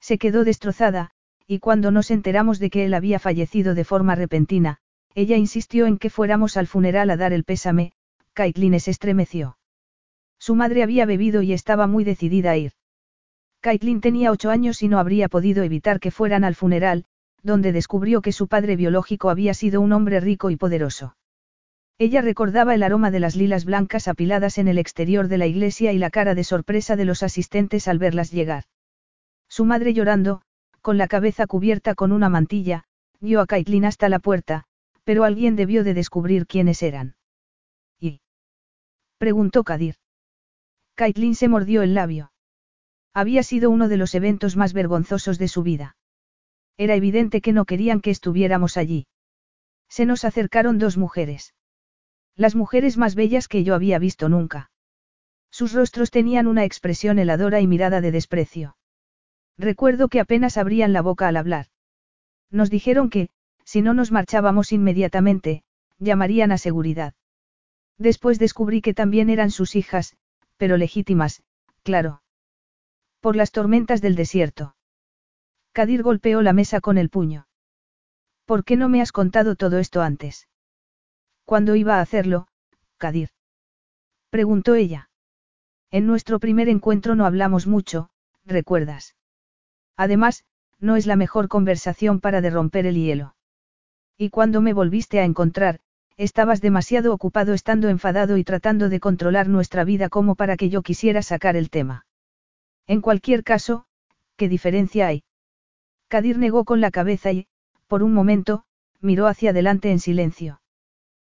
Se quedó destrozada, y cuando nos enteramos de que él había fallecido de forma repentina, ella insistió en que fuéramos al funeral a dar el pésame, Caitlin se estremeció. Su madre había bebido y estaba muy decidida a ir. Caitlin tenía ocho años y no habría podido evitar que fueran al funeral, donde descubrió que su padre biológico había sido un hombre rico y poderoso. Ella recordaba el aroma de las lilas blancas apiladas en el exterior de la iglesia y la cara de sorpresa de los asistentes al verlas llegar. Su madre llorando, con la cabeza cubierta con una mantilla, guió a Caitlin hasta la puerta, Pero alguien debió de descubrir quiénes eran. ¿Y? Preguntó Kadir. Caitlin se mordió el labio. Había sido uno de los eventos más vergonzosos de su vida. Era evidente que no querían que estuviéramos allí. Se nos acercaron dos mujeres. Las mujeres más bellas que yo había visto nunca. Sus rostros tenían una expresión heladora y mirada de desprecio. Recuerdo que apenas abrían la boca al hablar. Nos dijeron que, si no nos marchábamos inmediatamente, llamarían a seguridad. Después descubrí que también eran sus hijas, pero legítimas, claro. Por las tormentas del desierto. Kadir golpeó la mesa con el puño. ¿Por qué no me has contado todo esto antes? ¿Cuándo iba a hacerlo, Kadir? Preguntó ella. En nuestro primer encuentro no hablamos mucho, ¿recuerdas? Además, no es la mejor conversación para derromper el hielo. Y cuando me volviste a encontrar, estabas demasiado ocupado estando enfadado y tratando de controlar nuestra vida como para que yo quisiera sacar el tema. En cualquier caso, ¿qué diferencia hay? Kadir negó con la cabeza y, por un momento, miró hacia adelante en silencio.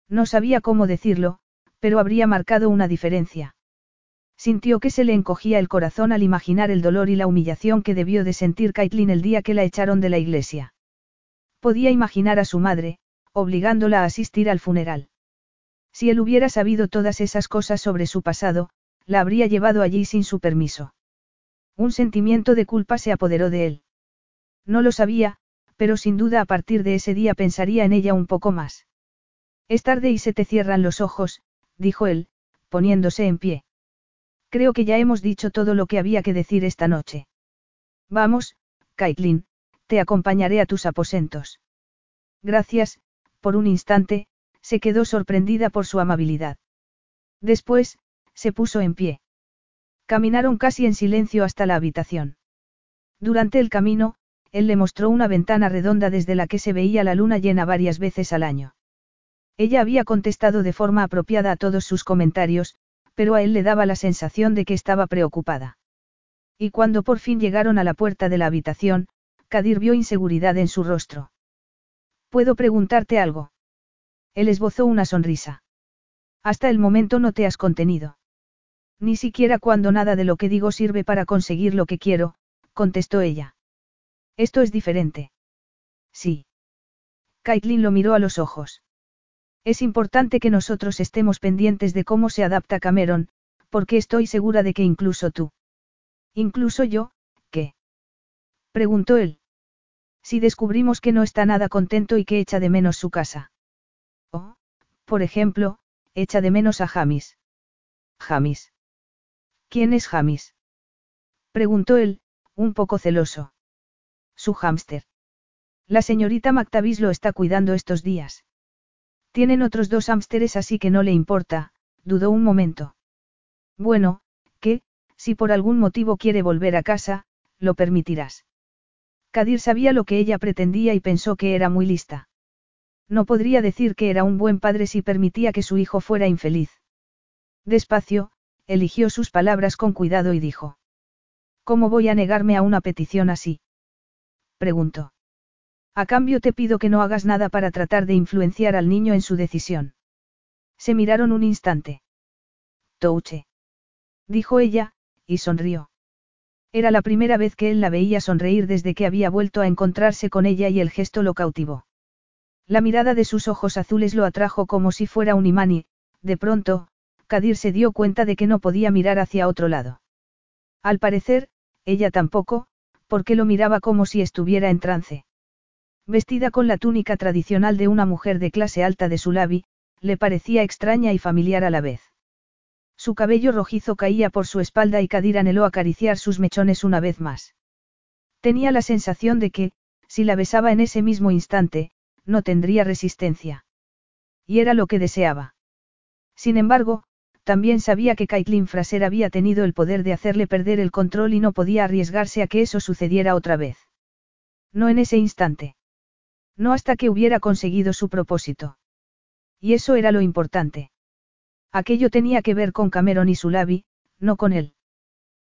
No sabía cómo decirlo, pero habría marcado una diferencia. Sintió que se le encogía el corazón al imaginar el dolor y la humillación que debió de sentir Caitlin el día que la echaron de la iglesia. Podía imaginar a su madre, obligándola a asistir al funeral. Si él hubiera sabido todas esas cosas sobre su pasado, la habría llevado allí sin su permiso. Un sentimiento de culpa se apoderó de él. No lo sabía, pero sin duda a partir de ese día pensaría en ella un poco más. Es tarde y se te cierran los ojos, dijo él, poniéndose en pie. Creo que ya hemos dicho todo lo que había que decir esta noche. Vamos, Caitlin, te acompañaré a tus aposentos. Gracias, por un instante, se quedó sorprendida por su amabilidad. Después, se puso en pie. Caminaron casi en silencio hasta la habitación. Durante el camino, él le mostró una ventana redonda desde la que se veía la luna llena varias veces al año. Ella había contestado de forma apropiada a todos sus comentarios, pero a él le daba la sensación de que estaba preocupada. Y cuando por fin llegaron a la puerta de la habitación, Kadir vio inseguridad en su rostro. ¿Puedo preguntarte algo? Él esbozó una sonrisa. Hasta el momento no te has contenido. Ni siquiera cuando nada de lo que digo sirve para conseguir lo que quiero, contestó ella. Esto es diferente. Sí. Caitlin lo miró a los ojos. Es importante que nosotros estemos pendientes de cómo se adapta Cameron, porque estoy segura de que incluso tú. Incluso yo, ¿qué? Preguntó él. Si descubrimos que no está nada contento y que echa de menos su casa. O, por ejemplo, echa de menos a Jamis. Jamis. ¿Quién es Jamis? Preguntó él, un poco celoso. Su hámster. La señorita McTavish lo está cuidando estos días. Tienen otros dos hámsteres así que no le importa, dudó un momento. Bueno, que, si por algún motivo quiere volver a casa, lo permitirás. Kadir sabía lo que ella pretendía y pensó que era muy lista. No podría decir que era un buen padre si permitía que su hijo fuera infeliz. Despacio, eligió sus palabras con cuidado y dijo. ¿Cómo voy a negarme a una petición así? Preguntó. A cambio te pido que no hagas nada para tratar de influenciar al niño en su decisión. Se miraron un instante. Touche. Dijo ella, y sonrió. Era la primera vez que él la veía sonreír desde que había vuelto a encontrarse con ella y el gesto lo cautivó. La mirada de sus ojos azules lo atrajo como si fuera un imán y, de pronto, Kadir se dio cuenta de que no podía mirar hacia otro lado. Al parecer, ella tampoco, porque lo miraba como si estuviera en trance. Vestida con la túnica tradicional de una mujer de clase alta de Sulabi, le parecía extraña y familiar a la vez. Su cabello rojizo caía por su espalda y Kadir anheló acariciar sus mechones una vez más. Tenía la sensación de que, si la besaba en ese mismo instante, no tendría resistencia. Y era lo que deseaba. Sin embargo, también sabía que Caitlin Fraser había tenido el poder de hacerle perder el control y no podía arriesgarse a que eso sucediera otra vez. No en ese instante. No hasta que hubiera conseguido su propósito. Y eso era lo importante. Aquello tenía que ver con Cameron y su Lavi, no con él.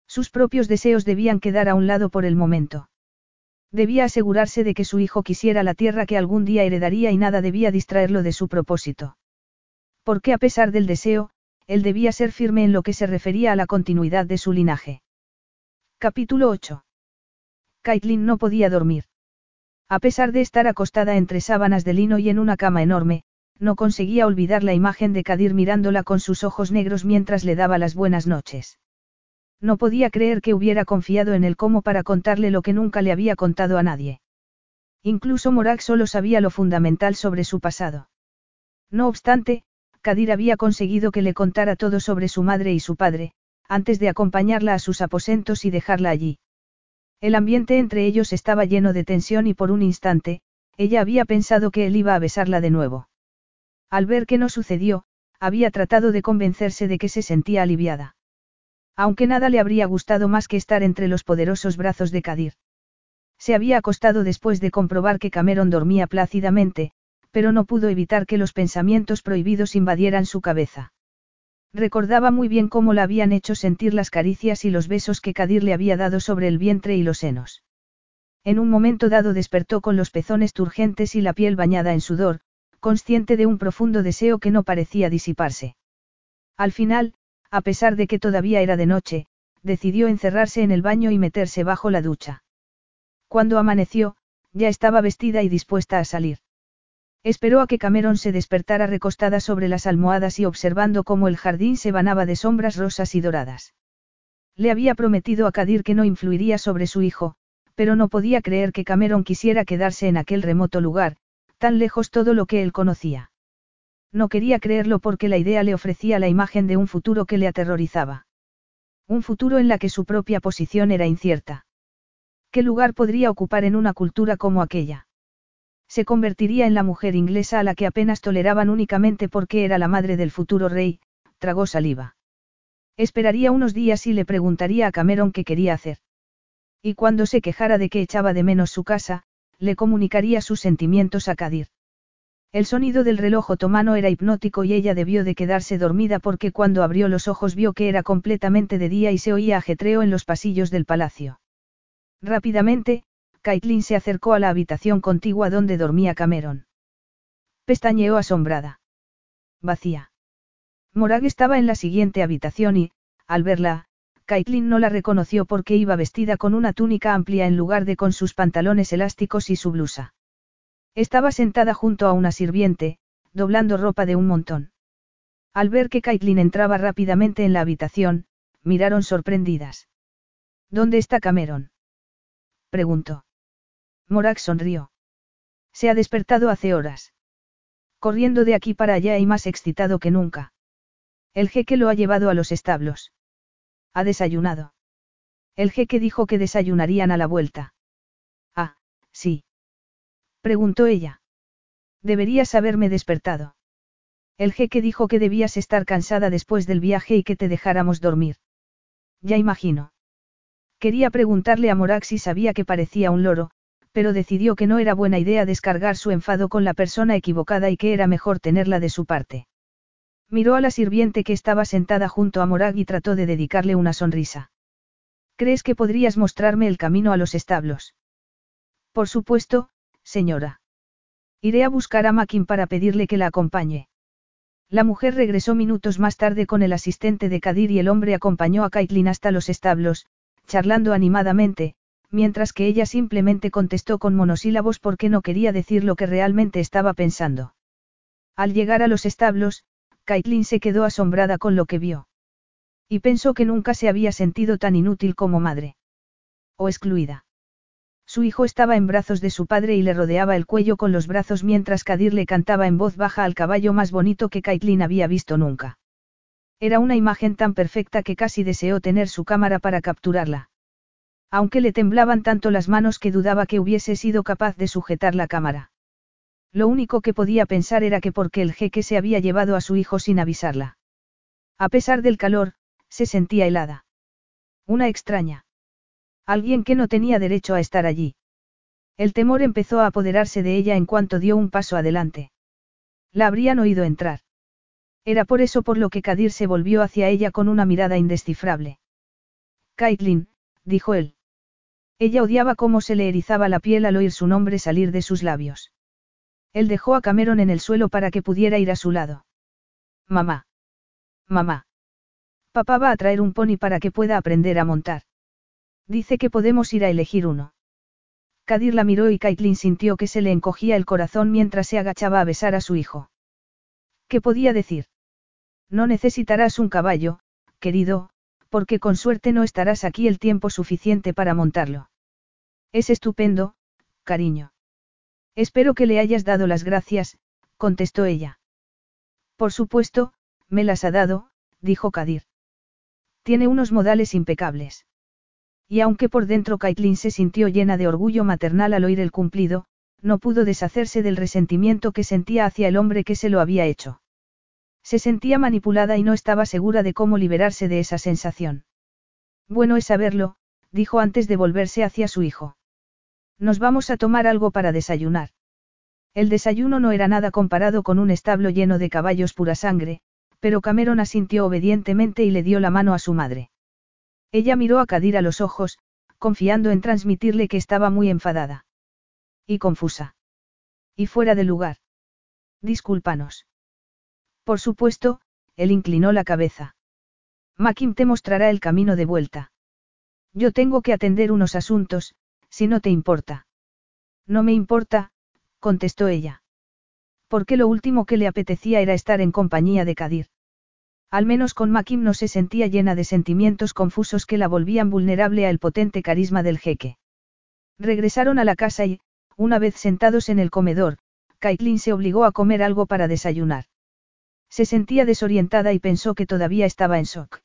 Sus propios deseos debían quedar a un lado por el momento. Debía asegurarse de que su hijo quisiera la tierra que algún día heredaría y nada debía distraerlo de su propósito. Porque a pesar del deseo, él debía ser firme en lo que se refería a la continuidad de su linaje. Capítulo 8. Caitlin no podía dormir. A pesar de estar acostada entre sábanas de lino y en una cama enorme, no conseguía olvidar la imagen de Kadir mirándola con sus ojos negros mientras le daba las buenas noches. No podía creer que hubiera confiado en él como para contarle lo que nunca le había contado a nadie. Incluso Morak solo sabía lo fundamental sobre su pasado. No obstante, Kadir había conseguido que le contara todo sobre su madre y su padre, antes de acompañarla a sus aposentos y dejarla allí. El ambiente entre ellos estaba lleno de tensión y por un instante, ella había pensado que él iba a besarla de nuevo. Al ver que no sucedió, había tratado de convencerse de que se sentía aliviada. Aunque nada le habría gustado más que estar entre los poderosos brazos de Kadir. Se había acostado después de comprobar que Cameron dormía plácidamente, pero no pudo evitar que los pensamientos prohibidos invadieran su cabeza. Recordaba muy bien cómo la habían hecho sentir las caricias y los besos que Kadir le había dado sobre el vientre y los senos. En un momento dado despertó con los pezones turgentes y la piel bañada en sudor, consciente de un profundo deseo que no parecía disiparse. Al final, a pesar de que todavía era de noche, decidió encerrarse en el baño y meterse bajo la ducha. Cuando amaneció, ya estaba vestida y dispuesta a salir. Esperó a que Cameron se despertara recostada sobre las almohadas y observando cómo el jardín se banaba de sombras rosas y doradas. Le había prometido a Kadir que no influiría sobre su hijo, pero no podía creer que Cameron quisiera quedarse en aquel remoto lugar, tan lejos todo lo que él conocía. No quería creerlo porque la idea le ofrecía la imagen de un futuro que le aterrorizaba. Un futuro en la que su propia posición era incierta. ¿Qué lugar podría ocupar en una cultura como aquella? Se convertiría en la mujer inglesa a la que apenas toleraban únicamente porque era la madre del futuro rey, tragó saliva. Esperaría unos días y le preguntaría a Cameron qué quería hacer. Y cuando se quejara de que echaba de menos su casa, le comunicaría sus sentimientos a Kadir. El sonido del reloj otomano era hipnótico y ella debió de quedarse dormida porque cuando abrió los ojos vio que era completamente de día y se oía ajetreo en los pasillos del palacio. Rápidamente, Caitlin se acercó a la habitación contigua donde dormía Cameron. Pestañeó asombrada. Vacía. Morag estaba en la siguiente habitación y, al verla, Caitlin no la reconoció porque iba vestida con una túnica amplia en lugar de con sus pantalones elásticos y su blusa. Estaba sentada junto a una sirviente, doblando ropa de un montón. Al ver que Caitlin entraba rápidamente en la habitación, miraron sorprendidas. ¿Dónde está Cameron? preguntó. Morak sonrió. Se ha despertado hace horas. Corriendo de aquí para allá y más excitado que nunca. El jeque lo ha llevado a los establos. Ha desayunado. El jeque dijo que desayunarían a la vuelta. Ah, sí. Preguntó ella. Deberías haberme despertado. El jeque dijo que debías estar cansada después del viaje y que te dejáramos dormir. Ya imagino. Quería preguntarle a Morak si sabía que parecía un loro, pero decidió que no era buena idea descargar su enfado con la persona equivocada y que era mejor tenerla de su parte. Miró a la sirviente que estaba sentada junto a Morag y trató de dedicarle una sonrisa. ¿Crees que podrías mostrarme el camino a los establos? Por supuesto, señora. Iré a buscar a Makin para pedirle que la acompañe. La mujer regresó minutos más tarde con el asistente de Kadir y el hombre acompañó a Kaitlin hasta los establos, charlando animadamente, mientras que ella simplemente contestó con monosílabos porque no quería decir lo que realmente estaba pensando. Al llegar a los establos, Kaitlin se quedó asombrada con lo que vio. Y pensó que nunca se había sentido tan inútil como madre. O excluida. Su hijo estaba en brazos de su padre y le rodeaba el cuello con los brazos mientras Kadir le cantaba en voz baja al caballo más bonito que Caitlin había visto nunca. Era una imagen tan perfecta que casi deseó tener su cámara para capturarla. Aunque le temblaban tanto las manos que dudaba que hubiese sido capaz de sujetar la cámara. Lo único que podía pensar era que porque el jeque se había llevado a su hijo sin avisarla. A pesar del calor, se sentía helada. Una extraña. Alguien que no tenía derecho a estar allí. El temor empezó a apoderarse de ella en cuanto dio un paso adelante. La habrían oído entrar. Era por eso por lo que Kadir se volvió hacia ella con una mirada indescifrable. Caitlin, dijo él. Ella odiaba cómo se le erizaba la piel al oír su nombre salir de sus labios. Él dejó a Cameron en el suelo para que pudiera ir a su lado. Mamá. Mamá. Papá va a traer un pony para que pueda aprender a montar. Dice que podemos ir a elegir uno. Kadir la miró y Caitlin sintió que se le encogía el corazón mientras se agachaba a besar a su hijo. ¿Qué podía decir? No necesitarás un caballo, querido, porque con suerte no estarás aquí el tiempo suficiente para montarlo. Es estupendo, cariño. Espero que le hayas dado las gracias, contestó ella. Por supuesto, me las ha dado, dijo Kadir. Tiene unos modales impecables. Y aunque por dentro Caitlin se sintió llena de orgullo maternal al oír el cumplido, no pudo deshacerse del resentimiento que sentía hacia el hombre que se lo había hecho. Se sentía manipulada y no estaba segura de cómo liberarse de esa sensación. Bueno es saberlo, dijo antes de volverse hacia su hijo. Nos vamos a tomar algo para desayunar. El desayuno no era nada comparado con un establo lleno de caballos pura sangre, pero Cameron asintió obedientemente y le dio la mano a su madre. Ella miró a Kadir a los ojos, confiando en transmitirle que estaba muy enfadada. Y confusa. Y fuera de lugar. Discúlpanos. Por supuesto, él inclinó la cabeza. Makim te mostrará el camino de vuelta. Yo tengo que atender unos asuntos, si no te importa. No me importa, contestó ella. Porque lo último que le apetecía era estar en compañía de Kadir. Al menos con Makim no se sentía llena de sentimientos confusos que la volvían vulnerable al potente carisma del jeque. Regresaron a la casa y, una vez sentados en el comedor, Caitlin se obligó a comer algo para desayunar. Se sentía desorientada y pensó que todavía estaba en shock.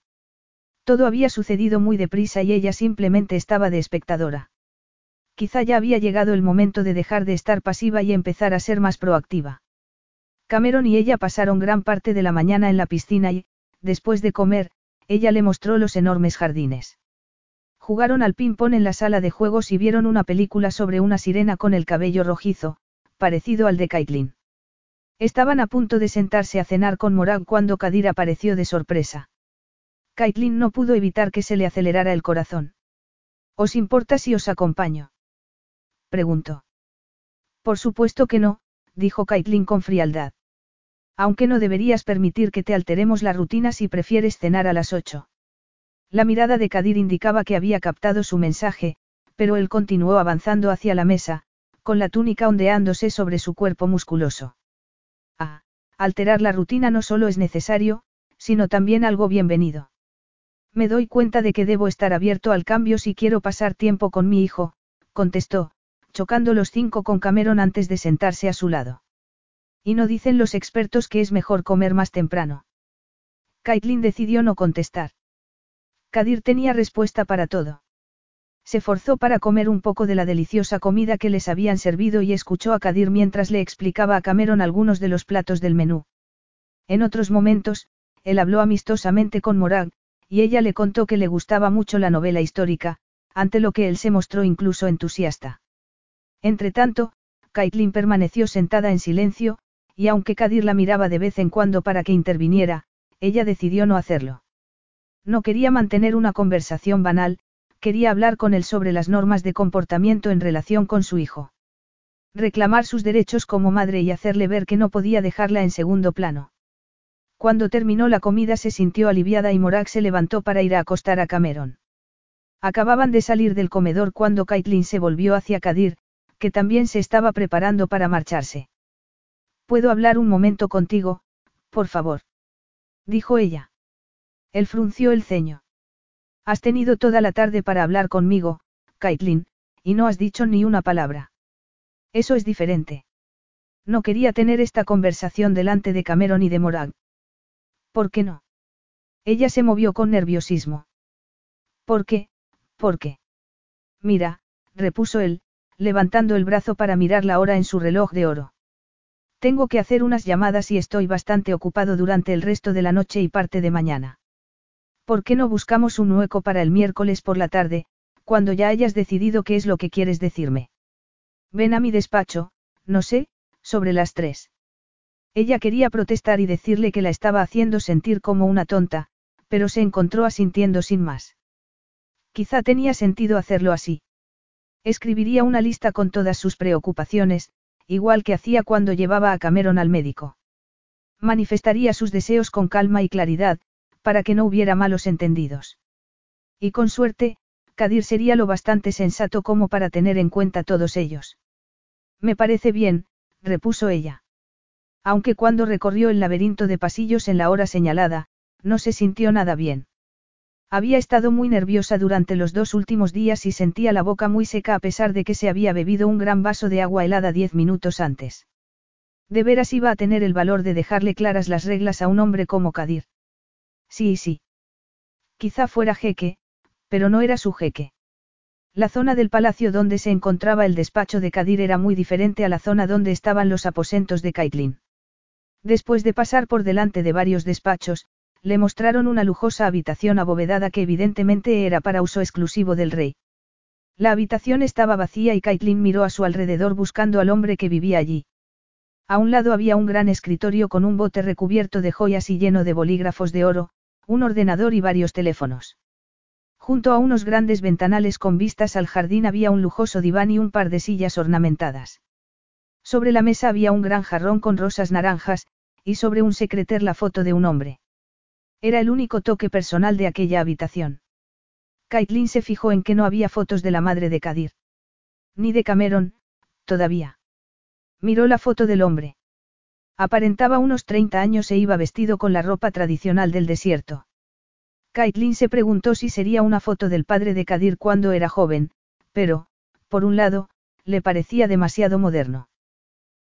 Todo había sucedido muy deprisa y ella simplemente estaba de espectadora. Quizá ya había llegado el momento de dejar de estar pasiva y empezar a ser más proactiva. Cameron y ella pasaron gran parte de la mañana en la piscina y, después de comer, ella le mostró los enormes jardines. Jugaron al ping-pong en la sala de juegos y vieron una película sobre una sirena con el cabello rojizo, parecido al de Caitlin. Estaban a punto de sentarse a cenar con Morag cuando Kadir apareció de sorpresa. Caitlin no pudo evitar que se le acelerara el corazón. ¿Os importa si os acompaño? Preguntó. Por supuesto que no, dijo Caitlin con frialdad. Aunque no deberías permitir que te alteremos la rutina si prefieres cenar a las ocho. La mirada de Kadir indicaba que había captado su mensaje, pero él continuó avanzando hacia la mesa, con la túnica ondeándose sobre su cuerpo musculoso. Ah, alterar la rutina no solo es necesario, sino también algo bienvenido. Me doy cuenta de que debo estar abierto al cambio si quiero pasar tiempo con mi hijo, contestó, chocando los cinco con Cameron antes de sentarse a su lado. Y no dicen los expertos que es mejor comer más temprano. Caitlin decidió no contestar. Kadir tenía respuesta para todo. Se forzó para comer un poco de la deliciosa comida que les habían servido y escuchó a Kadir mientras le explicaba a Cameron algunos de los platos del menú. En otros momentos, él habló amistosamente con Morag, y ella le contó que le gustaba mucho la novela histórica, ante lo que él se mostró incluso entusiasta. Entretanto, Caitlin permaneció sentada en silencio, y aunque Kadir la miraba de vez en cuando para que interviniera, ella decidió no hacerlo. No quería mantener una conversación banal, quería hablar con él sobre las normas de comportamiento en relación con su hijo. Reclamar sus derechos como madre y hacerle ver que no podía dejarla en segundo plano. Cuando terminó la comida se sintió aliviada y Morak se levantó para ir a acostar a Cameron. Acababan de salir del comedor cuando Caitlin se volvió hacia Kadir, que también se estaba preparando para marcharse. ¿Puedo hablar un momento contigo, por favor? dijo ella. Él frunció el ceño. Has tenido toda la tarde para hablar conmigo, Caitlin, y no has dicho ni una palabra. Eso es diferente. No quería tener esta conversación delante de Cameron y de Morag. ¿Por qué no? Ella se movió con nerviosismo. ¿Por qué? ¿Por qué? Mira, repuso él, levantando el brazo para mirar la hora en su reloj de oro. Tengo que hacer unas llamadas y estoy bastante ocupado durante el resto de la noche y parte de mañana. ¿Por qué no buscamos un hueco para el miércoles por la tarde, cuando ya hayas decidido qué es lo que quieres decirme? Ven a mi despacho, no sé, sobre las tres. Ella quería protestar y decirle que la estaba haciendo sentir como una tonta, pero se encontró asintiendo sin más. Quizá tenía sentido hacerlo así. Escribiría una lista con todas sus preocupaciones, igual que hacía cuando llevaba a Cameron al médico. Manifestaría sus deseos con calma y claridad, para que no hubiera malos entendidos. Y con suerte, Kadir sería lo bastante sensato como para tener en cuenta todos ellos. Me parece bien, repuso ella. Aunque cuando recorrió el laberinto de pasillos en la hora señalada, no se sintió nada bien. Había estado muy nerviosa durante los dos últimos días y sentía la boca muy seca a pesar de que se había bebido un gran vaso de agua helada diez minutos antes. De veras iba a tener el valor de dejarle claras las reglas a un hombre como Kadir. Sí, sí. Quizá fuera jeque, pero no era su jeque. La zona del palacio donde se encontraba el despacho de Kadir era muy diferente a la zona donde estaban los aposentos de Kaitlin. Después de pasar por delante de varios despachos, le mostraron una lujosa habitación abovedada que evidentemente era para uso exclusivo del rey. La habitación estaba vacía y Kaitlin miró a su alrededor buscando al hombre que vivía allí. A un lado había un gran escritorio con un bote recubierto de joyas y lleno de bolígrafos de oro, un ordenador y varios teléfonos. Junto a unos grandes ventanales con vistas al jardín había un lujoso diván y un par de sillas ornamentadas. Sobre la mesa había un gran jarrón con rosas naranjas, y sobre un secreter la foto de un hombre. Era el único toque personal de aquella habitación. Caitlin se fijó en que no había fotos de la madre de Kadir. Ni de Cameron, todavía. Miró la foto del hombre. Aparentaba unos 30 años e iba vestido con la ropa tradicional del desierto. Caitlin se preguntó si sería una foto del padre de Kadir cuando era joven, pero, por un lado, le parecía demasiado moderno.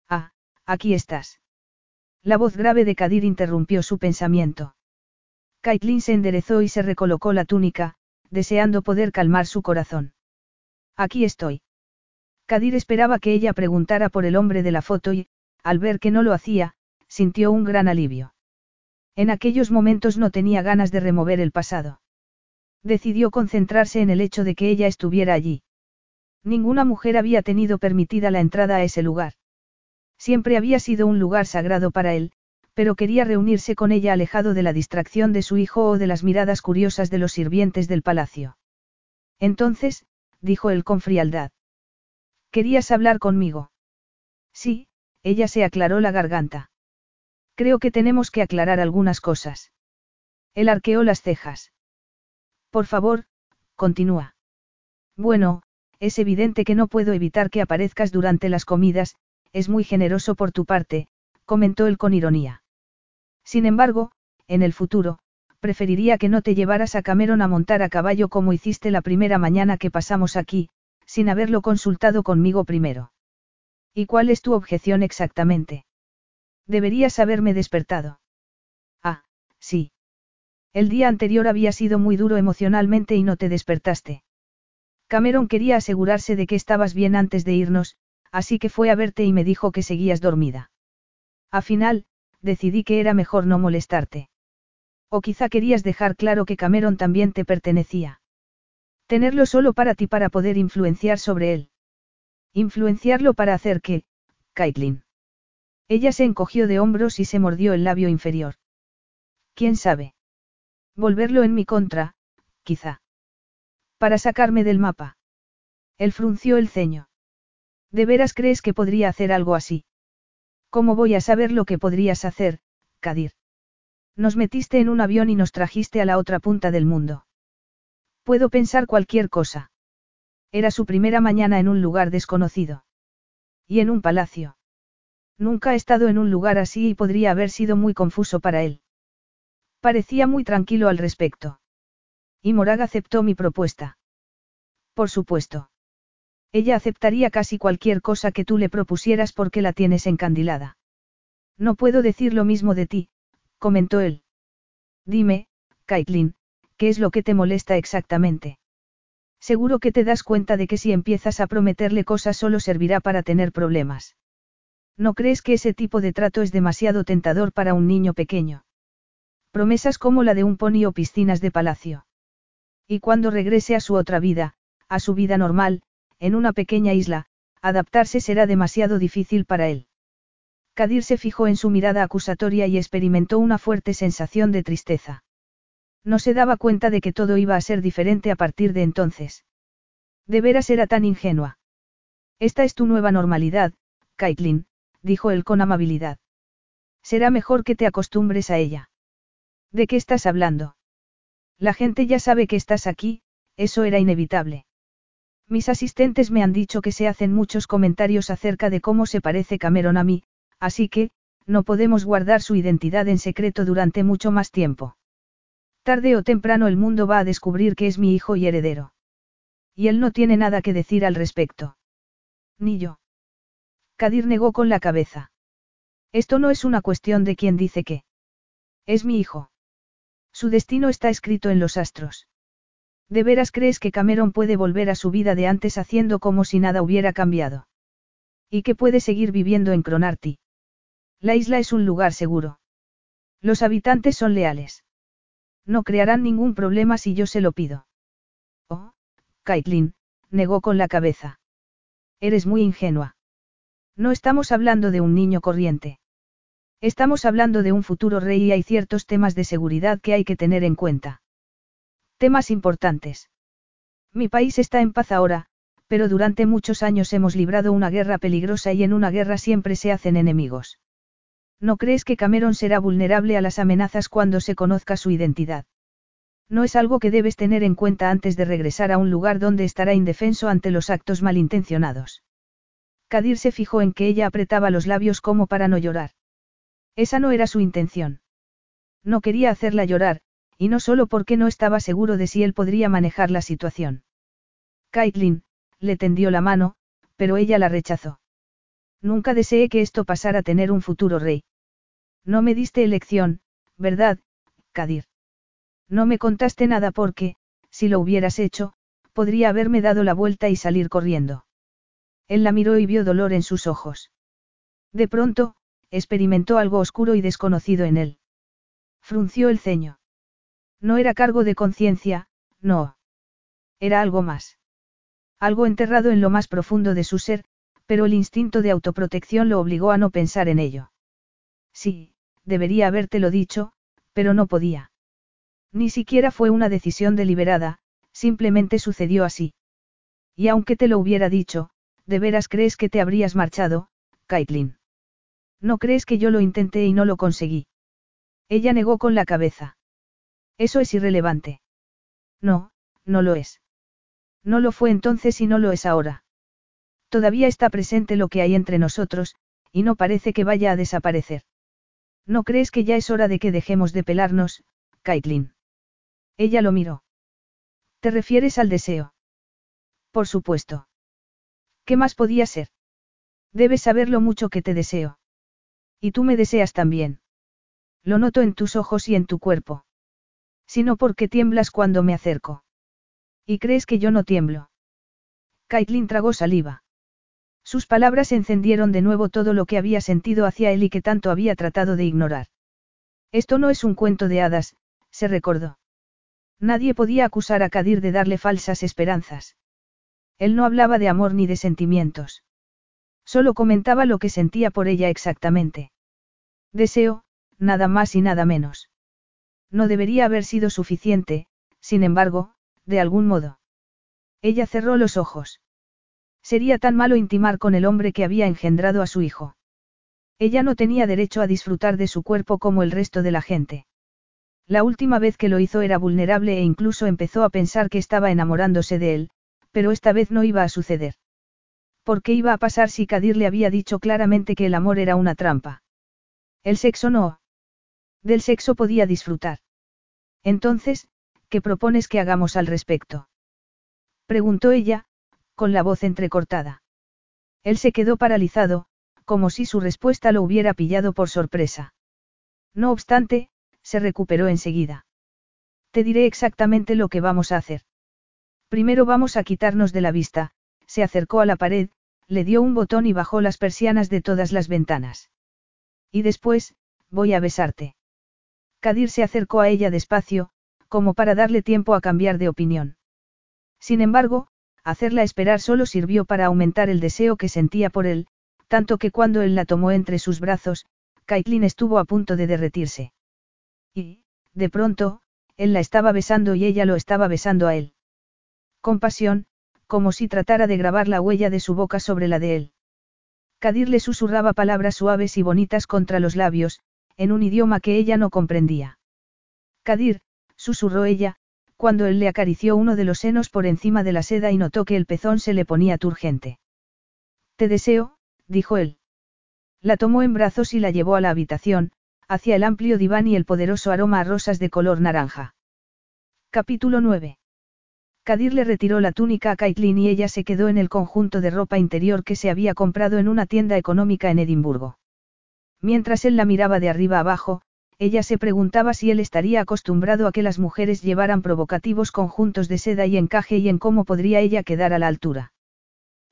Ah, aquí estás. La voz grave de Kadir interrumpió su pensamiento. Caitlin se enderezó y se recolocó la túnica, deseando poder calmar su corazón. Aquí estoy. Kadir esperaba que ella preguntara por el hombre de la foto y, al ver que no lo hacía, sintió un gran alivio. En aquellos momentos no tenía ganas de remover el pasado. Decidió concentrarse en el hecho de que ella estuviera allí. Ninguna mujer había tenido permitida la entrada a ese lugar. Siempre había sido un lugar sagrado para él, pero quería reunirse con ella alejado de la distracción de su hijo o de las miradas curiosas de los sirvientes del palacio. Entonces, dijo él con frialdad. ¿Querías hablar conmigo? Sí, ella se aclaró la garganta. Creo que tenemos que aclarar algunas cosas. Él arqueó las cejas. Por favor, continúa. Bueno, es evidente que no puedo evitar que aparezcas durante las comidas, es muy generoso por tu parte, comentó él con ironía. Sin embargo, en el futuro, preferiría que no te llevaras a Cameron a montar a caballo como hiciste la primera mañana que pasamos aquí, sin haberlo consultado conmigo primero. ¿Y cuál es tu objeción exactamente? Deberías haberme despertado. Ah, sí. El día anterior había sido muy duro emocionalmente y no te despertaste. Cameron quería asegurarse de que estabas bien antes de irnos, así que fue a verte y me dijo que seguías dormida. A final, decidí que era mejor no molestarte. O quizá querías dejar claro que Cameron también te pertenecía. Tenerlo solo para ti para poder influenciar sobre él. Influenciarlo para hacer que, Caitlin. Ella se encogió de hombros y se mordió el labio inferior. ¿Quién sabe? Volverlo en mi contra, quizá. Para sacarme del mapa. Él frunció el ceño. ¿De veras crees que podría hacer algo así? ¿Cómo voy a saber lo que podrías hacer, Kadir? Nos metiste en un avión y nos trajiste a la otra punta del mundo. Puedo pensar cualquier cosa. Era su primera mañana en un lugar desconocido. Y en un palacio. Nunca ha estado en un lugar así y podría haber sido muy confuso para él. Parecía muy tranquilo al respecto. Y Morag aceptó mi propuesta. Por supuesto. Ella aceptaría casi cualquier cosa que tú le propusieras porque la tienes encandilada. No puedo decir lo mismo de ti, comentó él. Dime, Caitlin, ¿qué es lo que te molesta exactamente? Seguro que te das cuenta de que si empiezas a prometerle cosas solo servirá para tener problemas. ¿No crees que ese tipo de trato es demasiado tentador para un niño pequeño? Promesas como la de un pony o piscinas de palacio. Y cuando regrese a su otra vida, a su vida normal, en una pequeña isla, adaptarse será demasiado difícil para él. Kadir se fijó en su mirada acusatoria y experimentó una fuerte sensación de tristeza. No se daba cuenta de que todo iba a ser diferente a partir de entonces. De veras era tan ingenua. Esta es tu nueva normalidad, Caitlin, dijo él con amabilidad. Será mejor que te acostumbres a ella. ¿De qué estás hablando? La gente ya sabe que estás aquí, eso era inevitable. Mis asistentes me han dicho que se hacen muchos comentarios acerca de cómo se parece Cameron a mí, así que, no podemos guardar su identidad en secreto durante mucho más tiempo. Tarde o temprano el mundo va a descubrir que es mi hijo y heredero. Y él no tiene nada que decir al respecto. Ni yo. Kadir negó con la cabeza. Esto no es una cuestión de quién dice qué. Es mi hijo. Su destino está escrito en los astros. ¿De veras crees que Cameron puede volver a su vida de antes haciendo como si nada hubiera cambiado? ¿Y que puede seguir viviendo en Cronarty? La isla es un lugar seguro. Los habitantes son leales. No crearán ningún problema si yo se lo pido. Oh, Caitlin, negó con la cabeza. Eres muy ingenua. No estamos hablando de un niño corriente. Estamos hablando de un futuro rey y hay ciertos temas de seguridad que hay que tener en cuenta. Temas importantes. Mi país está en paz ahora, pero durante muchos años hemos librado una guerra peligrosa y en una guerra siempre se hacen enemigos. ¿No crees que Cameron será vulnerable a las amenazas cuando se conozca su identidad? No es algo que debes tener en cuenta antes de regresar a un lugar donde estará indefenso ante los actos malintencionados. Kadir se fijó en que ella apretaba los labios como para no llorar. Esa no era su intención. No quería hacerla llorar, y no solo porque no estaba seguro de si él podría manejar la situación. Caitlin, le tendió la mano, pero ella la rechazó. Nunca deseé que esto pasara a tener un futuro rey. No me diste elección, ¿verdad, Kadir? No me contaste nada porque, si lo hubieras hecho, podría haberme dado la vuelta y salir corriendo. Él la miró y vio dolor en sus ojos. De pronto, experimentó algo oscuro y desconocido en él. Frunció el ceño. No era cargo de conciencia, no. Era algo más. Algo enterrado en lo más profundo de su ser, pero el instinto de autoprotección lo obligó a no pensar en ello. Sí, debería habértelo dicho, pero no podía. Ni siquiera fue una decisión deliberada, simplemente sucedió así. Y aunque te lo hubiera dicho, ¿de veras crees que te habrías marchado, Caitlin? ¿No crees que yo lo intenté y no lo conseguí? Ella negó con la cabeza. Eso es irrelevante. No, no lo es. No lo fue entonces y no lo es ahora. Todavía está presente lo que hay entre nosotros, y no parece que vaya a desaparecer. ¿No crees que ya es hora de que dejemos de pelarnos, Caitlin? Ella lo miró. ¿Te refieres al deseo? Por supuesto. ¿Qué más podía ser? Debes saber lo mucho que te deseo. Y tú me deseas también. Lo noto en tus ojos y en tu cuerpo. Sino porque tiemblas cuando me acerco. ¿Y crees que yo no tiemblo? Caitlin tragó saliva. Sus palabras encendieron de nuevo todo lo que había sentido hacia él y que tanto había tratado de ignorar. Esto no es un cuento de hadas, se recordó. Nadie podía acusar a Kadir de darle falsas esperanzas. Él no hablaba de amor ni de sentimientos. Solo comentaba lo que sentía por ella exactamente. Deseo, nada más y nada menos. No debería haber sido suficiente, sin embargo, de algún modo. Ella cerró los ojos. Sería tan malo intimar con el hombre que había engendrado a su hijo. Ella no tenía derecho a disfrutar de su cuerpo como el resto de la gente. La última vez que lo hizo era vulnerable e incluso empezó a pensar que estaba enamorándose de él, pero esta vez no iba a suceder. ¿Por qué iba a pasar si Kadir le había dicho claramente que el amor era una trampa? El sexo no. Del sexo podía disfrutar. Entonces, ¿qué propones que hagamos al respecto? Preguntó ella, con la voz entrecortada. Él se quedó paralizado, como si su respuesta lo hubiera pillado por sorpresa. No obstante, se recuperó enseguida. Te diré exactamente lo que vamos a hacer. Primero vamos a quitarnos de la vista, se acercó a la pared, le dio un botón y bajó las persianas de todas las ventanas. Y después, voy a besarte. Kadir se acercó a ella despacio, como para darle tiempo a cambiar de opinión. Sin embargo, hacerla esperar solo sirvió para aumentar el deseo que sentía por él, tanto que cuando él la tomó entre sus brazos, Caitlin estuvo a punto de derretirse. Y, de pronto, él la estaba besando y ella lo estaba besando a él. Con pasión, como si tratara de grabar la huella de su boca sobre la de él. Kadir le susurraba palabras suaves y bonitas contra los labios, en un idioma que ella no comprendía. Kadir, susurró ella, cuando él le acarició uno de los senos por encima de la seda y notó que el pezón se le ponía turgente. Te deseo, dijo él. La tomó en brazos y la llevó a la habitación, hacia el amplio diván y el poderoso aroma a rosas de color naranja. Capítulo 9. Kadir le retiró la túnica a Caitlin y ella se quedó en el conjunto de ropa interior que se había comprado en una tienda económica en Edimburgo. Mientras él la miraba de arriba abajo, ella se preguntaba si él estaría acostumbrado a que las mujeres llevaran provocativos conjuntos de seda y encaje y en cómo podría ella quedar a la altura.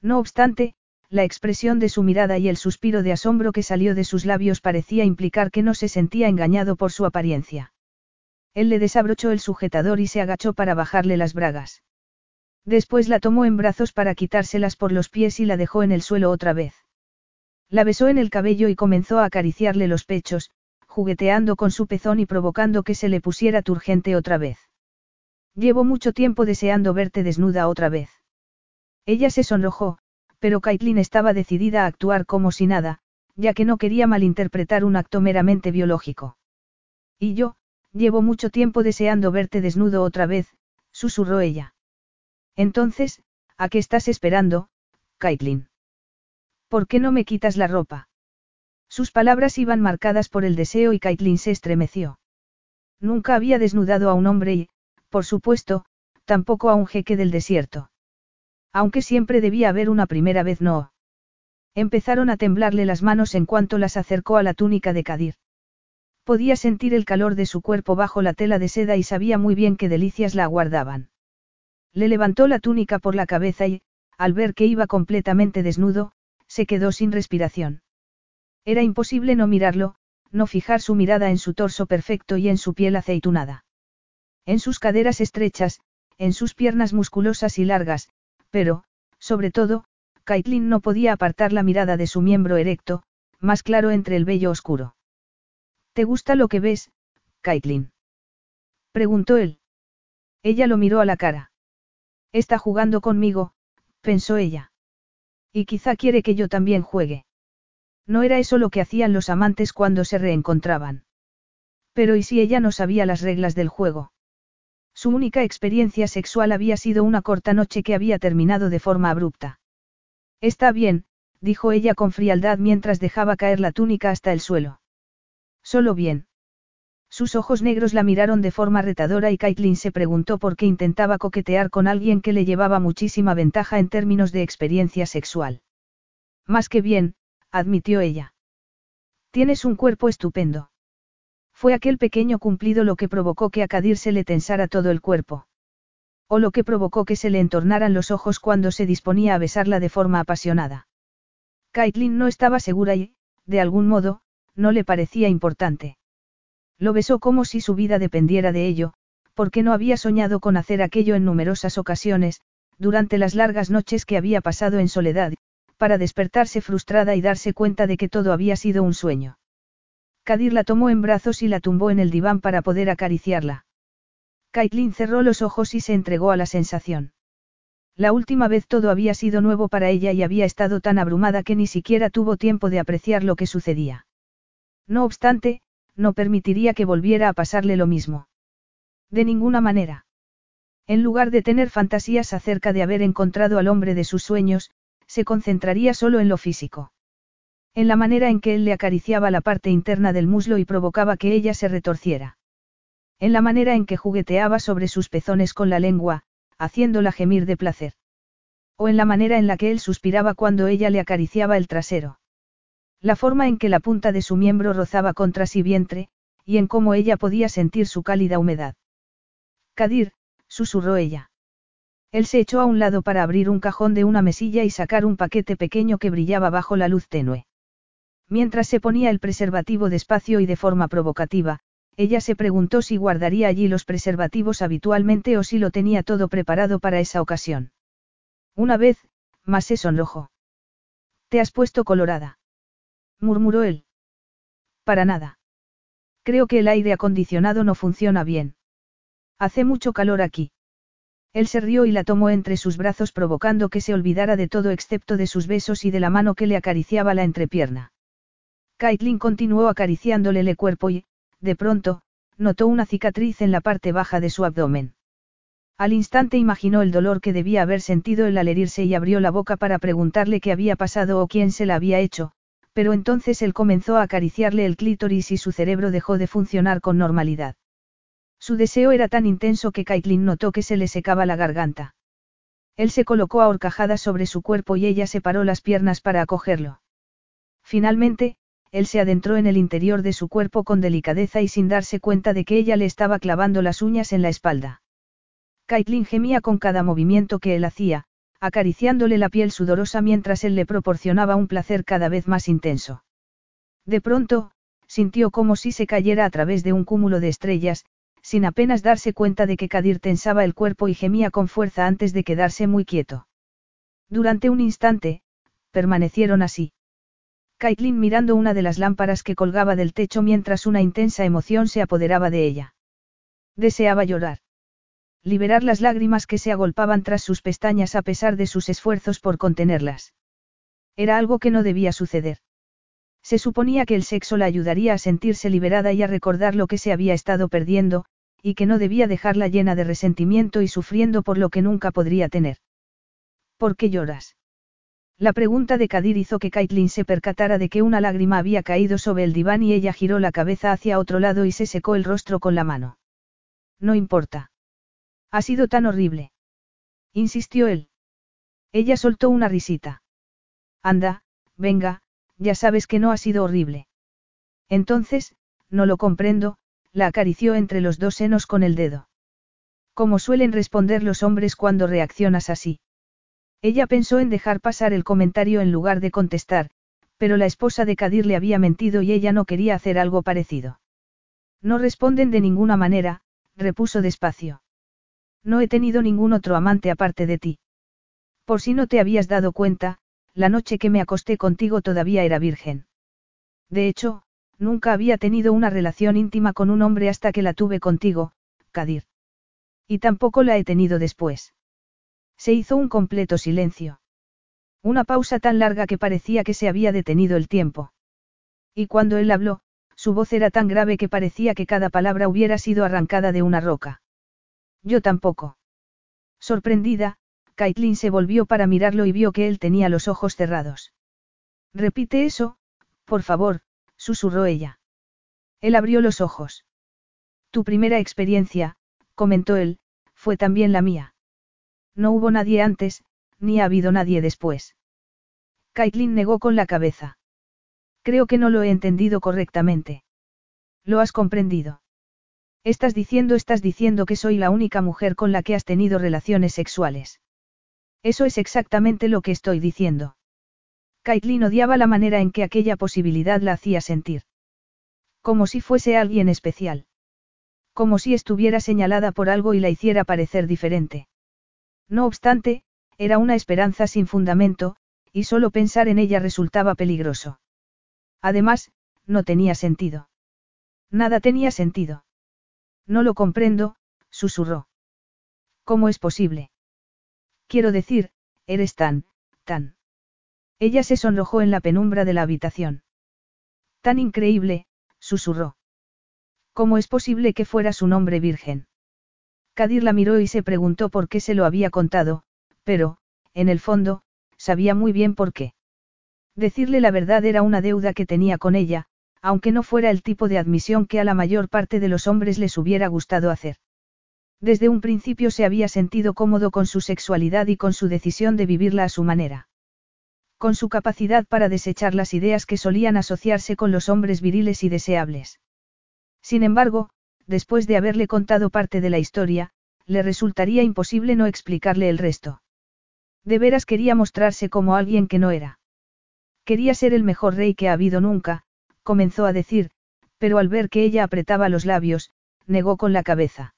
No obstante, la expresión de su mirada y el suspiro de asombro que salió de sus labios parecía implicar que no se sentía engañado por su apariencia. Él le desabrochó el sujetador y se agachó para bajarle las bragas. Después la tomó en brazos para quitárselas por los pies y la dejó en el suelo otra vez. La besó en el cabello y comenzó a acariciarle los pechos, jugueteando con su pezón y provocando que se le pusiera turgente otra vez. Llevo mucho tiempo deseando verte desnuda otra vez. Ella se sonrojó, pero Caitlin estaba decidida a actuar como si nada, ya que no quería malinterpretar un acto meramente biológico. Y yo, Llevo mucho tiempo deseando verte desnudo otra vez, susurró ella. Entonces, ¿a qué estás esperando, Caitlin? ¿Por qué no me quitas la ropa? Sus palabras iban marcadas por el deseo y Caitlin se estremeció. Nunca había desnudado a un hombre y, por supuesto, tampoco a un jeque del desierto. Aunque siempre debía haber una primera vez no. Empezaron a temblarle las manos en cuanto las acercó a la túnica de Kadir. Podía sentir el calor de su cuerpo bajo la tela de seda y sabía muy bien qué delicias la aguardaban. Le levantó la túnica por la cabeza y, al ver que iba completamente desnudo, se quedó sin respiración. Era imposible no mirarlo, no fijar su mirada en su torso perfecto y en su piel aceitunada. En sus caderas estrechas, en sus piernas musculosas y largas, pero, sobre todo, Caitlin no podía apartar la mirada de su miembro erecto, más claro entre el vello oscuro. ¿Te gusta lo que ves, Caitlin? Preguntó él. Ella lo miró a la cara. Está jugando conmigo, pensó ella. Y quizá quiere que yo también juegue. No era eso lo que hacían los amantes cuando se reencontraban. Pero ¿y si ella no sabía las reglas del juego? Su única experiencia sexual había sido una corta noche que había terminado de forma abrupta. Está bien, dijo ella con frialdad mientras dejaba caer la túnica hasta el suelo. Solo bien. Sus ojos negros la miraron de forma retadora y Caitlin se preguntó por qué intentaba coquetear con alguien que le llevaba muchísima ventaja en términos de experiencia sexual. Más que bien, admitió ella. Tienes un cuerpo estupendo. Fue aquel pequeño cumplido lo que provocó que a Kadir se le tensara todo el cuerpo. O lo que provocó que se le entornaran los ojos cuando se disponía a besarla de forma apasionada. Caitlin no estaba segura y, de algún modo, no le parecía importante. Lo besó como si su vida dependiera de ello, porque no había soñado con hacer aquello en numerosas ocasiones, durante las largas noches que había pasado en soledad, para despertarse frustrada y darse cuenta de que todo había sido un sueño. Kadir la tomó en brazos y la tumbó en el diván para poder acariciarla. Caitlin cerró los ojos y se entregó a la sensación. La última vez todo había sido nuevo para ella y había estado tan abrumada que ni siquiera tuvo tiempo de apreciar lo que sucedía. No obstante, no permitiría que volviera a pasarle lo mismo. De ninguna manera. En lugar de tener fantasías acerca de haber encontrado al hombre de sus sueños, se concentraría solo en lo físico. En la manera en que él le acariciaba la parte interna del muslo y provocaba que ella se retorciera. En la manera en que jugueteaba sobre sus pezones con la lengua, haciéndola gemir de placer. O en la manera en la que él suspiraba cuando ella le acariciaba el trasero. La forma en que la punta de su miembro rozaba contra sí vientre, y en cómo ella podía sentir su cálida humedad. Kadir, susurró ella. Él se echó a un lado para abrir un cajón de una mesilla y sacar un paquete pequeño que brillaba bajo la luz tenue. Mientras se ponía el preservativo despacio y de forma provocativa, ella se preguntó si guardaría allí los preservativos habitualmente o si lo tenía todo preparado para esa ocasión. Una vez, más se sonrojó. Te has puesto colorada murmuró él. Para nada. Creo que el aire acondicionado no funciona bien. Hace mucho calor aquí. Él se rió y la tomó entre sus brazos provocando que se olvidara de todo excepto de sus besos y de la mano que le acariciaba la entrepierna. Caitlin continuó acariciándole el cuerpo y, de pronto, notó una cicatriz en la parte baja de su abdomen. Al instante imaginó el dolor que debía haber sentido el al herirse y abrió la boca para preguntarle qué había pasado o quién se la había hecho, pero entonces él comenzó a acariciarle el clítoris y su cerebro dejó de funcionar con normalidad. Su deseo era tan intenso que Caitlin notó que se le secaba la garganta. Él se colocó a horcajadas sobre su cuerpo y ella separó las piernas para acogerlo. Finalmente, él se adentró en el interior de su cuerpo con delicadeza y sin darse cuenta de que ella le estaba clavando las uñas en la espalda. Caitlin gemía con cada movimiento que él hacía, acariciándole la piel sudorosa mientras él le proporcionaba un placer cada vez más intenso. De pronto, sintió como si se cayera a través de un cúmulo de estrellas, sin apenas darse cuenta de que Kadir tensaba el cuerpo y gemía con fuerza antes de quedarse muy quieto. Durante un instante, permanecieron así. Caitlin mirando una de las lámparas que colgaba del techo mientras una intensa emoción se apoderaba de ella. Deseaba llorar. Liberar las lágrimas que se agolpaban tras sus pestañas a pesar de sus esfuerzos por contenerlas. Era algo que no debía suceder. Se suponía que el sexo la ayudaría a sentirse liberada y a recordar lo que se había estado perdiendo, y que no debía dejarla llena de resentimiento y sufriendo por lo que nunca podría tener. ¿Por qué lloras? La pregunta de Kadir hizo que Caitlin se percatara de que una lágrima había caído sobre el diván y ella giró la cabeza hacia otro lado y se secó el rostro con la mano. No importa. Ha sido tan horrible. Insistió él. Ella soltó una risita. Anda, venga, ya sabes que no ha sido horrible. Entonces, no lo comprendo, la acarició entre los dos senos con el dedo. Como suelen responder los hombres cuando reaccionas así. Ella pensó en dejar pasar el comentario en lugar de contestar, pero la esposa de Kadir le había mentido y ella no quería hacer algo parecido. No responden de ninguna manera, repuso despacio. No he tenido ningún otro amante aparte de ti. Por si no te habías dado cuenta, la noche que me acosté contigo todavía era virgen. De hecho, nunca había tenido una relación íntima con un hombre hasta que la tuve contigo, Kadir. Y tampoco la he tenido después. Se hizo un completo silencio. Una pausa tan larga que parecía que se había detenido el tiempo. Y cuando él habló, su voz era tan grave que parecía que cada palabra hubiera sido arrancada de una roca. Yo tampoco. Sorprendida, Caitlin se volvió para mirarlo y vio que él tenía los ojos cerrados. Repite eso, por favor, susurró ella. Él abrió los ojos. Tu primera experiencia, comentó él, fue también la mía. No hubo nadie antes, ni ha habido nadie después. Caitlin negó con la cabeza. Creo que no lo he entendido correctamente. ¿Lo has comprendido? Estás diciendo, estás diciendo que soy la única mujer con la que has tenido relaciones sexuales. Eso es exactamente lo que estoy diciendo. Caitlin odiaba la manera en que aquella posibilidad la hacía sentir. Como si fuese alguien especial. Como si estuviera señalada por algo y la hiciera parecer diferente. No obstante, era una esperanza sin fundamento, y solo pensar en ella resultaba peligroso. Además, no tenía sentido. Nada tenía sentido. No lo comprendo, susurró. ¿Cómo es posible? Quiero decir, eres tan, tan. Ella se sonrojó en la penumbra de la habitación. Tan increíble, susurró. ¿Cómo es posible que fueras un hombre virgen? Kadir la miró y se preguntó por qué se lo había contado, pero, en el fondo, sabía muy bien por qué. Decirle la verdad era una deuda que tenía con ella, aunque no fuera el tipo de admisión que a la mayor parte de los hombres les hubiera gustado hacer. Desde un principio se había sentido cómodo con su sexualidad y con su decisión de vivirla a su manera. Con su capacidad para desechar las ideas que solían asociarse con los hombres viriles y deseables. Sin embargo, después de haberle contado parte de la historia, le resultaría imposible no explicarle el resto. De veras quería mostrarse como alguien que no era. Quería ser el mejor rey que ha habido nunca, comenzó a decir, pero al ver que ella apretaba los labios, negó con la cabeza.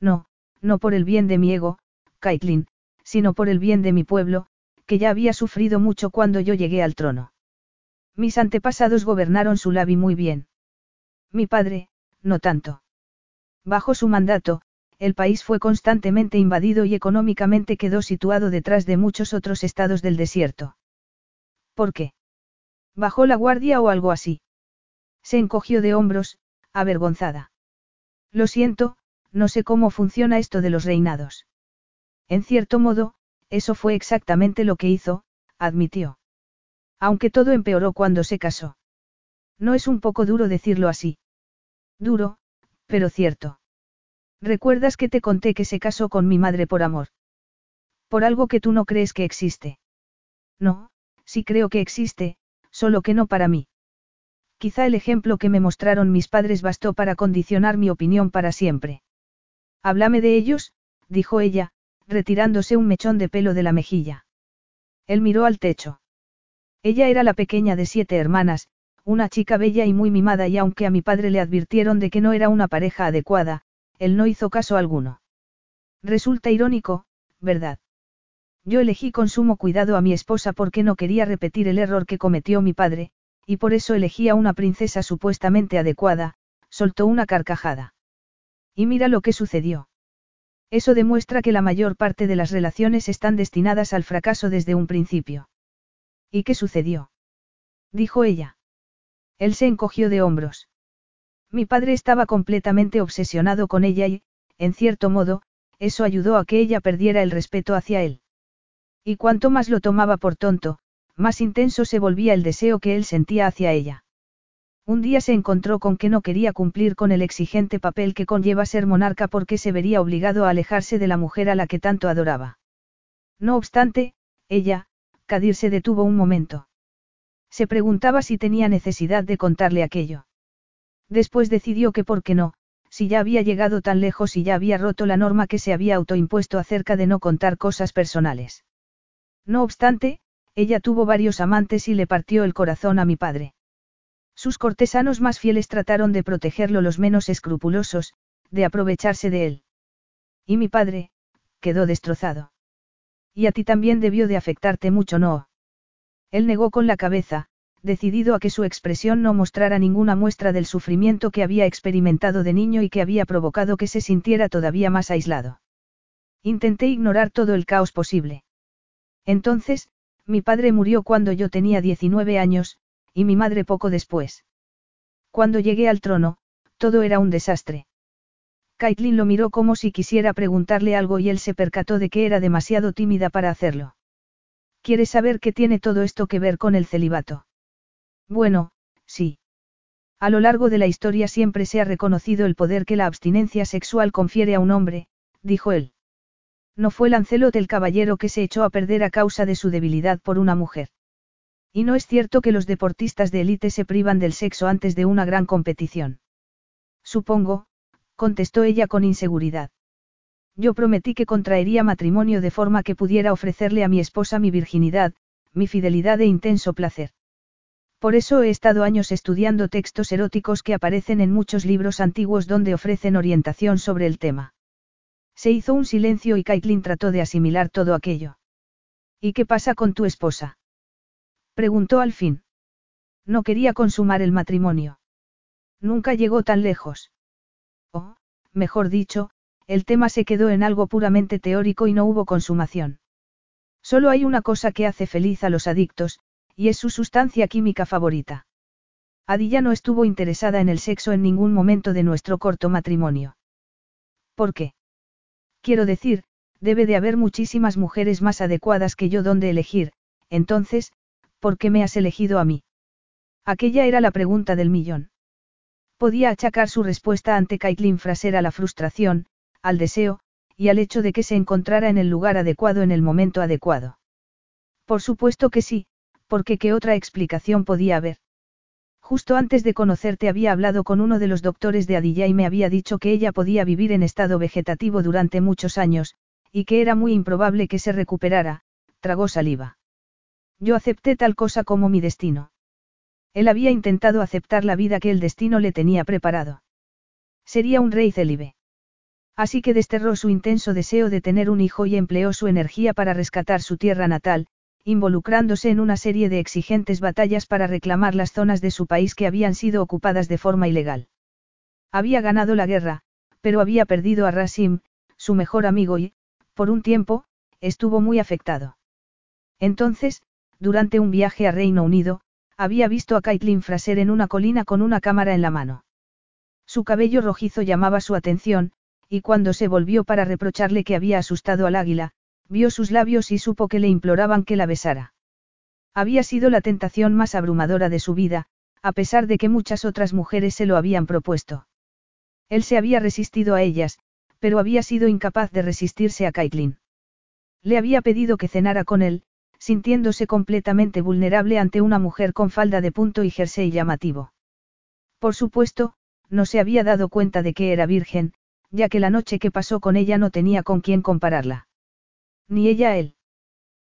No, no por el bien de mi ego, Caitlin, sino por el bien de mi pueblo, que ya había sufrido mucho cuando yo llegué al trono. Mis antepasados gobernaron su labi muy bien. Mi padre, no tanto. Bajo su mandato, el país fue constantemente invadido y económicamente quedó situado detrás de muchos otros estados del desierto. ¿Por qué? ¿Bajó la guardia o algo así? Se encogió de hombros, avergonzada. Lo siento, no sé cómo funciona esto de los reinados. En cierto modo, eso fue exactamente lo que hizo, admitió. Aunque todo empeoró cuando se casó. No es un poco duro decirlo así. Duro, pero cierto. ¿Recuerdas que te conté que se casó con mi madre por amor? Por algo que tú no crees que existe. No, sí creo que existe, solo que no para mí. Quizá el ejemplo que me mostraron mis padres bastó para condicionar mi opinión para siempre. Háblame de ellos, dijo ella, retirándose un mechón de pelo de la mejilla. Él miró al techo. Ella era la pequeña de siete hermanas, una chica bella y muy mimada y aunque a mi padre le advirtieron de que no era una pareja adecuada, él no hizo caso alguno. Resulta irónico, ¿verdad? Yo elegí con sumo cuidado a mi esposa porque no quería repetir el error que cometió mi padre, y por eso elegí a una princesa supuestamente adecuada, soltó una carcajada. Y mira lo que sucedió. Eso demuestra que la mayor parte de las relaciones están destinadas al fracaso desde un principio. ¿Y qué sucedió? Dijo ella. Él se encogió de hombros. Mi padre estaba completamente obsesionado con ella y, en cierto modo, eso ayudó a que ella perdiera el respeto hacia él. Y cuanto más lo tomaba por tonto, más intenso se volvía el deseo que él sentía hacia ella. Un día se encontró con que no quería cumplir con el exigente papel que conlleva ser monarca porque se vería obligado a alejarse de la mujer a la que tanto adoraba. No obstante, ella, Kadir se detuvo un momento. Se preguntaba si tenía necesidad de contarle aquello. Después decidió que por qué no, si ya había llegado tan lejos y ya había roto la norma que se había autoimpuesto acerca de no contar cosas personales. No obstante, ella tuvo varios amantes y le partió el corazón a mi padre. Sus cortesanos más fieles trataron de protegerlo los menos escrupulosos, de aprovecharse de él. Y mi padre, quedó destrozado. Y a ti también debió de afectarte mucho, ¿no? Él negó con la cabeza, decidido a que su expresión no mostrara ninguna muestra del sufrimiento que había experimentado de niño y que había provocado que se sintiera todavía más aislado. Intenté ignorar todo el caos posible. Entonces, mi padre murió cuando yo tenía 19 años, y mi madre poco después. Cuando llegué al trono, todo era un desastre. Caitlin lo miró como si quisiera preguntarle algo y él se percató de que era demasiado tímida para hacerlo. ¿Quieres saber qué tiene todo esto que ver con el celibato? Bueno, sí. A lo largo de la historia siempre se ha reconocido el poder que la abstinencia sexual confiere a un hombre, dijo él. No fue Lancelot el caballero que se echó a perder a causa de su debilidad por una mujer. Y no es cierto que los deportistas de élite se privan del sexo antes de una gran competición. Supongo, contestó ella con inseguridad. Yo prometí que contraería matrimonio de forma que pudiera ofrecerle a mi esposa mi virginidad, mi fidelidad e intenso placer. Por eso he estado años estudiando textos eróticos que aparecen en muchos libros antiguos donde ofrecen orientación sobre el tema. Se hizo un silencio y Caitlin trató de asimilar todo aquello. ¿Y qué pasa con tu esposa? Preguntó al fin. No quería consumar el matrimonio. Nunca llegó tan lejos. O, mejor dicho, el tema se quedó en algo puramente teórico y no hubo consumación. Solo hay una cosa que hace feliz a los adictos, y es su sustancia química favorita. Adilla no estuvo interesada en el sexo en ningún momento de nuestro corto matrimonio. ¿Por qué? Quiero decir, debe de haber muchísimas mujeres más adecuadas que yo donde elegir, entonces, ¿por qué me has elegido a mí? Aquella era la pregunta del millón. Podía achacar su respuesta ante Caitlin Fraser a la frustración, al deseo, y al hecho de que se encontrara en el lugar adecuado en el momento adecuado. Por supuesto que sí, porque qué otra explicación podía haber. Justo antes de conocerte había hablado con uno de los doctores de Adilla y me había dicho que ella podía vivir en estado vegetativo durante muchos años, y que era muy improbable que se recuperara, tragó saliva. Yo acepté tal cosa como mi destino. Él había intentado aceptar la vida que el destino le tenía preparado. Sería un rey célibe. Así que desterró su intenso deseo de tener un hijo y empleó su energía para rescatar su tierra natal, involucrándose en una serie de exigentes batallas para reclamar las zonas de su país que habían sido ocupadas de forma ilegal. Había ganado la guerra, pero había perdido a Rasim, su mejor amigo y, por un tiempo, estuvo muy afectado. Entonces, durante un viaje a Reino Unido, había visto a Caitlin Fraser en una colina con una cámara en la mano. Su cabello rojizo llamaba su atención, y cuando se volvió para reprocharle que había asustado al águila, vio sus labios y supo que le imploraban que la besara. Había sido la tentación más abrumadora de su vida, a pesar de que muchas otras mujeres se lo habían propuesto. Él se había resistido a ellas, pero había sido incapaz de resistirse a Caitlin. Le había pedido que cenara con él, sintiéndose completamente vulnerable ante una mujer con falda de punto y jersey llamativo. Por supuesto, no se había dado cuenta de que era virgen, ya que la noche que pasó con ella no tenía con quién compararla. Ni ella él.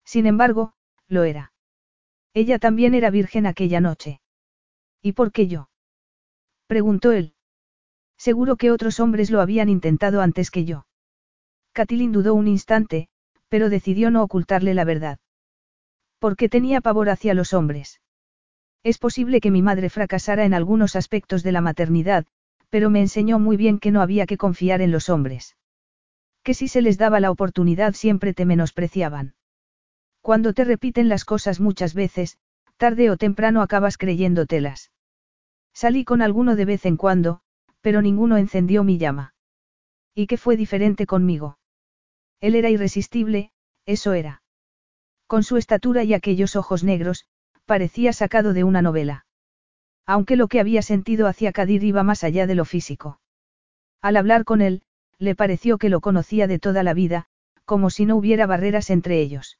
Sin embargo, lo era. Ella también era virgen aquella noche. ¿Y por qué yo? preguntó él. Seguro que otros hombres lo habían intentado antes que yo. Catilin dudó un instante, pero decidió no ocultarle la verdad. Porque tenía pavor hacia los hombres. Es posible que mi madre fracasara en algunos aspectos de la maternidad, pero me enseñó muy bien que no había que confiar en los hombres. Que si se les daba la oportunidad siempre te menospreciaban. Cuando te repiten las cosas muchas veces, tarde o temprano acabas creyéndotelas. Salí con alguno de vez en cuando, pero ninguno encendió mi llama. ¿Y qué fue diferente conmigo? Él era irresistible, eso era. Con su estatura y aquellos ojos negros, parecía sacado de una novela. Aunque lo que había sentido hacia Kadir iba más allá de lo físico. Al hablar con él, le pareció que lo conocía de toda la vida, como si no hubiera barreras entre ellos.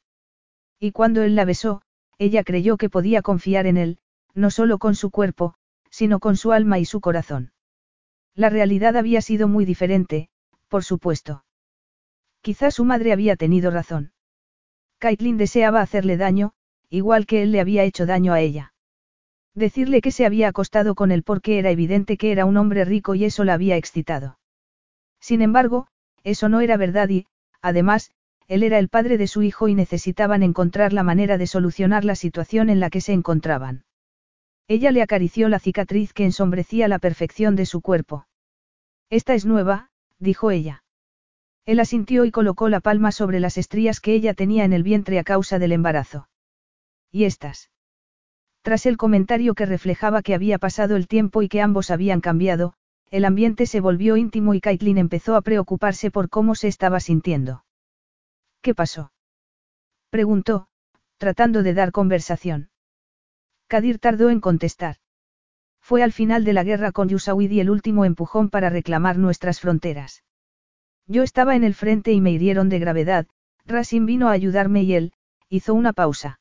Y cuando él la besó, ella creyó que podía confiar en él, no solo con su cuerpo, sino con su alma y su corazón. La realidad había sido muy diferente, por supuesto. Quizás su madre había tenido razón. Caitlin deseaba hacerle daño, igual que él le había hecho daño a ella. Decirle que se había acostado con él porque era evidente que era un hombre rico y eso la había excitado. Sin embargo, eso no era verdad y, además, él era el padre de su hijo y necesitaban encontrar la manera de solucionar la situación en la que se encontraban. Ella le acarició la cicatriz que ensombrecía la perfección de su cuerpo. Esta es nueva, dijo ella. Él asintió y colocó la palma sobre las estrías que ella tenía en el vientre a causa del embarazo. ¿Y estas? Tras el comentario que reflejaba que había pasado el tiempo y que ambos habían cambiado, el ambiente se volvió íntimo y Caitlin empezó a preocuparse por cómo se estaba sintiendo. ¿Qué pasó? preguntó, tratando de dar conversación. Kadir tardó en contestar. Fue al final de la guerra con Yusawidi el último empujón para reclamar nuestras fronteras. Yo estaba en el frente y me hirieron de gravedad, Rasim vino a ayudarme y él, hizo una pausa.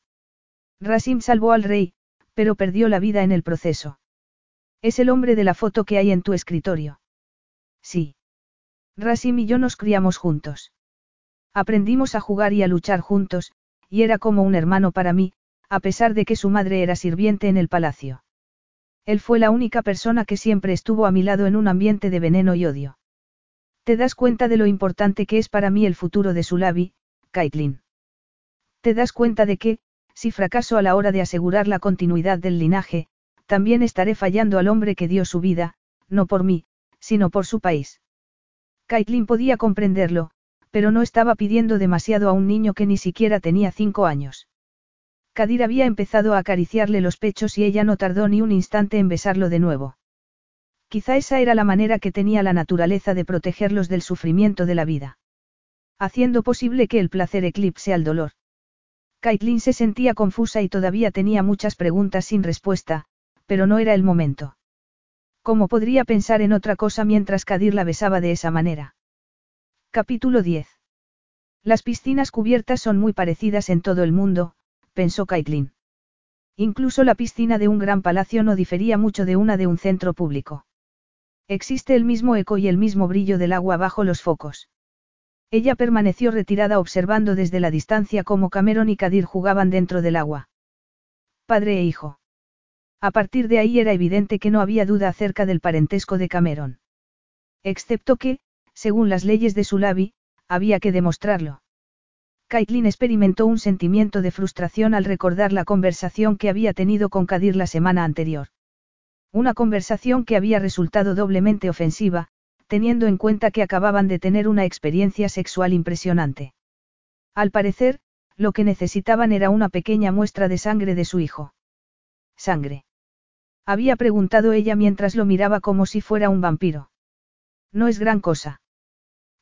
Rasim salvó al rey, pero perdió la vida en el proceso. Es el hombre de la foto que hay en tu escritorio. Sí. Rasim y yo nos criamos juntos. Aprendimos a jugar y a luchar juntos, y era como un hermano para mí, a pesar de que su madre era sirviente en el palacio. Él fue la única persona que siempre estuvo a mi lado en un ambiente de veneno y odio. ¿Te das cuenta de lo importante que es para mí el futuro de Sulavi, Caitlin? ¿Te das cuenta de que, si fracaso a la hora de asegurar la continuidad del linaje, también estaré fallando al hombre que dio su vida, no por mí, sino por su país. Caitlin podía comprenderlo, pero no estaba pidiendo demasiado a un niño que ni siquiera tenía cinco años. Kadir había empezado a acariciarle los pechos y ella no tardó ni un instante en besarlo de nuevo. Quizá esa era la manera que tenía la naturaleza de protegerlos del sufrimiento de la vida. Haciendo posible que el placer eclipse al dolor. Caitlin se sentía confusa y todavía tenía muchas preguntas sin respuesta, pero no era el momento. ¿Cómo podría pensar en otra cosa mientras Kadir la besaba de esa manera? Capítulo 10. Las piscinas cubiertas son muy parecidas en todo el mundo, pensó Caitlin. Incluso la piscina de un gran palacio no difería mucho de una de un centro público. Existe el mismo eco y el mismo brillo del agua bajo los focos. Ella permaneció retirada observando desde la distancia cómo Cameron y Kadir jugaban dentro del agua. Padre e hijo. A partir de ahí era evidente que no había duda acerca del parentesco de Cameron. Excepto que, según las leyes de Sulavi, había que demostrarlo. Caitlin experimentó un sentimiento de frustración al recordar la conversación que había tenido con Kadir la semana anterior. Una conversación que había resultado doblemente ofensiva, teniendo en cuenta que acababan de tener una experiencia sexual impresionante. Al parecer, lo que necesitaban era una pequeña muestra de sangre de su hijo. Sangre. Había preguntado ella mientras lo miraba como si fuera un vampiro. No es gran cosa.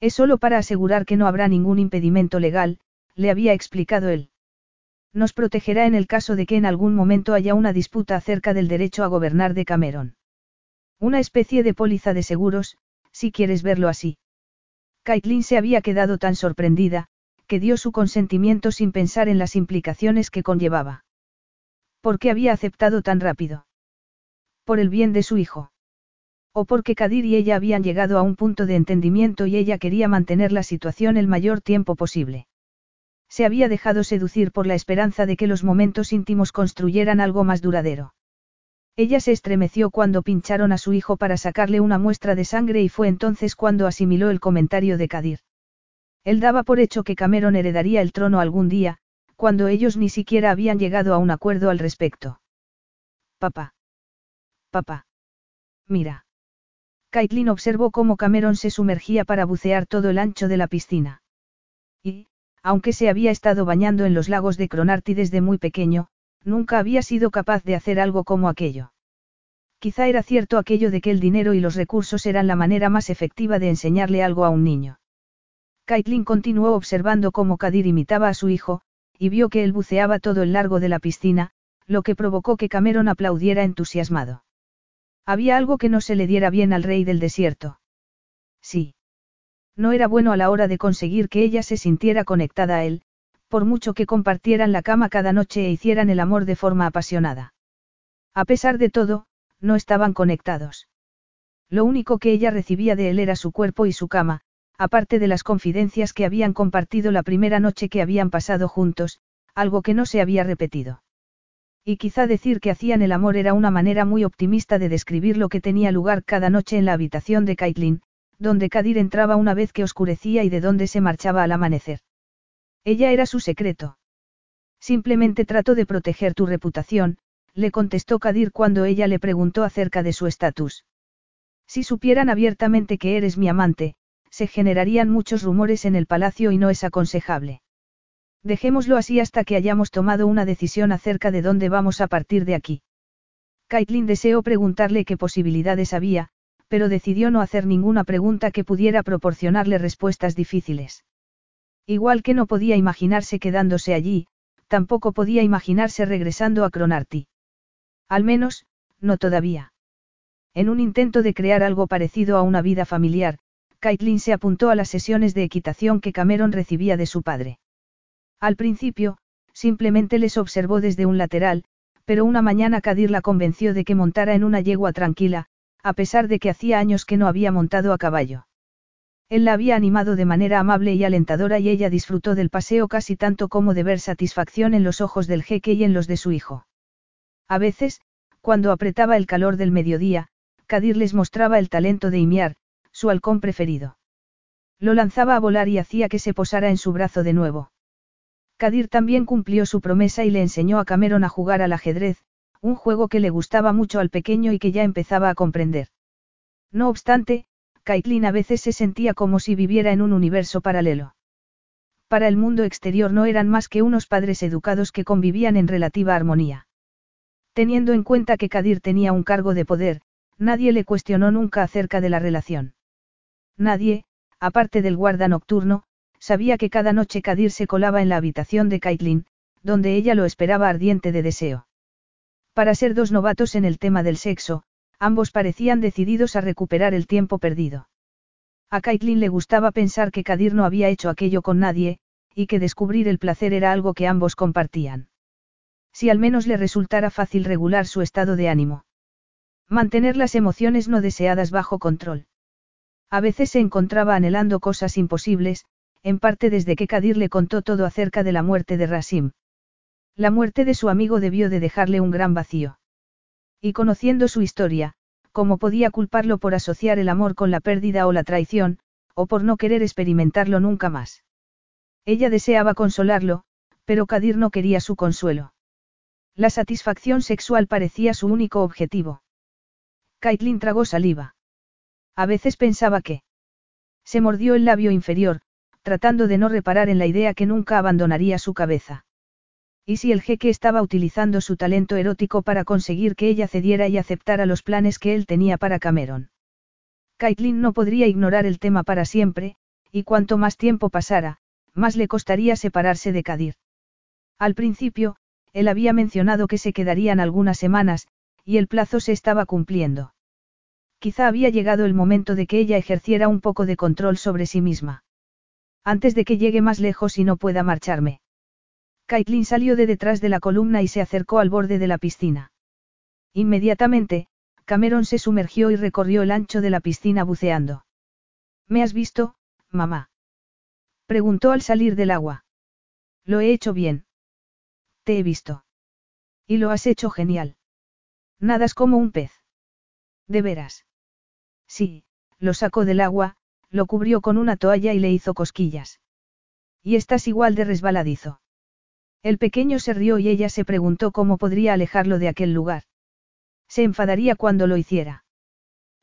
Es solo para asegurar que no habrá ningún impedimento legal, le había explicado él. Nos protegerá en el caso de que en algún momento haya una disputa acerca del derecho a gobernar de Cameron. Una especie de póliza de seguros, si quieres verlo así. Caitlin se había quedado tan sorprendida, que dio su consentimiento sin pensar en las implicaciones que conllevaba. ¿Por qué había aceptado tan rápido? Por el bien de su hijo. O porque Kadir y ella habían llegado a un punto de entendimiento y ella quería mantener la situación el mayor tiempo posible. Se había dejado seducir por la esperanza de que los momentos íntimos construyeran algo más duradero. Ella se estremeció cuando pincharon a su hijo para sacarle una muestra de sangre y fue entonces cuando asimiló el comentario de Kadir. Él daba por hecho que Cameron heredaría el trono algún día, cuando ellos ni siquiera habían llegado a un acuerdo al respecto. Papá. Papá. Mira. Caitlin observó cómo Cameron se sumergía para bucear todo el ancho de la piscina. Y, aunque se había estado bañando en los lagos de Cronarty desde muy pequeño, nunca había sido capaz de hacer algo como aquello. Quizá era cierto aquello de que el dinero y los recursos eran la manera más efectiva de enseñarle algo a un niño. Caitlin continuó observando cómo Kadir imitaba a su hijo, y vio que él buceaba todo el largo de la piscina, lo que provocó que Cameron aplaudiera entusiasmado. Había algo que no se le diera bien al rey del desierto. Sí. No era bueno a la hora de conseguir que ella se sintiera conectada a él, por mucho que compartieran la cama cada noche e hicieran el amor de forma apasionada. A pesar de todo, no estaban conectados. Lo único que ella recibía de él era su cuerpo y su cama, aparte de las confidencias que habían compartido la primera noche que habían pasado juntos, algo que no se había repetido. Y quizá decir que hacían el amor era una manera muy optimista de describir lo que tenía lugar cada noche en la habitación de Caitlin, donde Kadir entraba una vez que oscurecía y de donde se marchaba al amanecer. Ella era su secreto. Simplemente trato de proteger tu reputación, le contestó Kadir cuando ella le preguntó acerca de su estatus. Si supieran abiertamente que eres mi amante, se generarían muchos rumores en el palacio y no es aconsejable. Dejémoslo así hasta que hayamos tomado una decisión acerca de dónde vamos a partir de aquí. Caitlin deseó preguntarle qué posibilidades había, pero decidió no hacer ninguna pregunta que pudiera proporcionarle respuestas difíciles. Igual que no podía imaginarse quedándose allí, tampoco podía imaginarse regresando a Cronarty. Al menos, no todavía. En un intento de crear algo parecido a una vida familiar, Caitlin se apuntó a las sesiones de equitación que Cameron recibía de su padre. Al principio, simplemente les observó desde un lateral, pero una mañana Kadir la convenció de que montara en una yegua tranquila, a pesar de que hacía años que no había montado a caballo. Él la había animado de manera amable y alentadora y ella disfrutó del paseo casi tanto como de ver satisfacción en los ojos del jeque y en los de su hijo. A veces, cuando apretaba el calor del mediodía, Kadir les mostraba el talento de Imiar, su halcón preferido. Lo lanzaba a volar y hacía que se posara en su brazo de nuevo. Kadir también cumplió su promesa y le enseñó a Cameron a jugar al ajedrez, un juego que le gustaba mucho al pequeño y que ya empezaba a comprender. No obstante, Caitlin a veces se sentía como si viviera en un universo paralelo. Para el mundo exterior no eran más que unos padres educados que convivían en relativa armonía. Teniendo en cuenta que Kadir tenía un cargo de poder, nadie le cuestionó nunca acerca de la relación. Nadie, aparte del guarda nocturno, sabía que cada noche Kadir se colaba en la habitación de Caitlin, donde ella lo esperaba ardiente de deseo. Para ser dos novatos en el tema del sexo, ambos parecían decididos a recuperar el tiempo perdido. A Caitlin le gustaba pensar que Kadir no había hecho aquello con nadie, y que descubrir el placer era algo que ambos compartían. Si al menos le resultara fácil regular su estado de ánimo. Mantener las emociones no deseadas bajo control. A veces se encontraba anhelando cosas imposibles, en parte desde que Kadir le contó todo acerca de la muerte de Rasim. La muerte de su amigo debió de dejarle un gran vacío. Y conociendo su historia, ¿cómo podía culparlo por asociar el amor con la pérdida o la traición, o por no querer experimentarlo nunca más? Ella deseaba consolarlo, pero Kadir no quería su consuelo. La satisfacción sexual parecía su único objetivo. Caitlin tragó saliva. A veces pensaba que... Se mordió el labio inferior, tratando de no reparar en la idea que nunca abandonaría su cabeza. ¿Y si el jeque estaba utilizando su talento erótico para conseguir que ella cediera y aceptara los planes que él tenía para Cameron? Caitlin no podría ignorar el tema para siempre, y cuanto más tiempo pasara, más le costaría separarse de Kadir. Al principio, él había mencionado que se quedarían algunas semanas, y el plazo se estaba cumpliendo. Quizá había llegado el momento de que ella ejerciera un poco de control sobre sí misma. Antes de que llegue más lejos y no pueda marcharme. Caitlin salió de detrás de la columna y se acercó al borde de la piscina. Inmediatamente, Cameron se sumergió y recorrió el ancho de la piscina buceando. ¿Me has visto, mamá? Preguntó al salir del agua. Lo he hecho bien. Te he visto. Y lo has hecho genial. Nadas como un pez. ¿De veras? Sí, lo sacó del agua, lo cubrió con una toalla y le hizo cosquillas. Y estás igual de resbaladizo. El pequeño se rió y ella se preguntó cómo podría alejarlo de aquel lugar. Se enfadaría cuando lo hiciera.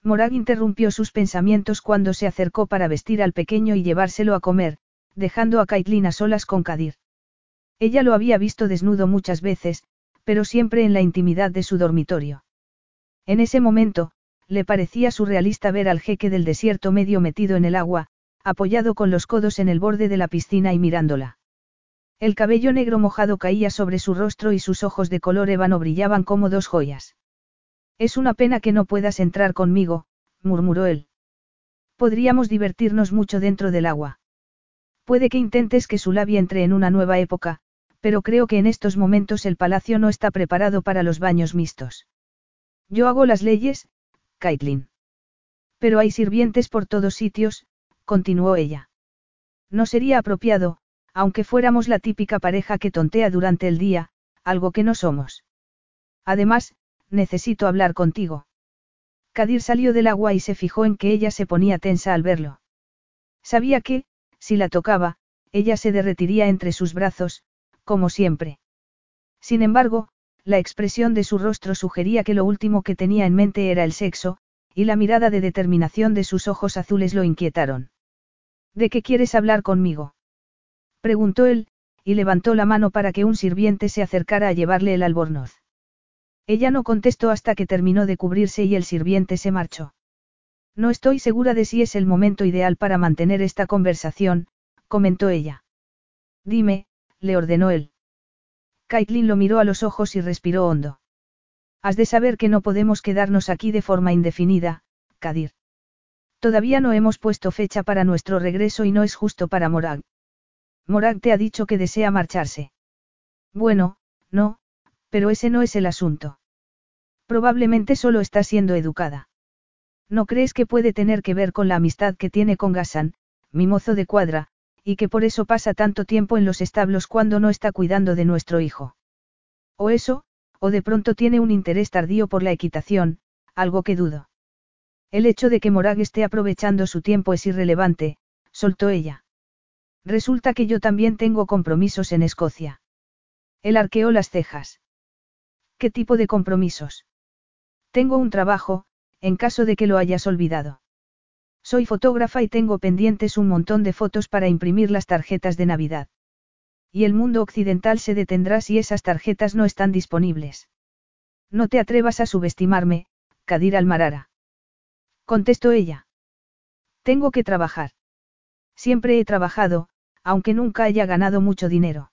Morag interrumpió sus pensamientos cuando se acercó para vestir al pequeño y llevárselo a comer, dejando a Caitlin a solas con Kadir. Ella lo había visto desnudo muchas veces, pero siempre en la intimidad de su dormitorio. En ese momento, le parecía surrealista ver al jeque del desierto medio metido en el agua, apoyado con los codos en el borde de la piscina y mirándola. El cabello negro mojado caía sobre su rostro y sus ojos de color ébano brillaban como dos joyas. Es una pena que no puedas entrar conmigo, murmuró él. Podríamos divertirnos mucho dentro del agua. Puede que intentes que su labia entre en una nueva época, pero creo que en estos momentos el palacio no está preparado para los baños mixtos. Yo hago las leyes, Caitlin. Pero hay sirvientes por todos sitios, continuó ella. No sería apropiado, aunque fuéramos la típica pareja que tontea durante el día, algo que no somos. Además, necesito hablar contigo. Kadir salió del agua y se fijó en que ella se ponía tensa al verlo. Sabía que, si la tocaba, ella se derretiría entre sus brazos, como siempre. Sin embargo, la expresión de su rostro sugería que lo último que tenía en mente era el sexo, y la mirada de determinación de sus ojos azules lo inquietaron. ¿De qué quieres hablar conmigo? Preguntó él, y levantó la mano para que un sirviente se acercara a llevarle el albornoz. Ella no contestó hasta que terminó de cubrirse y el sirviente se marchó. No estoy segura de si es el momento ideal para mantener esta conversación, comentó ella. Dime, le ordenó él. Caitlin lo miró a los ojos y respiró hondo. Has de saber que no podemos quedarnos aquí de forma indefinida, Kadir. Todavía no hemos puesto fecha para nuestro regreso y no es justo para Morag. Morag te ha dicho que desea marcharse. Bueno, no, pero ese no es el asunto. Probablemente solo está siendo educada. ¿No crees que puede tener que ver con la amistad que tiene con Gassan, mi mozo de cuadra, y que por eso pasa tanto tiempo en los establos cuando no está cuidando de nuestro hijo? O eso, o de pronto tiene un interés tardío por la equitación, algo que dudo. El hecho de que Morag esté aprovechando su tiempo es irrelevante, soltó ella. Resulta que yo también tengo compromisos en Escocia. Él arqueó las cejas. ¿Qué tipo de compromisos? Tengo un trabajo, en caso de que lo hayas olvidado. Soy fotógrafa y tengo pendientes un montón de fotos para imprimir las tarjetas de Navidad. Y el mundo occidental se detendrá si esas tarjetas no están disponibles. No te atrevas a subestimarme, Kadir Almarara. Contestó ella. Tengo que trabajar. Siempre he trabajado, aunque nunca haya ganado mucho dinero.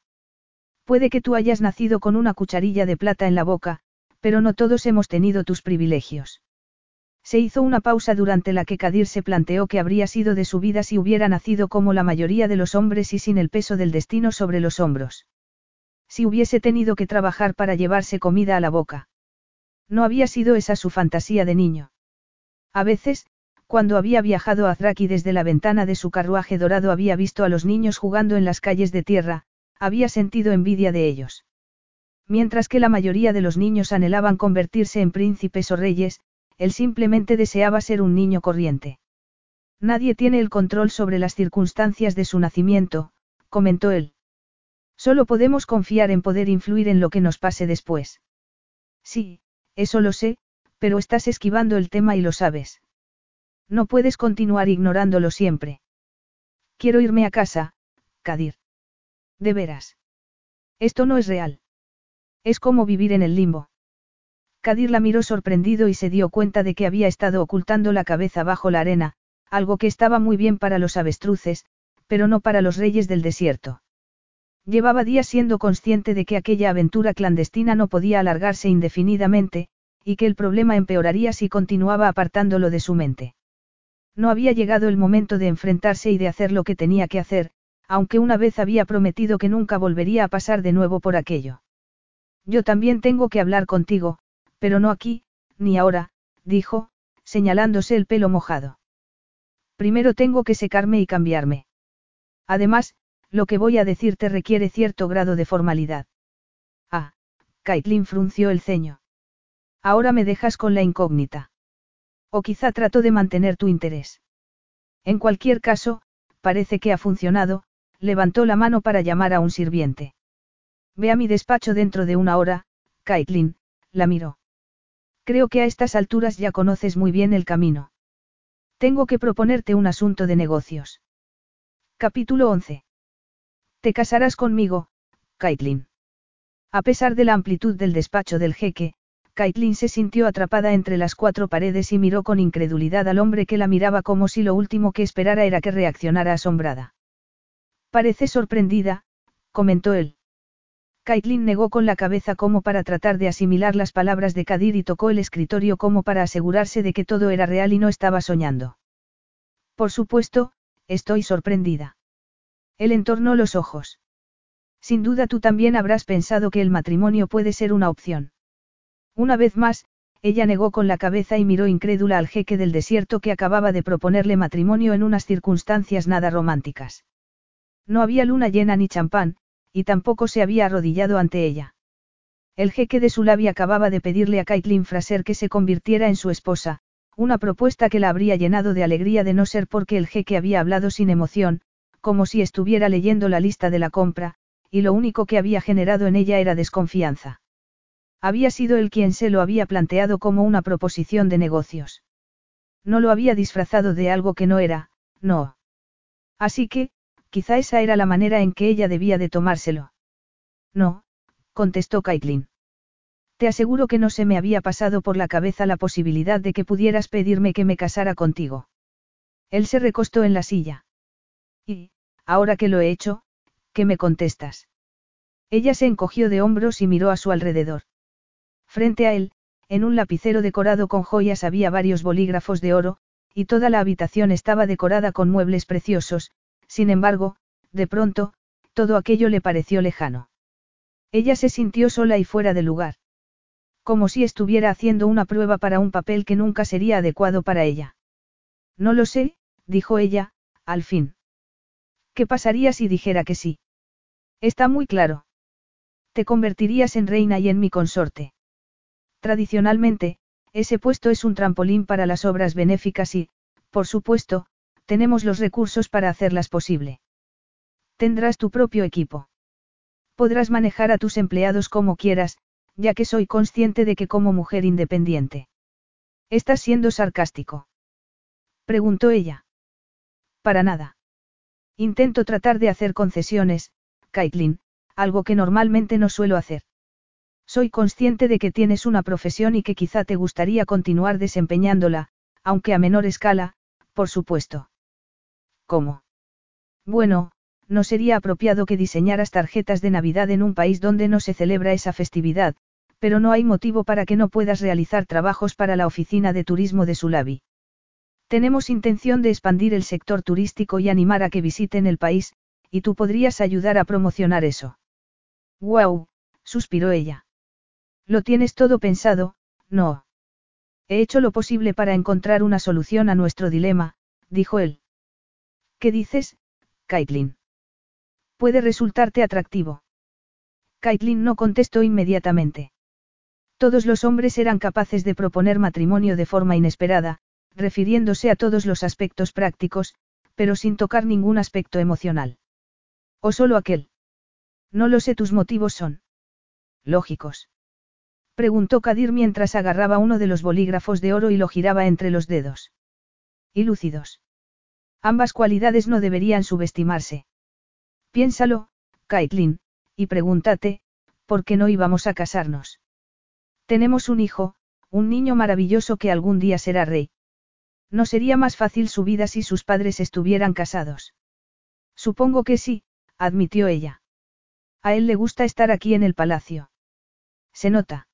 Puede que tú hayas nacido con una cucharilla de plata en la boca, pero no todos hemos tenido tus privilegios. Se hizo una pausa durante la que Kadir se planteó que habría sido de su vida si hubiera nacido como la mayoría de los hombres y sin el peso del destino sobre los hombros. Si hubiese tenido que trabajar para llevarse comida a la boca. No había sido esa su fantasía de niño. A veces, cuando había viajado a Zraki desde la ventana de su carruaje dorado había visto a los niños jugando en las calles de tierra, había sentido envidia de ellos. Mientras que la mayoría de los niños anhelaban convertirse en príncipes o reyes, él simplemente deseaba ser un niño corriente. Nadie tiene el control sobre las circunstancias de su nacimiento, comentó él. Solo podemos confiar en poder influir en lo que nos pase después. Sí, eso lo sé, pero estás esquivando el tema y lo sabes. No puedes continuar ignorándolo siempre. Quiero irme a casa, Kadir. De veras. Esto no es real. Es como vivir en el limbo. Kadir la miró sorprendido y se dio cuenta de que había estado ocultando la cabeza bajo la arena, algo que estaba muy bien para los avestruces, pero no para los reyes del desierto. Llevaba días siendo consciente de que aquella aventura clandestina no podía alargarse indefinidamente, y que el problema empeoraría si continuaba apartándolo de su mente. No había llegado el momento de enfrentarse y de hacer lo que tenía que hacer, aunque una vez había prometido que nunca volvería a pasar de nuevo por aquello. Yo también tengo que hablar contigo, pero no aquí, ni ahora, dijo, señalándose el pelo mojado. Primero tengo que secarme y cambiarme. Además, lo que voy a decirte requiere cierto grado de formalidad. Ah, Caitlin frunció el ceño. Ahora me dejas con la incógnita. O quizá trato de mantener tu interés. En cualquier caso, parece que ha funcionado, levantó la mano para llamar a un sirviente. Ve a mi despacho dentro de una hora, Caitlin, la miró. Creo que a estas alturas ya conoces muy bien el camino. Tengo que proponerte un asunto de negocios. Capítulo 11. Te casarás conmigo, Caitlin. A pesar de la amplitud del despacho del jeque, Caitlin se sintió atrapada entre las cuatro paredes y miró con incredulidad al hombre que la miraba como si lo último que esperara era que reaccionara asombrada. Parece sorprendida, comentó él. Caitlin negó con la cabeza como para tratar de asimilar las palabras de Kadir y tocó el escritorio como para asegurarse de que todo era real y no estaba soñando. Por supuesto, estoy sorprendida. Él entornó los ojos. Sin duda tú también habrás pensado que el matrimonio puede ser una opción. Una vez más, ella negó con la cabeza y miró incrédula al jeque del desierto que acababa de proponerle matrimonio en unas circunstancias nada románticas. No había luna llena ni champán, y tampoco se había arrodillado ante ella. El jeque de Sulavi acababa de pedirle a Caitlin Fraser que se convirtiera en su esposa, una propuesta que la habría llenado de alegría de no ser porque el jeque había hablado sin emoción, como si estuviera leyendo la lista de la compra, y lo único que había generado en ella era desconfianza. Había sido él quien se lo había planteado como una proposición de negocios. No lo había disfrazado de algo que no era, no. Así que, quizá esa era la manera en que ella debía de tomárselo. No, contestó Caitlin. Te aseguro que no se me había pasado por la cabeza la posibilidad de que pudieras pedirme que me casara contigo. Él se recostó en la silla. Y, ahora que lo he hecho, ¿qué me contestas? Ella se encogió de hombros y miró a su alrededor. Frente a él, en un lapicero decorado con joyas había varios bolígrafos de oro, y toda la habitación estaba decorada con muebles preciosos, sin embargo, de pronto, todo aquello le pareció lejano. Ella se sintió sola y fuera de lugar. Como si estuviera haciendo una prueba para un papel que nunca sería adecuado para ella. No lo sé, dijo ella, al fin. ¿Qué pasaría si dijera que sí? Está muy claro. Te convertirías en reina y en mi consorte. Tradicionalmente, ese puesto es un trampolín para las obras benéficas y, por supuesto, tenemos los recursos para hacerlas posible. Tendrás tu propio equipo. Podrás manejar a tus empleados como quieras, ya que soy consciente de que como mujer independiente. ¿Estás siendo sarcástico? Preguntó ella. Para nada. Intento tratar de hacer concesiones, Caitlin, algo que normalmente no suelo hacer. Soy consciente de que tienes una profesión y que quizá te gustaría continuar desempeñándola, aunque a menor escala, por supuesto. ¿Cómo? Bueno, no sería apropiado que diseñaras tarjetas de Navidad en un país donde no se celebra esa festividad, pero no hay motivo para que no puedas realizar trabajos para la oficina de turismo de Sulavi. Tenemos intención de expandir el sector turístico y animar a que visiten el país, y tú podrías ayudar a promocionar eso. ¡Guau! suspiró ella. Lo tienes todo pensado, no. He hecho lo posible para encontrar una solución a nuestro dilema, dijo él. ¿Qué dices, Caitlin? Puede resultarte atractivo. Caitlin no contestó inmediatamente. Todos los hombres eran capaces de proponer matrimonio de forma inesperada, refiriéndose a todos los aspectos prácticos, pero sin tocar ningún aspecto emocional. ¿O solo aquel? No lo sé, tus motivos son. Lógicos. Preguntó Kadir mientras agarraba uno de los bolígrafos de oro y lo giraba entre los dedos. Y lúcidos. Ambas cualidades no deberían subestimarse. Piénsalo, Caitlin, y pregúntate, ¿por qué no íbamos a casarnos? Tenemos un hijo, un niño maravilloso que algún día será rey. ¿No sería más fácil su vida si sus padres estuvieran casados? Supongo que sí, admitió ella. A él le gusta estar aquí en el palacio. Se nota.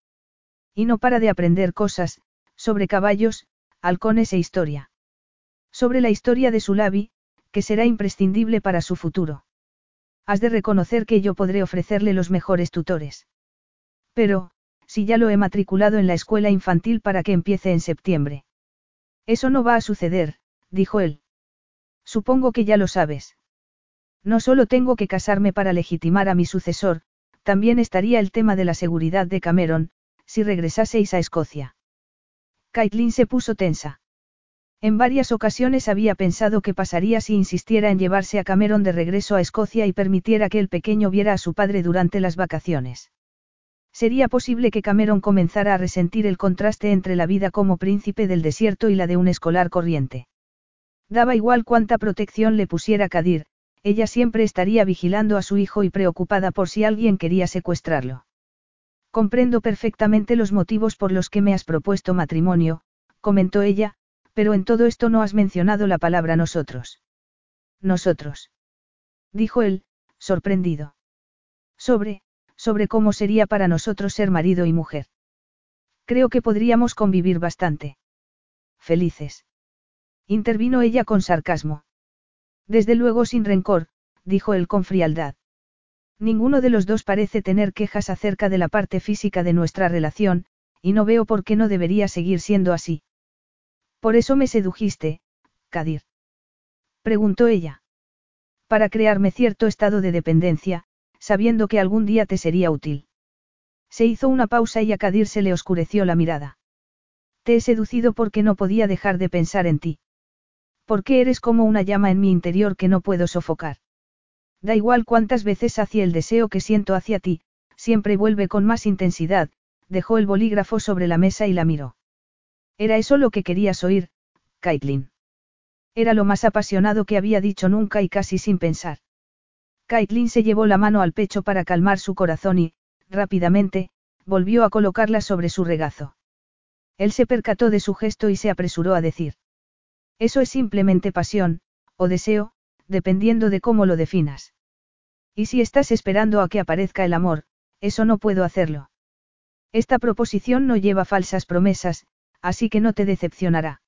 Y no para de aprender cosas, sobre caballos, halcones e historia. Sobre la historia de su labi, que será imprescindible para su futuro. Has de reconocer que yo podré ofrecerle los mejores tutores. Pero, si ya lo he matriculado en la escuela infantil para que empiece en septiembre. Eso no va a suceder, dijo él. Supongo que ya lo sabes. No solo tengo que casarme para legitimar a mi sucesor, también estaría el tema de la seguridad de Cameron, si regresaseis a Escocia. Caitlin se puso tensa. En varias ocasiones había pensado qué pasaría si insistiera en llevarse a Cameron de regreso a Escocia y permitiera que el pequeño viera a su padre durante las vacaciones. Sería posible que Cameron comenzara a resentir el contraste entre la vida como príncipe del desierto y la de un escolar corriente. Daba igual cuánta protección le pusiera Kadir, ella siempre estaría vigilando a su hijo y preocupada por si alguien quería secuestrarlo. Comprendo perfectamente los motivos por los que me has propuesto matrimonio, comentó ella, pero en todo esto no has mencionado la palabra nosotros. Nosotros. Dijo él, sorprendido. Sobre, sobre cómo sería para nosotros ser marido y mujer. Creo que podríamos convivir bastante. Felices. Intervino ella con sarcasmo. Desde luego sin rencor, dijo él con frialdad. Ninguno de los dos parece tener quejas acerca de la parte física de nuestra relación, y no veo por qué no debería seguir siendo así. Por eso me sedujiste, Kadir. Preguntó ella. Para crearme cierto estado de dependencia, sabiendo que algún día te sería útil. Se hizo una pausa y a Kadir se le oscureció la mirada. Te he seducido porque no podía dejar de pensar en ti. Porque eres como una llama en mi interior que no puedo sofocar. Da igual cuántas veces hacia el deseo que siento hacia ti, siempre vuelve con más intensidad, dejó el bolígrafo sobre la mesa y la miró. Era eso lo que querías oír, Caitlin. Era lo más apasionado que había dicho nunca y casi sin pensar. Caitlin se llevó la mano al pecho para calmar su corazón y, rápidamente, volvió a colocarla sobre su regazo. Él se percató de su gesto y se apresuró a decir. Eso es simplemente pasión, o deseo, dependiendo de cómo lo definas. Y si estás esperando a que aparezca el amor, eso no puedo hacerlo. Esta proposición no lleva falsas promesas, así que no te decepcionará.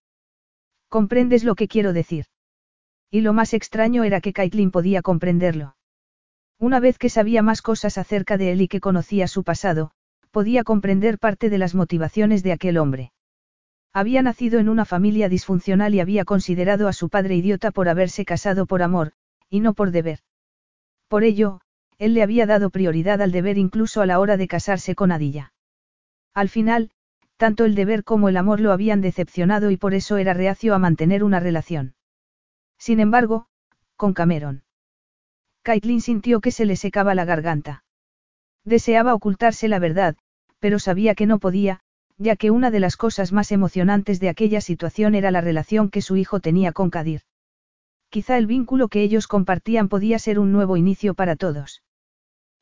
¿Comprendes lo que quiero decir? Y lo más extraño era que Caitlin podía comprenderlo. Una vez que sabía más cosas acerca de él y que conocía su pasado, podía comprender parte de las motivaciones de aquel hombre. Había nacido en una familia disfuncional y había considerado a su padre idiota por haberse casado por amor, y no por deber. Por ello, él le había dado prioridad al deber incluso a la hora de casarse con Adilla. Al final, tanto el deber como el amor lo habían decepcionado y por eso era reacio a mantener una relación. Sin embargo, con Cameron. Caitlin sintió que se le secaba la garganta. Deseaba ocultarse la verdad, pero sabía que no podía, ya que una de las cosas más emocionantes de aquella situación era la relación que su hijo tenía con Kadir. Quizá el vínculo que ellos compartían podía ser un nuevo inicio para todos.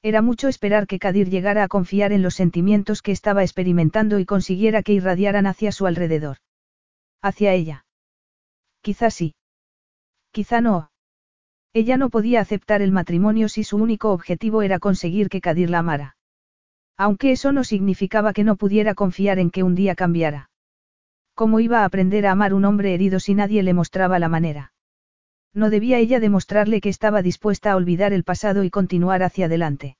Era mucho esperar que Kadir llegara a confiar en los sentimientos que estaba experimentando y consiguiera que irradiaran hacia su alrededor. Hacia ella. Quizá sí. Quizá no. Ella no podía aceptar el matrimonio si su único objetivo era conseguir que Kadir la amara. Aunque eso no significaba que no pudiera confiar en que un día cambiara. ¿Cómo iba a aprender a amar un hombre herido si nadie le mostraba la manera? No debía ella demostrarle que estaba dispuesta a olvidar el pasado y continuar hacia adelante.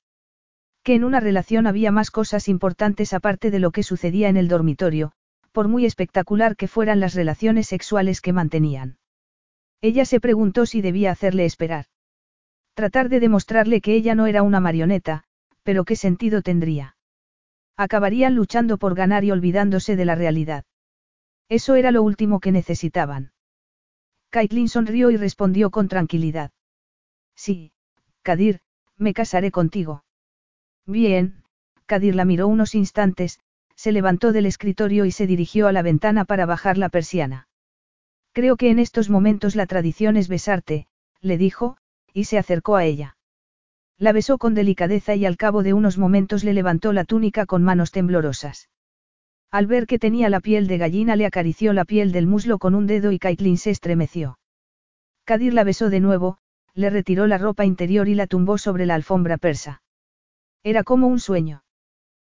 Que en una relación había más cosas importantes aparte de lo que sucedía en el dormitorio, por muy espectacular que fueran las relaciones sexuales que mantenían. Ella se preguntó si debía hacerle esperar. Tratar de demostrarle que ella no era una marioneta, pero qué sentido tendría. Acabarían luchando por ganar y olvidándose de la realidad. Eso era lo último que necesitaban. Caitlin sonrió y respondió con tranquilidad. Sí, Kadir, me casaré contigo. Bien, Kadir la miró unos instantes, se levantó del escritorio y se dirigió a la ventana para bajar la persiana. Creo que en estos momentos la tradición es besarte, le dijo, y se acercó a ella. La besó con delicadeza y al cabo de unos momentos le levantó la túnica con manos temblorosas. Al ver que tenía la piel de gallina le acarició la piel del muslo con un dedo y Caitlin se estremeció. Kadir la besó de nuevo, le retiró la ropa interior y la tumbó sobre la alfombra persa. Era como un sueño.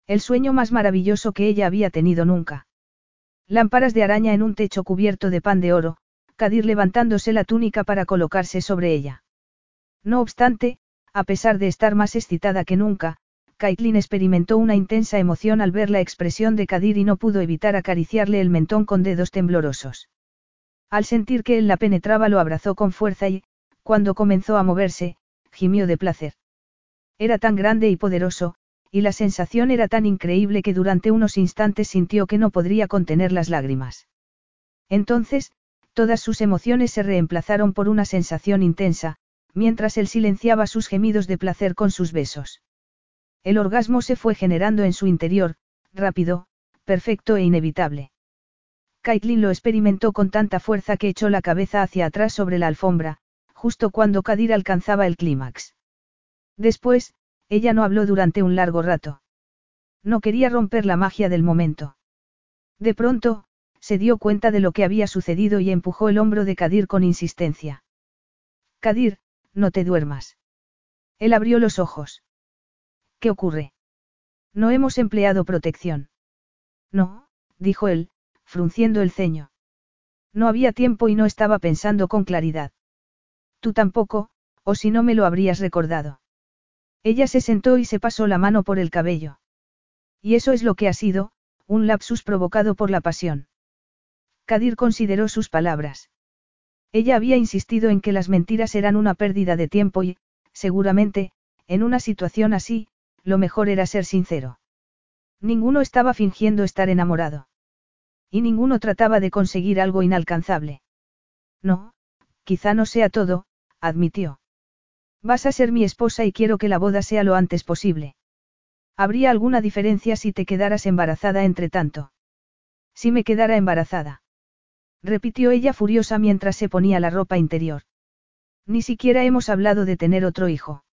El sueño más maravilloso que ella había tenido nunca. Lámparas de araña en un techo cubierto de pan de oro, Kadir levantándose la túnica para colocarse sobre ella. No obstante, a pesar de estar más excitada que nunca, Caitlin experimentó una intensa emoción al ver la expresión de Kadir y no pudo evitar acariciarle el mentón con dedos temblorosos. Al sentir que él la penetraba lo abrazó con fuerza y, cuando comenzó a moverse, gimió de placer. Era tan grande y poderoso, y la sensación era tan increíble que durante unos instantes sintió que no podría contener las lágrimas. Entonces, todas sus emociones se reemplazaron por una sensación intensa, mientras él silenciaba sus gemidos de placer con sus besos. El orgasmo se fue generando en su interior, rápido, perfecto e inevitable. Caitlin lo experimentó con tanta fuerza que echó la cabeza hacia atrás sobre la alfombra, justo cuando Kadir alcanzaba el clímax. Después, ella no habló durante un largo rato. No quería romper la magia del momento. De pronto, se dio cuenta de lo que había sucedido y empujó el hombro de Kadir con insistencia. Kadir, no te duermas. Él abrió los ojos. ¿Qué ocurre? No hemos empleado protección. No, dijo él, frunciendo el ceño. No había tiempo y no estaba pensando con claridad. Tú tampoco, o si no me lo habrías recordado. Ella se sentó y se pasó la mano por el cabello. Y eso es lo que ha sido, un lapsus provocado por la pasión. Kadir consideró sus palabras. Ella había insistido en que las mentiras eran una pérdida de tiempo y, seguramente, en una situación así, lo mejor era ser sincero. Ninguno estaba fingiendo estar enamorado. Y ninguno trataba de conseguir algo inalcanzable. No, quizá no sea todo, admitió. Vas a ser mi esposa y quiero que la boda sea lo antes posible. ¿Habría alguna diferencia si te quedaras embarazada entre tanto? Si me quedara embarazada. Repitió ella furiosa mientras se ponía la ropa interior. Ni siquiera hemos hablado de tener otro hijo.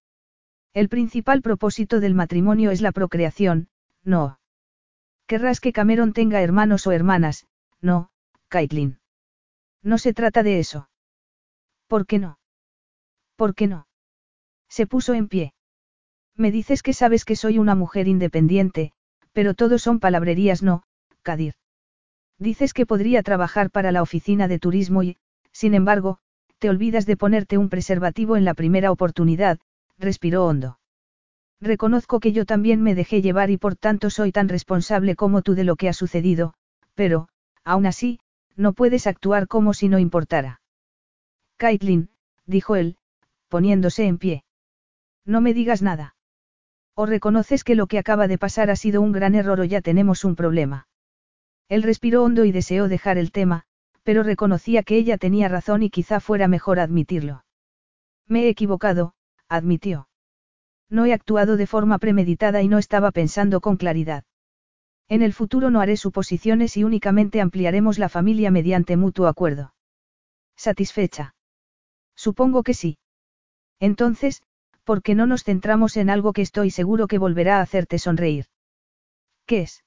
El principal propósito del matrimonio es la procreación, no. Querrás que Cameron tenga hermanos o hermanas, no, Caitlin. No se trata de eso. ¿Por qué no? ¿Por qué no? Se puso en pie. Me dices que sabes que soy una mujer independiente, pero todo son palabrerías no, Kadir. Dices que podría trabajar para la oficina de turismo y, sin embargo, te olvidas de ponerte un preservativo en la primera oportunidad, respiró hondo. Reconozco que yo también me dejé llevar y por tanto soy tan responsable como tú de lo que ha sucedido, pero, aún así, no puedes actuar como si no importara. Caitlin, dijo él, poniéndose en pie. No me digas nada. O reconoces que lo que acaba de pasar ha sido un gran error o ya tenemos un problema. Él respiró hondo y deseó dejar el tema, pero reconocía que ella tenía razón y quizá fuera mejor admitirlo. Me he equivocado, admitió. No he actuado de forma premeditada y no estaba pensando con claridad. En el futuro no haré suposiciones y únicamente ampliaremos la familia mediante mutuo acuerdo. ¿Satisfecha? Supongo que sí. Entonces, ¿por qué no nos centramos en algo que estoy seguro que volverá a hacerte sonreír? ¿Qué es?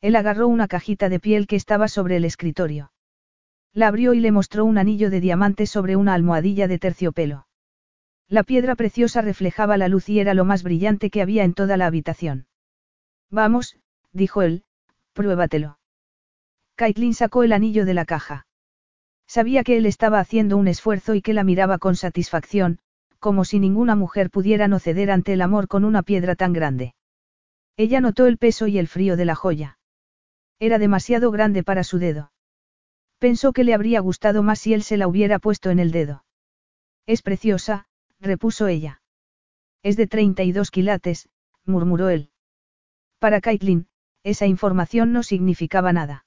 Él agarró una cajita de piel que estaba sobre el escritorio. La abrió y le mostró un anillo de diamantes sobre una almohadilla de terciopelo. La piedra preciosa reflejaba la luz y era lo más brillante que había en toda la habitación. Vamos, dijo él, pruébatelo. Caitlin sacó el anillo de la caja. Sabía que él estaba haciendo un esfuerzo y que la miraba con satisfacción, como si ninguna mujer pudiera no ceder ante el amor con una piedra tan grande. Ella notó el peso y el frío de la joya. Era demasiado grande para su dedo. Pensó que le habría gustado más si él se la hubiera puesto en el dedo. Es preciosa, repuso ella. Es de 32 quilates, murmuró él. Para Caitlin, esa información no significaba nada.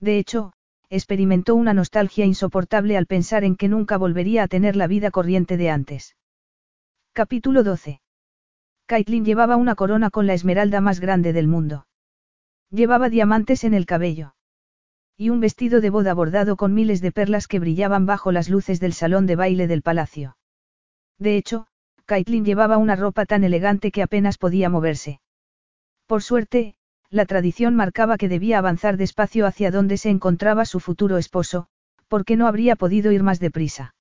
De hecho, experimentó una nostalgia insoportable al pensar en que nunca volvería a tener la vida corriente de antes. Capítulo 12. Caitlin llevaba una corona con la esmeralda más grande del mundo. Llevaba diamantes en el cabello. y un vestido de boda bordado con miles de perlas que brillaban bajo las luces del salón de baile del palacio. De hecho, Caitlin llevaba una ropa tan elegante que apenas podía moverse. Por suerte, la tradición marcaba que debía avanzar despacio hacia donde se encontraba su futuro esposo, porque no habría podido ir más deprisa.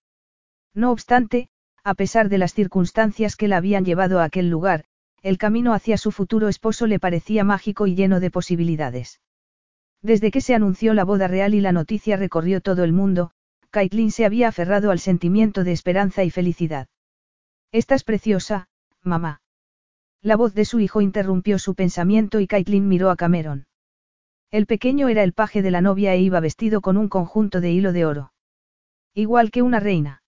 No obstante, a pesar de las circunstancias que la habían llevado a aquel lugar, el camino hacia su futuro esposo le parecía mágico y lleno de posibilidades. Desde que se anunció la boda real y la noticia recorrió todo el mundo, Caitlin se había aferrado al sentimiento de esperanza y felicidad. Estás preciosa, mamá. La voz de su hijo interrumpió su pensamiento y Caitlin miró a Cameron. El pequeño era el paje de la novia e iba vestido con un conjunto de hilo de oro. Igual que una reina.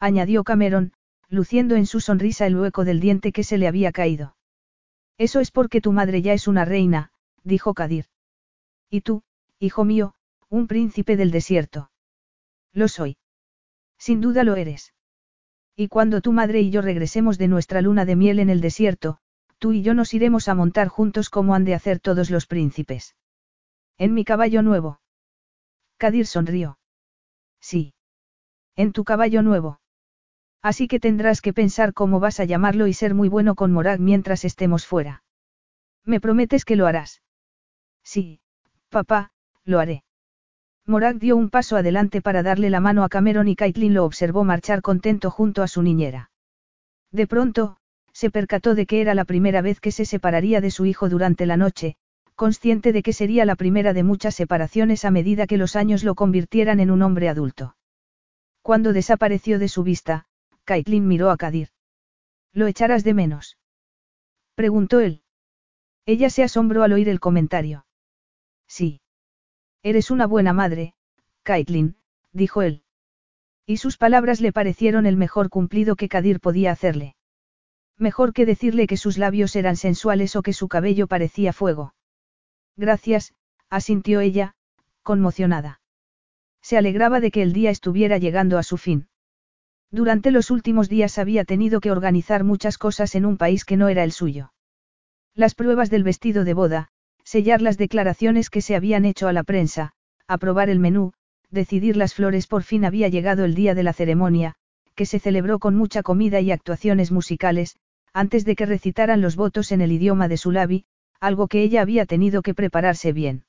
Añadió Cameron, luciendo en su sonrisa el hueco del diente que se le había caído. Eso es porque tu madre ya es una reina, dijo Kadir. Y tú, hijo mío, un príncipe del desierto. Lo soy. Sin duda lo eres. Y cuando tu madre y yo regresemos de nuestra luna de miel en el desierto, tú y yo nos iremos a montar juntos como han de hacer todos los príncipes. En mi caballo nuevo. Kadir sonrió. Sí. En tu caballo nuevo. Así que tendrás que pensar cómo vas a llamarlo y ser muy bueno con Morag mientras estemos fuera. ¿Me prometes que lo harás? Sí, papá, lo haré. Morag dio un paso adelante para darle la mano a Cameron y Caitlin lo observó marchar contento junto a su niñera. De pronto, se percató de que era la primera vez que se separaría de su hijo durante la noche, consciente de que sería la primera de muchas separaciones a medida que los años lo convirtieran en un hombre adulto. Cuando desapareció de su vista, Caitlin miró a Kadir. ¿Lo echarás de menos? Preguntó él. Ella se asombró al oír el comentario. Sí. Eres una buena madre, Caitlin, dijo él. Y sus palabras le parecieron el mejor cumplido que Kadir podía hacerle. Mejor que decirle que sus labios eran sensuales o que su cabello parecía fuego. Gracias, asintió ella, conmocionada. Se alegraba de que el día estuviera llegando a su fin. Durante los últimos días había tenido que organizar muchas cosas en un país que no era el suyo. Las pruebas del vestido de boda, sellar las declaraciones que se habían hecho a la prensa, aprobar el menú, decidir las flores por fin había llegado el día de la ceremonia, que se celebró con mucha comida y actuaciones musicales, antes de que recitaran los votos en el idioma de Sulabi, algo que ella había tenido que prepararse bien.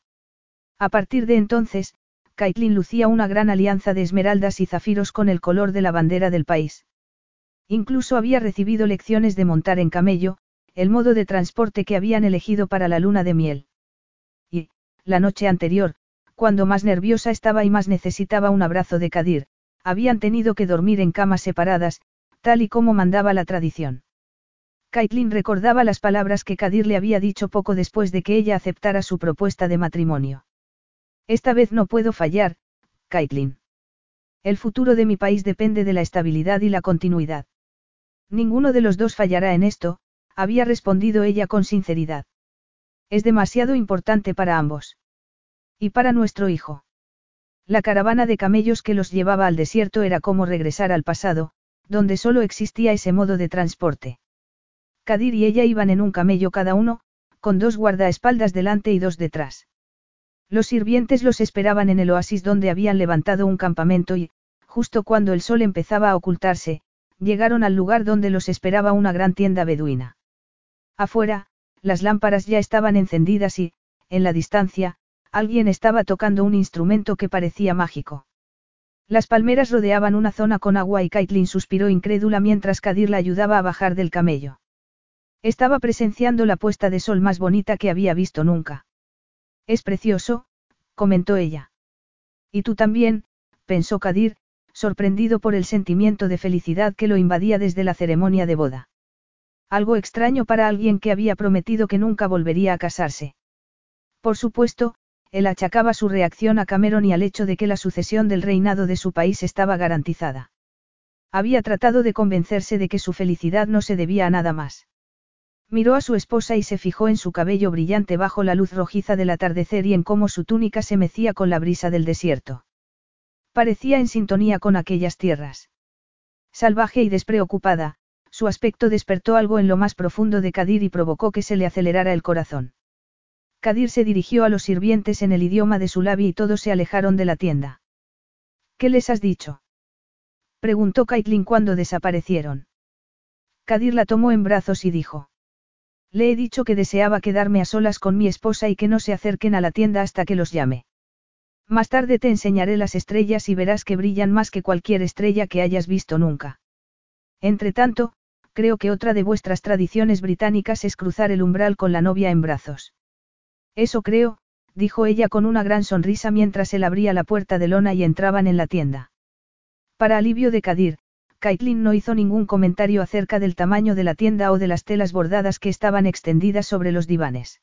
A partir de entonces, Caitlin lucía una gran alianza de esmeraldas y zafiros con el color de la bandera del país. Incluso había recibido lecciones de montar en camello, el modo de transporte que habían elegido para la luna de miel. Y, la noche anterior, cuando más nerviosa estaba y más necesitaba un abrazo de Kadir, habían tenido que dormir en camas separadas, tal y como mandaba la tradición. Caitlin recordaba las palabras que Kadir le había dicho poco después de que ella aceptara su propuesta de matrimonio. Esta vez no puedo fallar, Caitlin. El futuro de mi país depende de la estabilidad y la continuidad. Ninguno de los dos fallará en esto, había respondido ella con sinceridad. Es demasiado importante para ambos. Y para nuestro hijo. La caravana de camellos que los llevaba al desierto era como regresar al pasado, donde solo existía ese modo de transporte. Kadir y ella iban en un camello cada uno, con dos guardaespaldas delante y dos detrás. Los sirvientes los esperaban en el oasis donde habían levantado un campamento y, justo cuando el sol empezaba a ocultarse, llegaron al lugar donde los esperaba una gran tienda beduina. Afuera, las lámparas ya estaban encendidas y, en la distancia, alguien estaba tocando un instrumento que parecía mágico. Las palmeras rodeaban una zona con agua y Caitlin suspiró incrédula mientras Kadir la ayudaba a bajar del camello. Estaba presenciando la puesta de sol más bonita que había visto nunca. Es precioso, comentó ella. Y tú también, pensó Kadir, sorprendido por el sentimiento de felicidad que lo invadía desde la ceremonia de boda. Algo extraño para alguien que había prometido que nunca volvería a casarse. Por supuesto, él achacaba su reacción a Cameron y al hecho de que la sucesión del reinado de su país estaba garantizada. Había tratado de convencerse de que su felicidad no se debía a nada más. Miró a su esposa y se fijó en su cabello brillante bajo la luz rojiza del atardecer y en cómo su túnica se mecía con la brisa del desierto. Parecía en sintonía con aquellas tierras. Salvaje y despreocupada, su aspecto despertó algo en lo más profundo de Kadir y provocó que se le acelerara el corazón. Kadir se dirigió a los sirvientes en el idioma de su labio y todos se alejaron de la tienda. ¿Qué les has dicho? Preguntó Caitlin cuando desaparecieron. Kadir la tomó en brazos y dijo. Le he dicho que deseaba quedarme a solas con mi esposa y que no se acerquen a la tienda hasta que los llame. Más tarde te enseñaré las estrellas y verás que brillan más que cualquier estrella que hayas visto nunca. Entretanto, creo que otra de vuestras tradiciones británicas es cruzar el umbral con la novia en brazos. Eso creo, dijo ella con una gran sonrisa mientras él abría la puerta de lona y entraban en la tienda. Para alivio de Kadir, Caitlin no hizo ningún comentario acerca del tamaño de la tienda o de las telas bordadas que estaban extendidas sobre los divanes.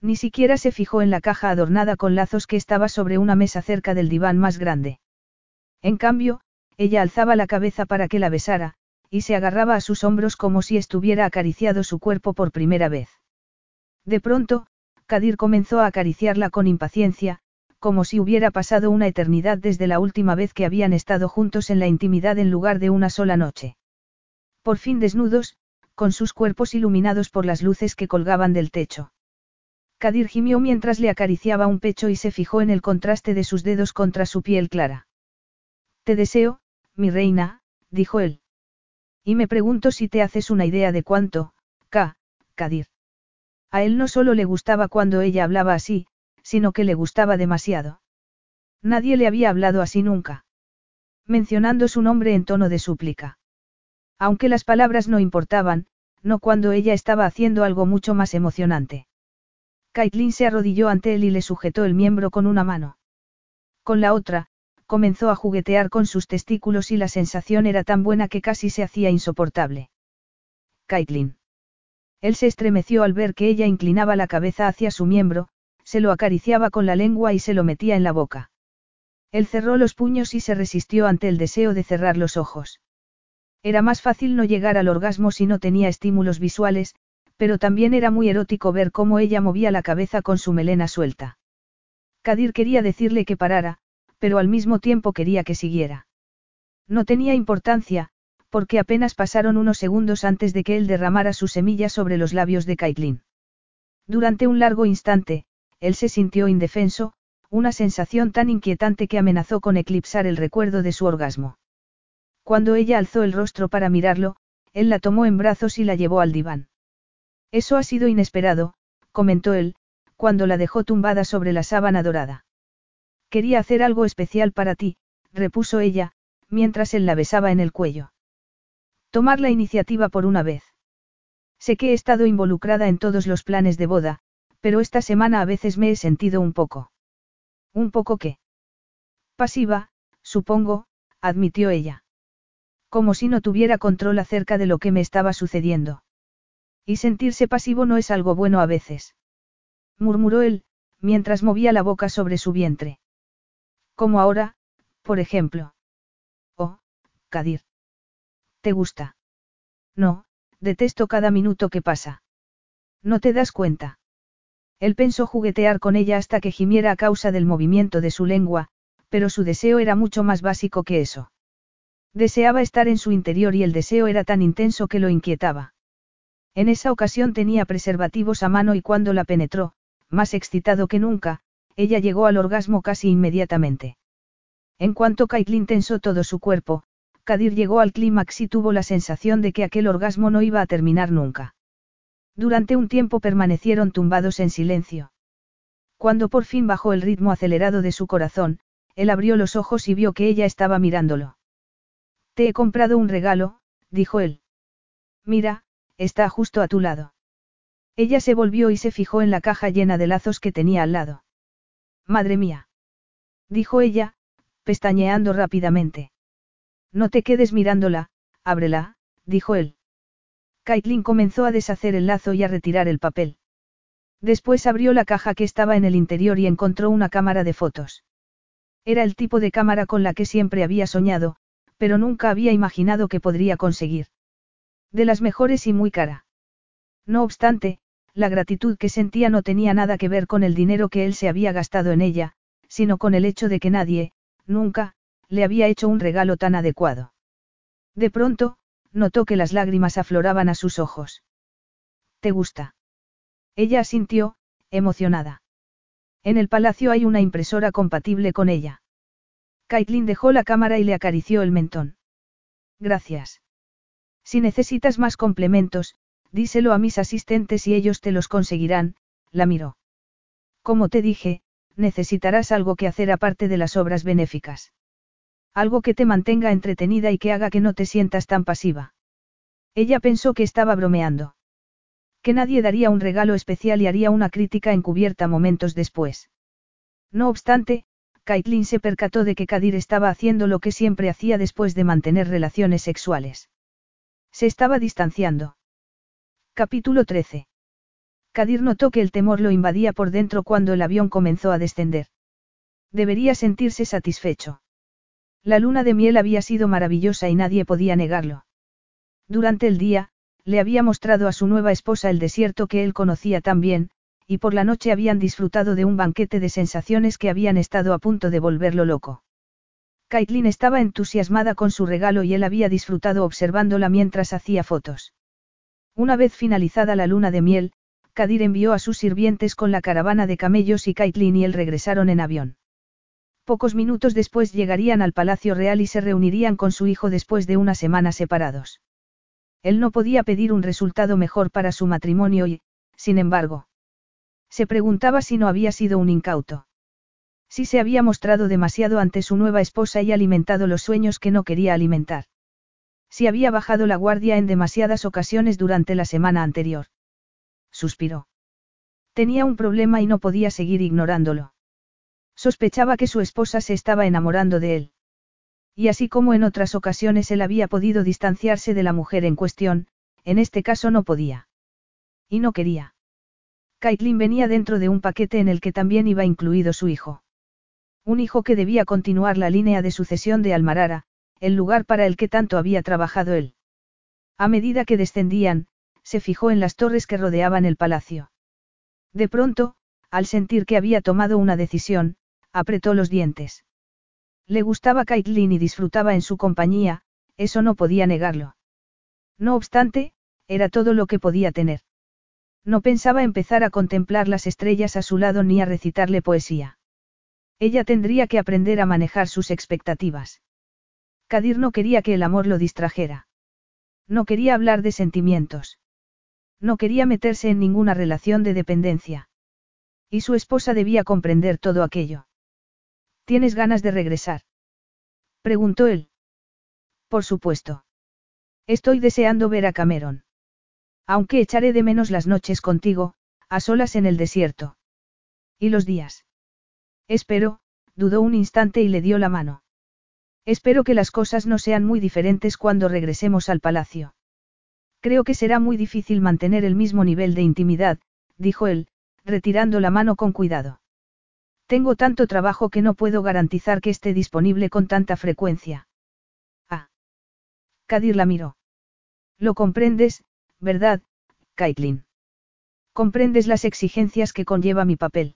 Ni siquiera se fijó en la caja adornada con lazos que estaba sobre una mesa cerca del diván más grande. En cambio, ella alzaba la cabeza para que la besara, y se agarraba a sus hombros como si estuviera acariciado su cuerpo por primera vez. De pronto, Kadir comenzó a acariciarla con impaciencia, como si hubiera pasado una eternidad desde la última vez que habían estado juntos en la intimidad en lugar de una sola noche. Por fin desnudos, con sus cuerpos iluminados por las luces que colgaban del techo. Kadir gimió mientras le acariciaba un pecho y se fijó en el contraste de sus dedos contra su piel clara. Te deseo, mi reina, dijo él. Y me pregunto si te haces una idea de cuánto, K, Kadir. A él no solo le gustaba cuando ella hablaba así, sino que le gustaba demasiado. Nadie le había hablado así nunca. Mencionando su nombre en tono de súplica. Aunque las palabras no importaban, no cuando ella estaba haciendo algo mucho más emocionante. Caitlin se arrodilló ante él y le sujetó el miembro con una mano. Con la otra, comenzó a juguetear con sus testículos y la sensación era tan buena que casi se hacía insoportable. Caitlin. Él se estremeció al ver que ella inclinaba la cabeza hacia su miembro, se lo acariciaba con la lengua y se lo metía en la boca. Él cerró los puños y se resistió ante el deseo de cerrar los ojos. Era más fácil no llegar al orgasmo si no tenía estímulos visuales, pero también era muy erótico ver cómo ella movía la cabeza con su melena suelta. Kadir quería decirle que parara, pero al mismo tiempo quería que siguiera. No tenía importancia, porque apenas pasaron unos segundos antes de que él derramara su semilla sobre los labios de Caitlin. Durante un largo instante, él se sintió indefenso, una sensación tan inquietante que amenazó con eclipsar el recuerdo de su orgasmo. Cuando ella alzó el rostro para mirarlo, él la tomó en brazos y la llevó al diván. Eso ha sido inesperado, comentó él, cuando la dejó tumbada sobre la sábana dorada. Quería hacer algo especial para ti, repuso ella, mientras él la besaba en el cuello. Tomar la iniciativa por una vez. Sé que he estado involucrada en todos los planes de boda, pero esta semana a veces me he sentido un poco. ¿Un poco qué? Pasiva, supongo, admitió ella. Como si no tuviera control acerca de lo que me estaba sucediendo. Y sentirse pasivo no es algo bueno a veces. Murmuró él, mientras movía la boca sobre su vientre. Como ahora, por ejemplo. Oh, Kadir. ¿Te gusta? No, detesto cada minuto que pasa. ¿No te das cuenta? Él pensó juguetear con ella hasta que gimiera a causa del movimiento de su lengua, pero su deseo era mucho más básico que eso. Deseaba estar en su interior y el deseo era tan intenso que lo inquietaba. En esa ocasión tenía preservativos a mano y cuando la penetró, más excitado que nunca, ella llegó al orgasmo casi inmediatamente. En cuanto Caitlin tensó todo su cuerpo, Kadir llegó al clímax y tuvo la sensación de que aquel orgasmo no iba a terminar nunca. Durante un tiempo permanecieron tumbados en silencio. Cuando por fin bajó el ritmo acelerado de su corazón, él abrió los ojos y vio que ella estaba mirándolo. Te he comprado un regalo, dijo él. Mira, está justo a tu lado. Ella se volvió y se fijó en la caja llena de lazos que tenía al lado. Madre mía. Dijo ella, pestañeando rápidamente. No te quedes mirándola, ábrela, dijo él. Caitlin comenzó a deshacer el lazo y a retirar el papel. Después abrió la caja que estaba en el interior y encontró una cámara de fotos. Era el tipo de cámara con la que siempre había soñado, pero nunca había imaginado que podría conseguir. De las mejores y muy cara. No obstante, la gratitud que sentía no tenía nada que ver con el dinero que él se había gastado en ella, sino con el hecho de que nadie, nunca, le había hecho un regalo tan adecuado. De pronto, notó que las lágrimas afloraban a sus ojos. ¿Te gusta? Ella asintió, emocionada. En el palacio hay una impresora compatible con ella. Caitlin dejó la cámara y le acarició el mentón. Gracias. Si necesitas más complementos, díselo a mis asistentes y ellos te los conseguirán, la miró. Como te dije, necesitarás algo que hacer aparte de las obras benéficas. Algo que te mantenga entretenida y que haga que no te sientas tan pasiva. Ella pensó que estaba bromeando. Que nadie daría un regalo especial y haría una crítica encubierta momentos después. No obstante, Caitlin se percató de que Kadir estaba haciendo lo que siempre hacía después de mantener relaciones sexuales. Se estaba distanciando. Capítulo 13. Kadir notó que el temor lo invadía por dentro cuando el avión comenzó a descender. Debería sentirse satisfecho. La luna de miel había sido maravillosa y nadie podía negarlo. Durante el día, le había mostrado a su nueva esposa el desierto que él conocía tan bien, y por la noche habían disfrutado de un banquete de sensaciones que habían estado a punto de volverlo loco. Caitlin estaba entusiasmada con su regalo y él había disfrutado observándola mientras hacía fotos. Una vez finalizada la luna de miel, Kadir envió a sus sirvientes con la caravana de camellos y Caitlin y él regresaron en avión. Pocos minutos después llegarían al Palacio Real y se reunirían con su hijo después de una semana separados. Él no podía pedir un resultado mejor para su matrimonio y, sin embargo, se preguntaba si no había sido un incauto. Si se había mostrado demasiado ante su nueva esposa y alimentado los sueños que no quería alimentar. Si había bajado la guardia en demasiadas ocasiones durante la semana anterior. Suspiró. Tenía un problema y no podía seguir ignorándolo. Sospechaba que su esposa se estaba enamorando de él. Y así como en otras ocasiones él había podido distanciarse de la mujer en cuestión, en este caso no podía. Y no quería. Caitlin venía dentro de un paquete en el que también iba incluido su hijo. Un hijo que debía continuar la línea de sucesión de Almarara, el lugar para el que tanto había trabajado él. A medida que descendían, se fijó en las torres que rodeaban el palacio. De pronto, al sentir que había tomado una decisión, apretó los dientes. Le gustaba Caitlin y disfrutaba en su compañía, eso no podía negarlo. No obstante, era todo lo que podía tener. No pensaba empezar a contemplar las estrellas a su lado ni a recitarle poesía. Ella tendría que aprender a manejar sus expectativas. Kadir no quería que el amor lo distrajera. No quería hablar de sentimientos. No quería meterse en ninguna relación de dependencia. Y su esposa debía comprender todo aquello. ¿Tienes ganas de regresar? Preguntó él. Por supuesto. Estoy deseando ver a Cameron. Aunque echaré de menos las noches contigo, a solas en el desierto. ¿Y los días? Espero, dudó un instante y le dio la mano. Espero que las cosas no sean muy diferentes cuando regresemos al palacio. Creo que será muy difícil mantener el mismo nivel de intimidad, dijo él, retirando la mano con cuidado. Tengo tanto trabajo que no puedo garantizar que esté disponible con tanta frecuencia. Ah. Kadir la miró. Lo comprendes, ¿verdad, Caitlin? Comprendes las exigencias que conlleva mi papel.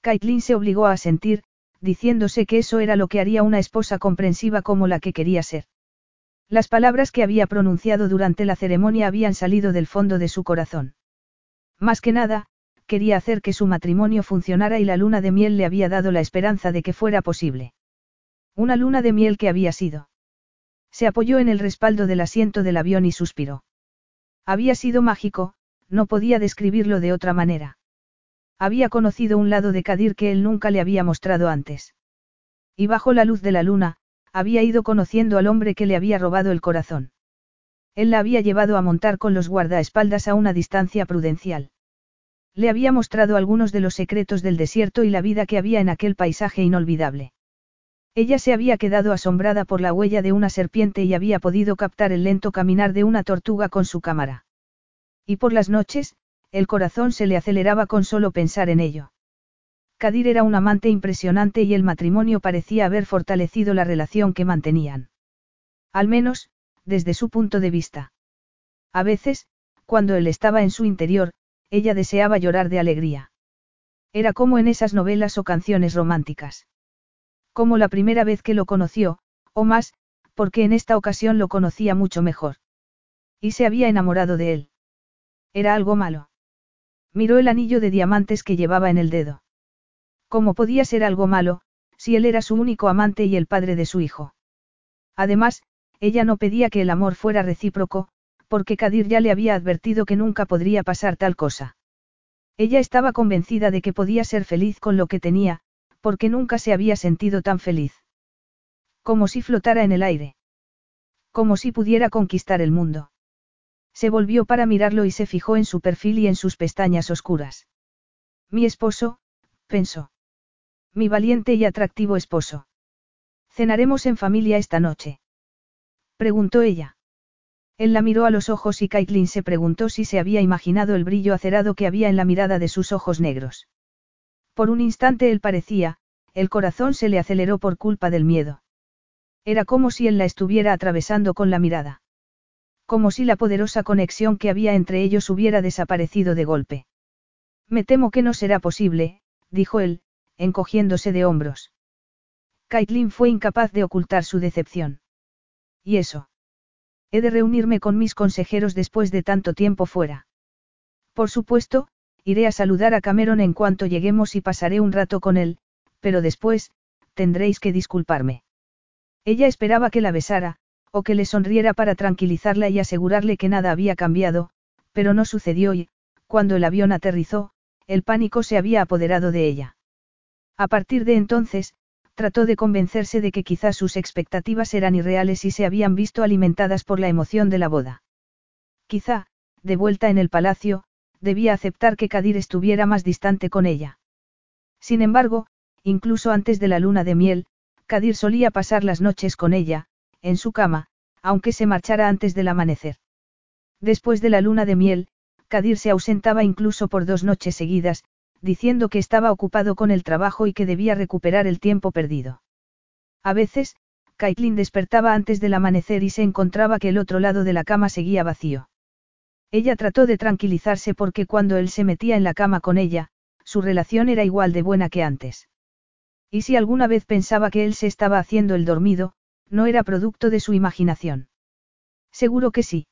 Caitlin se obligó a sentir, diciéndose que eso era lo que haría una esposa comprensiva como la que quería ser. Las palabras que había pronunciado durante la ceremonia habían salido del fondo de su corazón. Más que nada, quería hacer que su matrimonio funcionara y la luna de miel le había dado la esperanza de que fuera posible. Una luna de miel que había sido. Se apoyó en el respaldo del asiento del avión y suspiró. Había sido mágico, no podía describirlo de otra manera. Había conocido un lado de Kadir que él nunca le había mostrado antes. Y bajo la luz de la luna, había ido conociendo al hombre que le había robado el corazón. Él la había llevado a montar con los guardaespaldas a una distancia prudencial. Le había mostrado algunos de los secretos del desierto y la vida que había en aquel paisaje inolvidable. Ella se había quedado asombrada por la huella de una serpiente y había podido captar el lento caminar de una tortuga con su cámara. Y por las noches, el corazón se le aceleraba con solo pensar en ello. Kadir era un amante impresionante y el matrimonio parecía haber fortalecido la relación que mantenían. Al menos, desde su punto de vista. A veces, cuando él estaba en su interior, ella deseaba llorar de alegría. Era como en esas novelas o canciones románticas. Como la primera vez que lo conoció, o más, porque en esta ocasión lo conocía mucho mejor. Y se había enamorado de él. Era algo malo. Miró el anillo de diamantes que llevaba en el dedo. ¿Cómo podía ser algo malo, si él era su único amante y el padre de su hijo? Además, ella no pedía que el amor fuera recíproco, porque Kadir ya le había advertido que nunca podría pasar tal cosa. Ella estaba convencida de que podía ser feliz con lo que tenía, porque nunca se había sentido tan feliz. Como si flotara en el aire. Como si pudiera conquistar el mundo. Se volvió para mirarlo y se fijó en su perfil y en sus pestañas oscuras. Mi esposo, pensó. Mi valiente y atractivo esposo. ¿Cenaremos en familia esta noche? Preguntó ella. Él la miró a los ojos y Caitlin se preguntó si se había imaginado el brillo acerado que había en la mirada de sus ojos negros. Por un instante él parecía, el corazón se le aceleró por culpa del miedo. Era como si él la estuviera atravesando con la mirada. Como si la poderosa conexión que había entre ellos hubiera desaparecido de golpe. Me temo que no será posible, dijo él, encogiéndose de hombros. Caitlin fue incapaz de ocultar su decepción. ¿Y eso? He de reunirme con mis consejeros después de tanto tiempo fuera. Por supuesto, iré a saludar a Cameron en cuanto lleguemos y pasaré un rato con él, pero después, tendréis que disculparme. Ella esperaba que la besara, o que le sonriera para tranquilizarla y asegurarle que nada había cambiado, pero no sucedió y, cuando el avión aterrizó, el pánico se había apoderado de ella. A partir de entonces, trató de convencerse de que quizás sus expectativas eran irreales y se habían visto alimentadas por la emoción de la boda. Quizá, de vuelta en el palacio, debía aceptar que Kadir estuviera más distante con ella. Sin embargo, incluso antes de la luna de miel, Kadir solía pasar las noches con ella, en su cama, aunque se marchara antes del amanecer. Después de la luna de miel, Kadir se ausentaba incluso por dos noches seguidas, diciendo que estaba ocupado con el trabajo y que debía recuperar el tiempo perdido. A veces, Caitlin despertaba antes del amanecer y se encontraba que el otro lado de la cama seguía vacío. Ella trató de tranquilizarse porque cuando él se metía en la cama con ella, su relación era igual de buena que antes. Y si alguna vez pensaba que él se estaba haciendo el dormido, no era producto de su imaginación. Seguro que sí.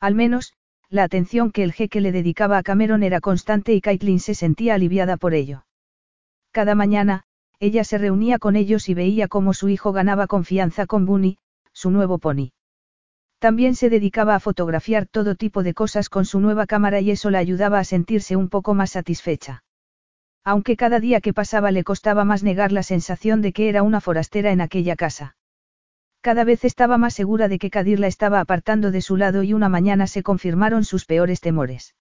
Al menos, la atención que el jeque le dedicaba a Cameron era constante y Caitlin se sentía aliviada por ello. Cada mañana, ella se reunía con ellos y veía cómo su hijo ganaba confianza con Bunny, su nuevo pony. También se dedicaba a fotografiar todo tipo de cosas con su nueva cámara y eso la ayudaba a sentirse un poco más satisfecha. Aunque cada día que pasaba le costaba más negar la sensación de que era una forastera en aquella casa. Cada vez estaba más segura de que Kadir la estaba apartando de su lado y una mañana se confirmaron sus peores temores.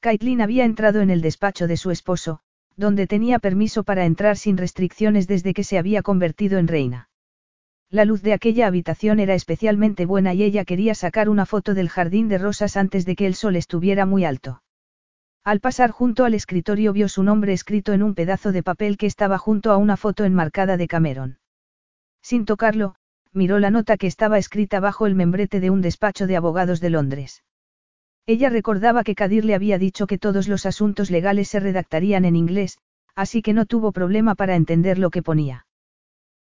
Caitlin había entrado en el despacho de su esposo, donde tenía permiso para entrar sin restricciones desde que se había convertido en reina. La luz de aquella habitación era especialmente buena y ella quería sacar una foto del jardín de rosas antes de que el sol estuviera muy alto. Al pasar junto al escritorio vio su nombre escrito en un pedazo de papel que estaba junto a una foto enmarcada de Cameron. Sin tocarlo, miró la nota que estaba escrita bajo el membrete de un despacho de abogados de Londres. Ella recordaba que Kadir le había dicho que todos los asuntos legales se redactarían en inglés, así que no tuvo problema para entender lo que ponía.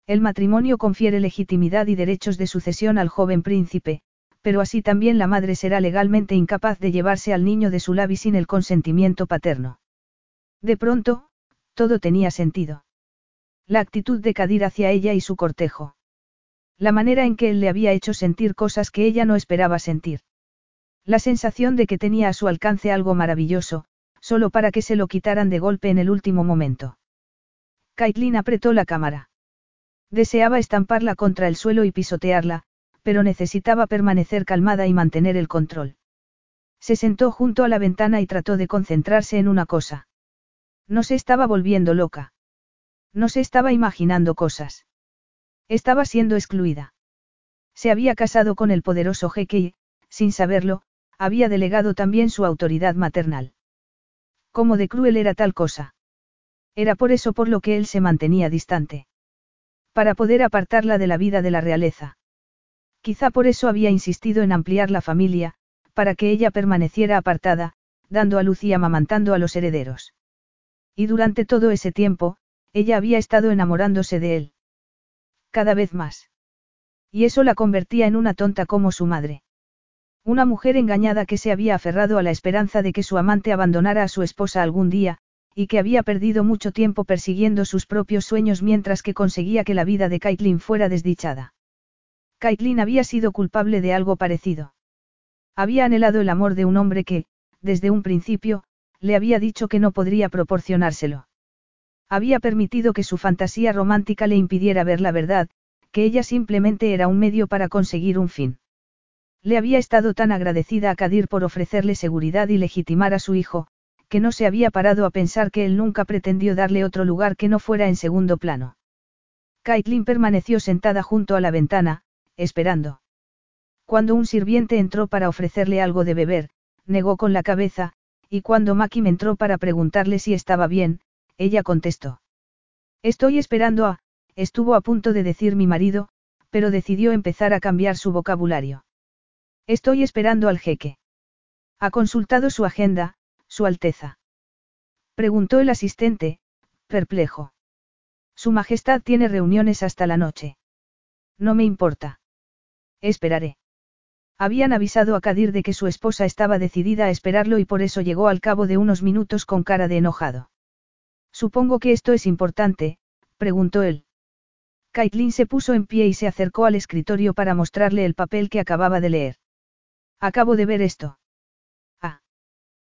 El matrimonio confiere legitimidad y derechos de sucesión al joven príncipe, pero así también la madre será legalmente incapaz de llevarse al niño de su labi sin el consentimiento paterno. De pronto, todo tenía sentido. La actitud de Kadir hacia ella y su cortejo. La manera en que él le había hecho sentir cosas que ella no esperaba sentir. La sensación de que tenía a su alcance algo maravilloso, solo para que se lo quitaran de golpe en el último momento. Caitlin apretó la cámara. Deseaba estamparla contra el suelo y pisotearla, pero necesitaba permanecer calmada y mantener el control. Se sentó junto a la ventana y trató de concentrarse en una cosa. No se estaba volviendo loca. No se estaba imaginando cosas. Estaba siendo excluida. Se había casado con el poderoso jeque y, sin saberlo, había delegado también su autoridad maternal. ¿Cómo de cruel era tal cosa? Era por eso por lo que él se mantenía distante. Para poder apartarla de la vida de la realeza. Quizá por eso había insistido en ampliar la familia, para que ella permaneciera apartada, dando a luz y amamantando a los herederos. Y durante todo ese tiempo, ella había estado enamorándose de él. Cada vez más. Y eso la convertía en una tonta como su madre. Una mujer engañada que se había aferrado a la esperanza de que su amante abandonara a su esposa algún día, y que había perdido mucho tiempo persiguiendo sus propios sueños mientras que conseguía que la vida de Caitlin fuera desdichada. Caitlin había sido culpable de algo parecido. Había anhelado el amor de un hombre que, desde un principio, le había dicho que no podría proporcionárselo. Había permitido que su fantasía romántica le impidiera ver la verdad, que ella simplemente era un medio para conseguir un fin. Le había estado tan agradecida a Kadir por ofrecerle seguridad y legitimar a su hijo, que no se había parado a pensar que él nunca pretendió darle otro lugar que no fuera en segundo plano. Caitlin permaneció sentada junto a la ventana, esperando. Cuando un sirviente entró para ofrecerle algo de beber, negó con la cabeza, y cuando Makim entró para preguntarle si estaba bien, ella contestó. Estoy esperando a, estuvo a punto de decir mi marido, pero decidió empezar a cambiar su vocabulario. Estoy esperando al jeque. Ha consultado su agenda, su Alteza. Preguntó el asistente, perplejo. Su Majestad tiene reuniones hasta la noche. No me importa. Esperaré. Habían avisado a Kadir de que su esposa estaba decidida a esperarlo y por eso llegó al cabo de unos minutos con cara de enojado. Supongo que esto es importante, preguntó él. Caitlin se puso en pie y se acercó al escritorio para mostrarle el papel que acababa de leer. Acabo de ver esto.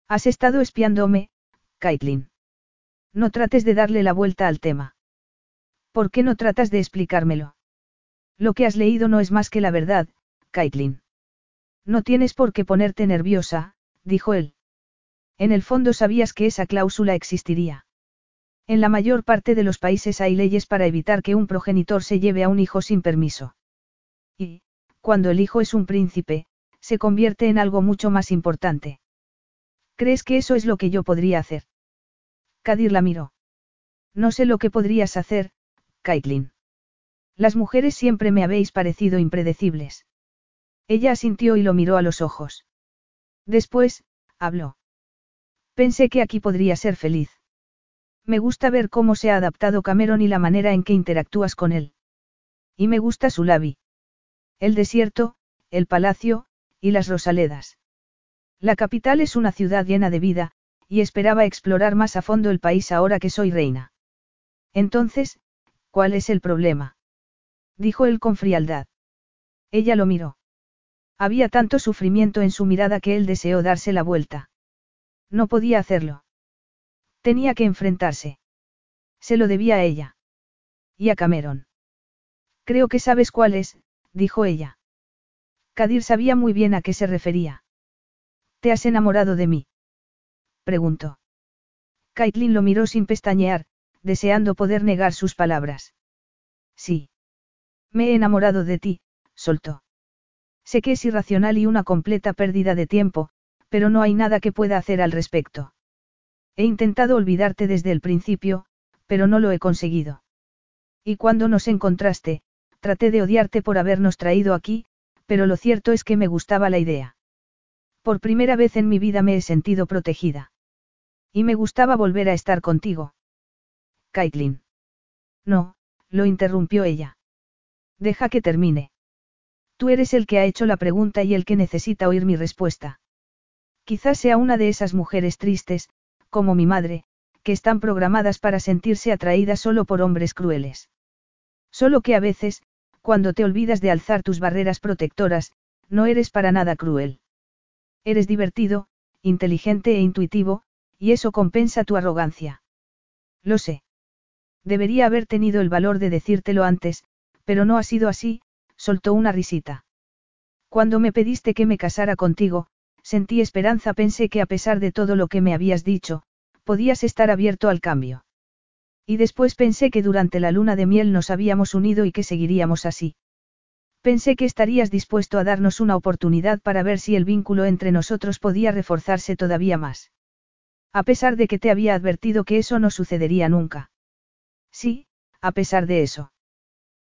Has estado espiándome, Caitlin. No trates de darle la vuelta al tema. ¿Por qué no tratas de explicármelo? Lo que has leído no es más que la verdad, Caitlin. No tienes por qué ponerte nerviosa, dijo él. En el fondo sabías que esa cláusula existiría. En la mayor parte de los países hay leyes para evitar que un progenitor se lleve a un hijo sin permiso. Y, cuando el hijo es un príncipe, se convierte en algo mucho más importante. ¿Crees que eso es lo que yo podría hacer? Kadir la miró. No sé lo que podrías hacer, Caitlin. Las mujeres siempre me habéis parecido impredecibles. Ella asintió y lo miró a los ojos. Después, habló. Pensé que aquí podría ser feliz. Me gusta ver cómo se ha adaptado Cameron y la manera en que interactúas con él. Y me gusta su labi. El desierto, el palacio, y las rosaledas. La capital es una ciudad llena de vida, y esperaba explorar más a fondo el país ahora que soy reina. Entonces, ¿cuál es el problema? Dijo él con frialdad. Ella lo miró. Había tanto sufrimiento en su mirada que él deseó darse la vuelta. No podía hacerlo. Tenía que enfrentarse. Se lo debía a ella. Y a Cameron. Creo que sabes cuál es, dijo ella. Kadir sabía muy bien a qué se refería. ¿Te has enamorado de mí? Preguntó. Caitlin lo miró sin pestañear, deseando poder negar sus palabras. Sí. Me he enamorado de ti, soltó. Sé que es irracional y una completa pérdida de tiempo, pero no hay nada que pueda hacer al respecto. He intentado olvidarte desde el principio, pero no lo he conseguido. Y cuando nos encontraste, traté de odiarte por habernos traído aquí, pero lo cierto es que me gustaba la idea. Por primera vez en mi vida me he sentido protegida. Y me gustaba volver a estar contigo. Caitlin. No, lo interrumpió ella. Deja que termine. Tú eres el que ha hecho la pregunta y el que necesita oír mi respuesta. Quizás sea una de esas mujeres tristes, como mi madre, que están programadas para sentirse atraídas solo por hombres crueles. Solo que a veces, cuando te olvidas de alzar tus barreras protectoras, no eres para nada cruel. Eres divertido, inteligente e intuitivo, y eso compensa tu arrogancia. Lo sé. Debería haber tenido el valor de decírtelo antes, pero no ha sido así, soltó una risita. Cuando me pediste que me casara contigo, sentí esperanza, pensé que a pesar de todo lo que me habías dicho, podías estar abierto al cambio. Y después pensé que durante la luna de miel nos habíamos unido y que seguiríamos así. Pensé que estarías dispuesto a darnos una oportunidad para ver si el vínculo entre nosotros podía reforzarse todavía más. A pesar de que te había advertido que eso no sucedería nunca. Sí, a pesar de eso.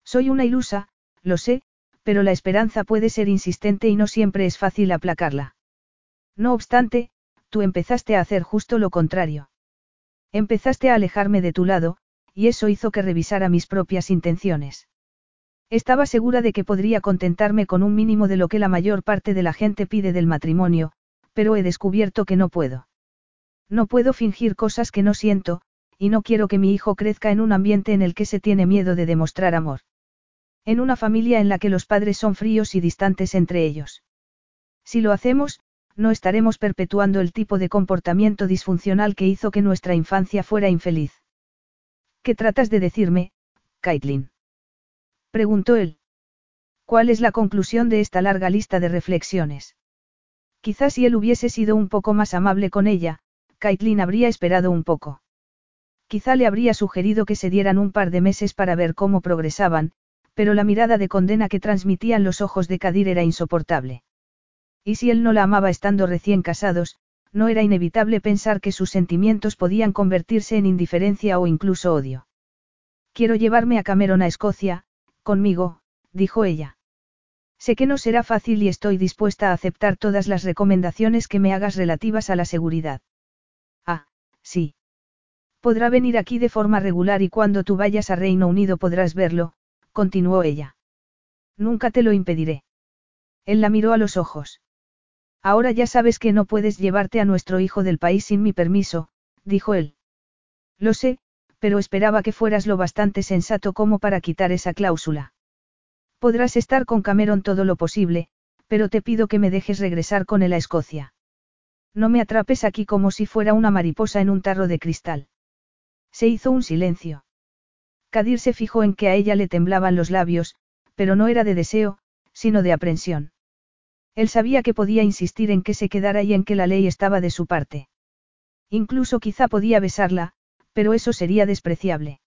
Soy una ilusa, lo sé, pero la esperanza puede ser insistente y no siempre es fácil aplacarla. No obstante, tú empezaste a hacer justo lo contrario. Empezaste a alejarme de tu lado, y eso hizo que revisara mis propias intenciones. Estaba segura de que podría contentarme con un mínimo de lo que la mayor parte de la gente pide del matrimonio, pero he descubierto que no puedo. No puedo fingir cosas que no siento, y no quiero que mi hijo crezca en un ambiente en el que se tiene miedo de demostrar amor. En una familia en la que los padres son fríos y distantes entre ellos. Si lo hacemos, no estaremos perpetuando el tipo de comportamiento disfuncional que hizo que nuestra infancia fuera infeliz. ¿Qué tratas de decirme, Caitlin? Preguntó él. ¿Cuál es la conclusión de esta larga lista de reflexiones? Quizás si él hubiese sido un poco más amable con ella, Caitlin habría esperado un poco. Quizá le habría sugerido que se dieran un par de meses para ver cómo progresaban, pero la mirada de condena que transmitían los ojos de Kadir era insoportable. Y si él no la amaba estando recién casados, no era inevitable pensar que sus sentimientos podían convertirse en indiferencia o incluso odio. Quiero llevarme a Cameron a Escocia, conmigo, dijo ella. Sé que no será fácil y estoy dispuesta a aceptar todas las recomendaciones que me hagas relativas a la seguridad. Ah, sí. Podrá venir aquí de forma regular y cuando tú vayas a Reino Unido podrás verlo, continuó ella. Nunca te lo impediré. Él la miró a los ojos. Ahora ya sabes que no puedes llevarte a nuestro hijo del país sin mi permiso, dijo él. Lo sé, pero esperaba que fueras lo bastante sensato como para quitar esa cláusula. Podrás estar con Cameron todo lo posible, pero te pido que me dejes regresar con él a Escocia. No me atrapes aquí como si fuera una mariposa en un tarro de cristal. Se hizo un silencio. Kadir se fijó en que a ella le temblaban los labios, pero no era de deseo, sino de aprensión. Él sabía que podía insistir en que se quedara y en que la ley estaba de su parte. Incluso quizá podía besarla, pero eso sería despreciable.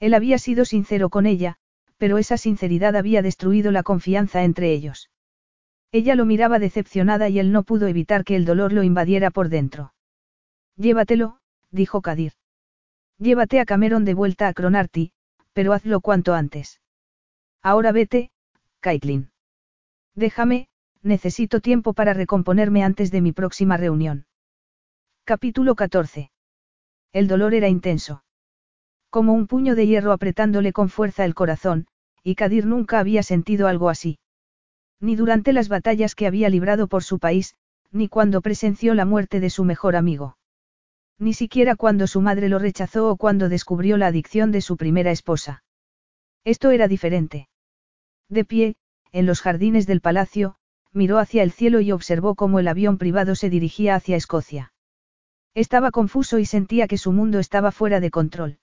Él había sido sincero con ella, pero esa sinceridad había destruido la confianza entre ellos. Ella lo miraba decepcionada y él no pudo evitar que el dolor lo invadiera por dentro. Llévatelo, dijo Kadir. Llévate a Cameron de vuelta a Cronarty, pero hazlo cuanto antes. Ahora vete, Caitlin. Déjame, necesito tiempo para recomponerme antes de mi próxima reunión. Capítulo 14. El dolor era intenso. Como un puño de hierro apretándole con fuerza el corazón, y Kadir nunca había sentido algo así. Ni durante las batallas que había librado por su país, ni cuando presenció la muerte de su mejor amigo. Ni siquiera cuando su madre lo rechazó o cuando descubrió la adicción de su primera esposa. Esto era diferente. De pie, en los jardines del palacio, miró hacia el cielo y observó cómo el avión privado se dirigía hacia Escocia. Estaba confuso y sentía que su mundo estaba fuera de control.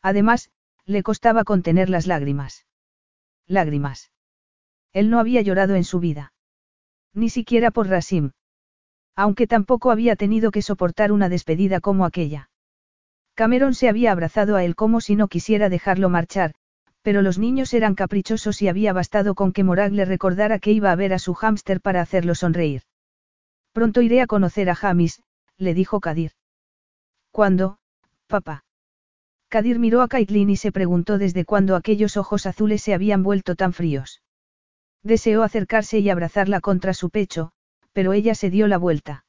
Además, le costaba contener las lágrimas. Lágrimas. Él no había llorado en su vida. Ni siquiera por Rasim. Aunque tampoco había tenido que soportar una despedida como aquella. Cameron se había abrazado a él como si no quisiera dejarlo marchar, pero los niños eran caprichosos y había bastado con que Morag le recordara que iba a ver a su hámster para hacerlo sonreír. Pronto iré a conocer a Jamis, le dijo Kadir. ¿Cuándo, papá? Kadir miró a Caitlin y se preguntó desde cuándo aquellos ojos azules se habían vuelto tan fríos. Deseó acercarse y abrazarla contra su pecho, pero ella se dio la vuelta.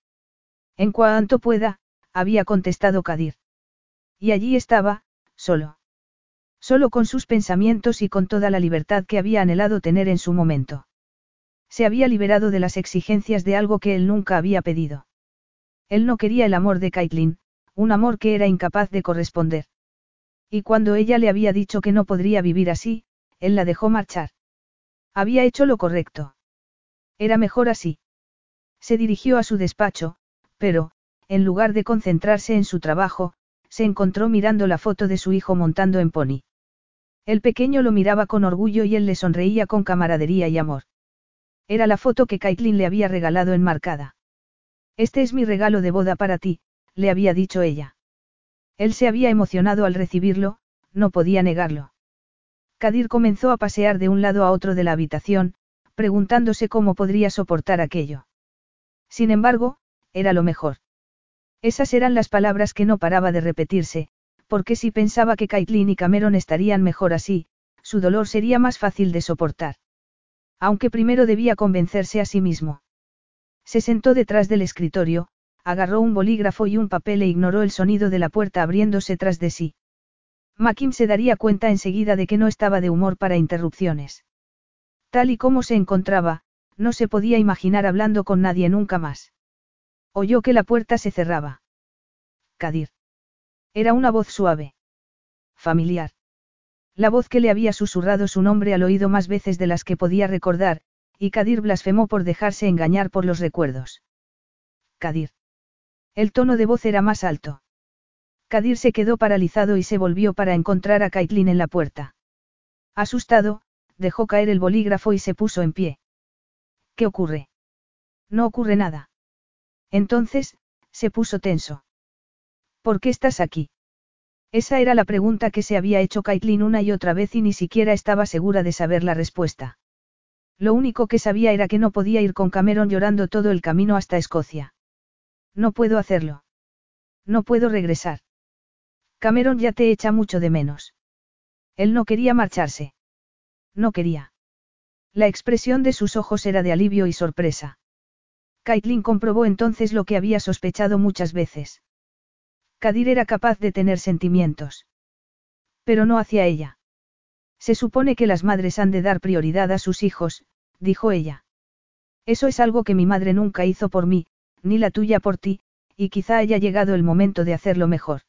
En cuanto pueda, había contestado Kadir. Y allí estaba, solo. Solo con sus pensamientos y con toda la libertad que había anhelado tener en su momento. Se había liberado de las exigencias de algo que él nunca había pedido. Él no quería el amor de Caitlin, un amor que era incapaz de corresponder. Y cuando ella le había dicho que no podría vivir así, él la dejó marchar. Había hecho lo correcto. Era mejor así. Se dirigió a su despacho, pero, en lugar de concentrarse en su trabajo, se encontró mirando la foto de su hijo montando en pony. El pequeño lo miraba con orgullo y él le sonreía con camaradería y amor. Era la foto que Caitlin le había regalado enmarcada. Este es mi regalo de boda para ti, le había dicho ella. Él se había emocionado al recibirlo, no podía negarlo. Kadir comenzó a pasear de un lado a otro de la habitación, preguntándose cómo podría soportar aquello. Sin embargo, era lo mejor. Esas eran las palabras que no paraba de repetirse, porque si pensaba que Caitlin y Cameron estarían mejor así, su dolor sería más fácil de soportar. Aunque primero debía convencerse a sí mismo. Se sentó detrás del escritorio, agarró un bolígrafo y un papel e ignoró el sonido de la puerta abriéndose tras de sí. Makim se daría cuenta enseguida de que no estaba de humor para interrupciones. Tal y como se encontraba, no se podía imaginar hablando con nadie nunca más. Oyó que la puerta se cerraba. Kadir. Era una voz suave. Familiar. La voz que le había susurrado su nombre al oído más veces de las que podía recordar, y Kadir blasfemó por dejarse engañar por los recuerdos. Kadir. El tono de voz era más alto. Kadir se quedó paralizado y se volvió para encontrar a Kaitlin en la puerta. Asustado, dejó caer el bolígrafo y se puso en pie. ¿Qué ocurre? No ocurre nada. Entonces, se puso tenso. ¿Por qué estás aquí? Esa era la pregunta que se había hecho Kaitlin una y otra vez y ni siquiera estaba segura de saber la respuesta. Lo único que sabía era que no podía ir con Cameron llorando todo el camino hasta Escocia. No puedo hacerlo. No puedo regresar. Cameron ya te echa mucho de menos. Él no quería marcharse. No quería. La expresión de sus ojos era de alivio y sorpresa. Caitlin comprobó entonces lo que había sospechado muchas veces. Kadir era capaz de tener sentimientos. Pero no hacia ella. Se supone que las madres han de dar prioridad a sus hijos, dijo ella. Eso es algo que mi madre nunca hizo por mí, ni la tuya por ti, y quizá haya llegado el momento de hacerlo mejor.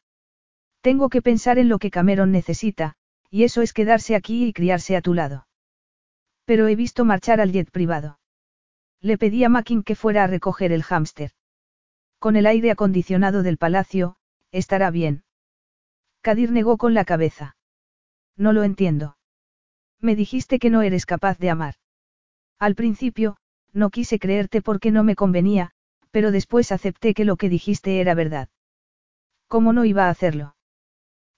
Tengo que pensar en lo que Cameron necesita, y eso es quedarse aquí y criarse a tu lado. Pero he visto marchar al jet privado. Le pedí a Mackin que fuera a recoger el hámster. Con el aire acondicionado del palacio, estará bien. Kadir negó con la cabeza. No lo entiendo. Me dijiste que no eres capaz de amar. Al principio, no quise creerte porque no me convenía, pero después acepté que lo que dijiste era verdad. ¿Cómo no iba a hacerlo?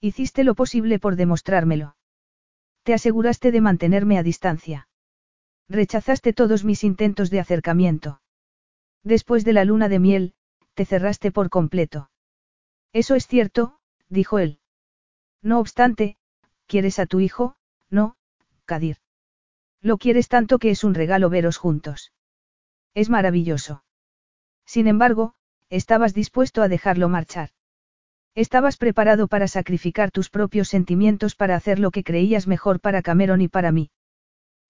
Hiciste lo posible por demostrármelo. Te aseguraste de mantenerme a distancia. Rechazaste todos mis intentos de acercamiento. Después de la luna de miel, te cerraste por completo. Eso es cierto, dijo él. No obstante, ¿quieres a tu hijo? No, Kadir. Lo quieres tanto que es un regalo veros juntos. Es maravilloso. Sin embargo, estabas dispuesto a dejarlo marchar. Estabas preparado para sacrificar tus propios sentimientos para hacer lo que creías mejor para Cameron y para mí.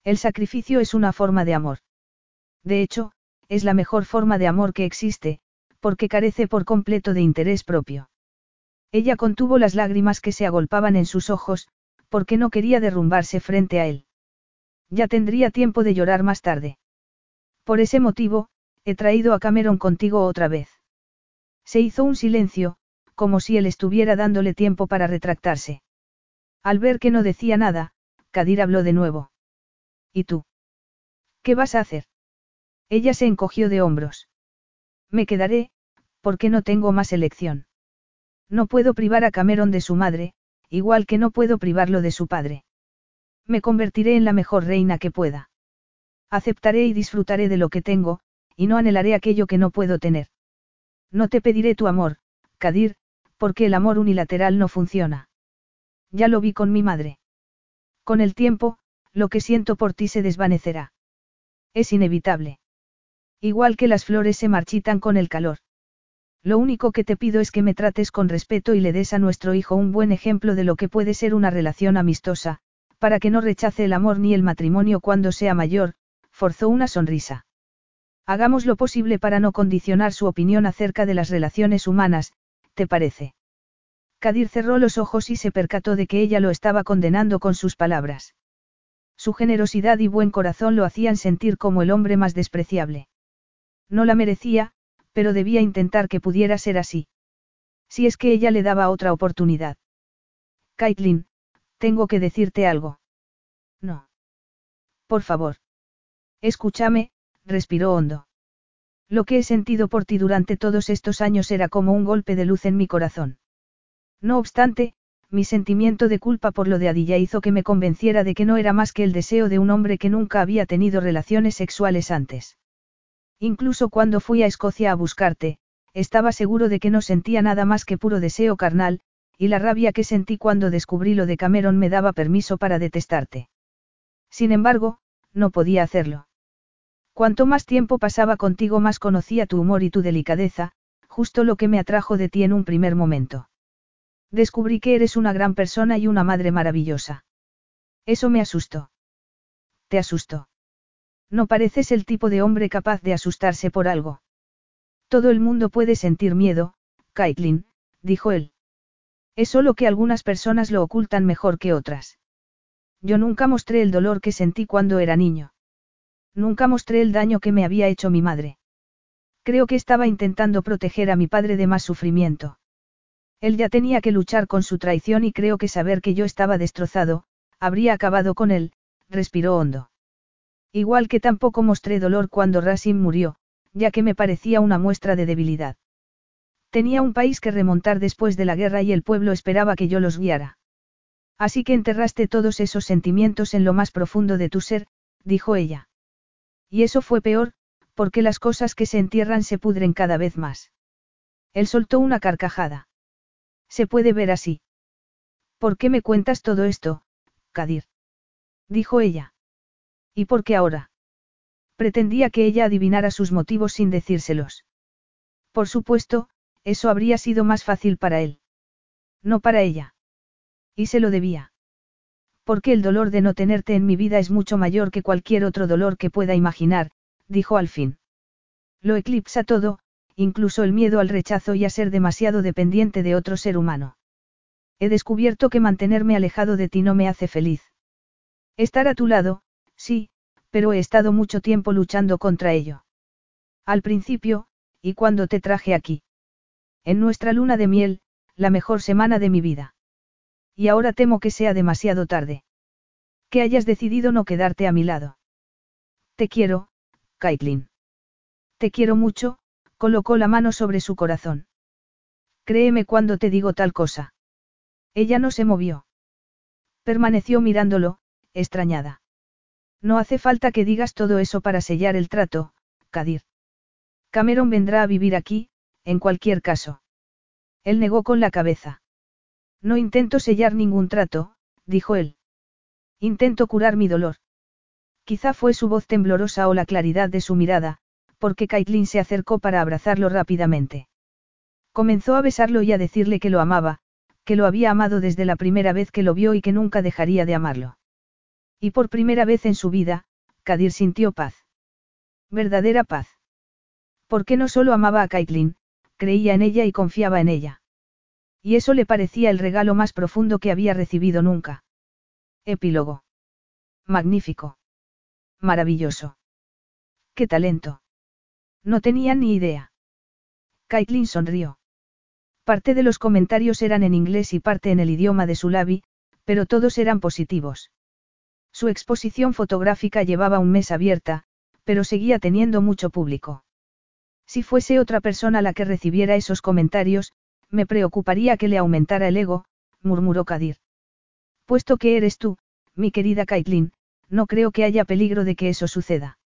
El sacrificio es una forma de amor. De hecho, es la mejor forma de amor que existe, porque carece por completo de interés propio. Ella contuvo las lágrimas que se agolpaban en sus ojos, porque no quería derrumbarse frente a él. Ya tendría tiempo de llorar más tarde. Por ese motivo, he traído a Cameron contigo otra vez. Se hizo un silencio, como si él estuviera dándole tiempo para retractarse. Al ver que no decía nada, Kadir habló de nuevo. ¿Y tú? ¿Qué vas a hacer? Ella se encogió de hombros. Me quedaré, porque no tengo más elección. No puedo privar a Cameron de su madre, igual que no puedo privarlo de su padre. Me convertiré en la mejor reina que pueda. Aceptaré y disfrutaré de lo que tengo, y no anhelaré aquello que no puedo tener. No te pediré tu amor, Kadir, porque el amor unilateral no funciona. Ya lo vi con mi madre. Con el tiempo, lo que siento por ti se desvanecerá. Es inevitable. Igual que las flores se marchitan con el calor. Lo único que te pido es que me trates con respeto y le des a nuestro hijo un buen ejemplo de lo que puede ser una relación amistosa, para que no rechace el amor ni el matrimonio cuando sea mayor, forzó una sonrisa. Hagamos lo posible para no condicionar su opinión acerca de las relaciones humanas, ¿te parece? Kadir cerró los ojos y se percató de que ella lo estaba condenando con sus palabras. Su generosidad y buen corazón lo hacían sentir como el hombre más despreciable. No la merecía, pero debía intentar que pudiera ser así. Si es que ella le daba otra oportunidad. Caitlin, tengo que decirte algo. No. Por favor. Escúchame, respiró hondo. Lo que he sentido por ti durante todos estos años era como un golpe de luz en mi corazón. No obstante, mi sentimiento de culpa por lo de Adilla hizo que me convenciera de que no era más que el deseo de un hombre que nunca había tenido relaciones sexuales antes. Incluso cuando fui a Escocia a buscarte, estaba seguro de que no sentía nada más que puro deseo carnal, y la rabia que sentí cuando descubrí lo de Cameron me daba permiso para detestarte. Sin embargo, no podía hacerlo. Cuanto más tiempo pasaba contigo más conocía tu humor y tu delicadeza, justo lo que me atrajo de ti en un primer momento. Descubrí que eres una gran persona y una madre maravillosa. Eso me asustó. ¿Te asustó? No pareces el tipo de hombre capaz de asustarse por algo. Todo el mundo puede sentir miedo, Caitlin, dijo él. Es solo que algunas personas lo ocultan mejor que otras. Yo nunca mostré el dolor que sentí cuando era niño. Nunca mostré el daño que me había hecho mi madre. Creo que estaba intentando proteger a mi padre de más sufrimiento. Él ya tenía que luchar con su traición y creo que saber que yo estaba destrozado, habría acabado con él, respiró hondo. Igual que tampoco mostré dolor cuando Rasim murió, ya que me parecía una muestra de debilidad. Tenía un país que remontar después de la guerra y el pueblo esperaba que yo los guiara. Así que enterraste todos esos sentimientos en lo más profundo de tu ser, dijo ella. Y eso fue peor, porque las cosas que se entierran se pudren cada vez más. Él soltó una carcajada. Se puede ver así. ¿Por qué me cuentas todo esto, Kadir? Dijo ella. ¿Y por qué ahora? Pretendía que ella adivinara sus motivos sin decírselos. Por supuesto, eso habría sido más fácil para él. No para ella. Y se lo debía. Porque el dolor de no tenerte en mi vida es mucho mayor que cualquier otro dolor que pueda imaginar, dijo al fin. Lo eclipsa todo, incluso el miedo al rechazo y a ser demasiado dependiente de otro ser humano. He descubierto que mantenerme alejado de ti no me hace feliz. Estar a tu lado, sí, pero he estado mucho tiempo luchando contra ello. Al principio, y cuando te traje aquí. En nuestra luna de miel, la mejor semana de mi vida. Y ahora temo que sea demasiado tarde. Que hayas decidido no quedarte a mi lado. Te quiero, Caitlin. Te quiero mucho, colocó la mano sobre su corazón. Créeme cuando te digo tal cosa. Ella no se movió. Permaneció mirándolo, extrañada. No hace falta que digas todo eso para sellar el trato, Kadir. Cameron vendrá a vivir aquí, en cualquier caso. Él negó con la cabeza. No intento sellar ningún trato, dijo él. Intento curar mi dolor. Quizá fue su voz temblorosa o la claridad de su mirada, porque Caitlin se acercó para abrazarlo rápidamente. Comenzó a besarlo y a decirle que lo amaba, que lo había amado desde la primera vez que lo vio y que nunca dejaría de amarlo. Y por primera vez en su vida, Kadir sintió paz. Verdadera paz. Porque no solo amaba a Caitlin, creía en ella y confiaba en ella. Y eso le parecía el regalo más profundo que había recibido nunca. Epílogo. Magnífico. Maravilloso. ¡Qué talento! No tenía ni idea. Caitlin sonrió. Parte de los comentarios eran en inglés y parte en el idioma de Sulavi, pero todos eran positivos. Su exposición fotográfica llevaba un mes abierta, pero seguía teniendo mucho público. Si fuese otra persona la que recibiera esos comentarios, me preocuparía que le aumentara el ego, murmuró Kadir. Puesto que eres tú, mi querida Caitlin, no creo que haya peligro de que eso suceda.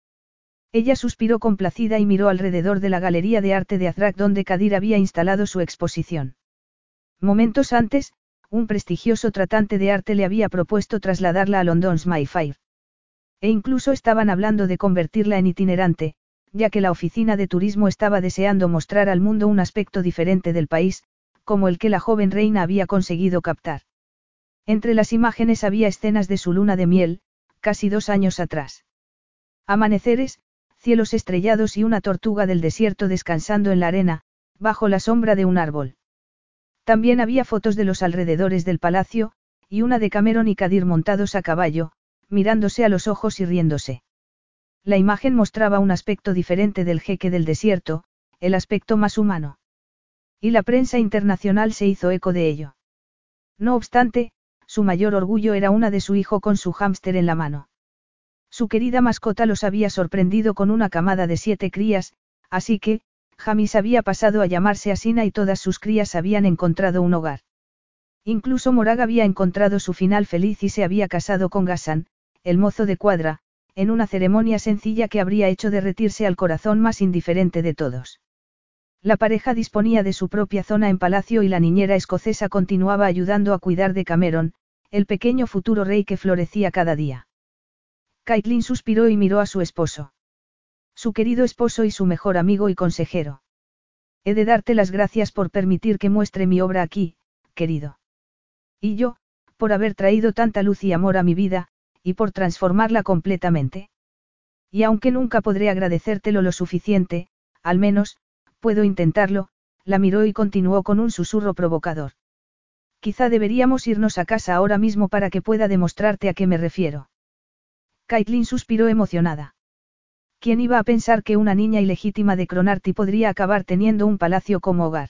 Ella suspiró complacida y miró alrededor de la galería de arte de Azrak donde Kadir había instalado su exposición. Momentos antes, un prestigioso tratante de arte le había propuesto trasladarla a London's Mayfair. E incluso estaban hablando de convertirla en itinerante, ya que la oficina de turismo estaba deseando mostrar al mundo un aspecto diferente del país, como el que la joven reina había conseguido captar. Entre las imágenes había escenas de su luna de miel, casi dos años atrás. Amaneceres, cielos estrellados y una tortuga del desierto descansando en la arena, bajo la sombra de un árbol. También había fotos de los alrededores del palacio, y una de Cameron y Kadir montados a caballo, mirándose a los ojos y riéndose. La imagen mostraba un aspecto diferente del jeque del desierto, el aspecto más humano. Y la prensa internacional se hizo eco de ello. No obstante, su mayor orgullo era una de su hijo con su hámster en la mano. Su querida mascota los había sorprendido con una camada de siete crías, así que, Jamis había pasado a llamarse Asina y todas sus crías habían encontrado un hogar. Incluso Morag había encontrado su final feliz y se había casado con Gassan, el mozo de cuadra, en una ceremonia sencilla que habría hecho derretirse al corazón más indiferente de todos. La pareja disponía de su propia zona en palacio y la niñera escocesa continuaba ayudando a cuidar de Cameron, el pequeño futuro rey que florecía cada día. Caitlin suspiró y miró a su esposo. Su querido esposo y su mejor amigo y consejero. He de darte las gracias por permitir que muestre mi obra aquí, querido. Y yo, por haber traído tanta luz y amor a mi vida, y por transformarla completamente. Y aunque nunca podré agradecértelo lo suficiente, al menos, puedo intentarlo, la miró y continuó con un susurro provocador. Quizá deberíamos irnos a casa ahora mismo para que pueda demostrarte a qué me refiero. Caitlin suspiró emocionada. ¿Quién iba a pensar que una niña ilegítima de Cronarty podría acabar teniendo un palacio como hogar?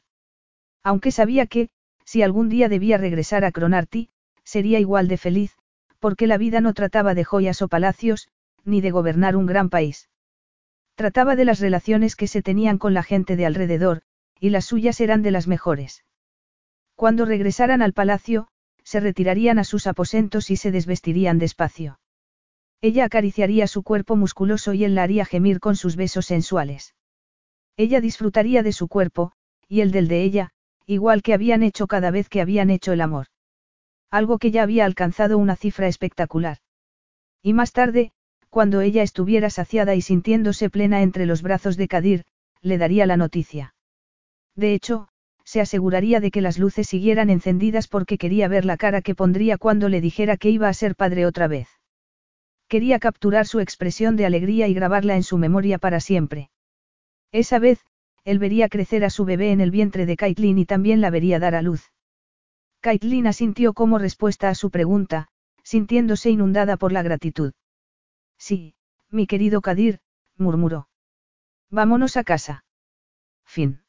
Aunque sabía que, si algún día debía regresar a Cronarty, sería igual de feliz, porque la vida no trataba de joyas o palacios, ni de gobernar un gran país. Trataba de las relaciones que se tenían con la gente de alrededor, y las suyas eran de las mejores. Cuando regresaran al palacio, se retirarían a sus aposentos y se desvestirían despacio. Ella acariciaría su cuerpo musculoso y él la haría gemir con sus besos sensuales. Ella disfrutaría de su cuerpo, y el del de ella, igual que habían hecho cada vez que habían hecho el amor. Algo que ya había alcanzado una cifra espectacular. Y más tarde, cuando ella estuviera saciada y sintiéndose plena entre los brazos de Kadir, le daría la noticia. De hecho, se aseguraría de que las luces siguieran encendidas porque quería ver la cara que pondría cuando le dijera que iba a ser padre otra vez. Quería capturar su expresión de alegría y grabarla en su memoria para siempre. Esa vez, él vería crecer a su bebé en el vientre de Caitlin y también la vería dar a luz. Caitlin asintió como respuesta a su pregunta, sintiéndose inundada por la gratitud. Sí, mi querido Kadir, murmuró. Vámonos a casa. Fin.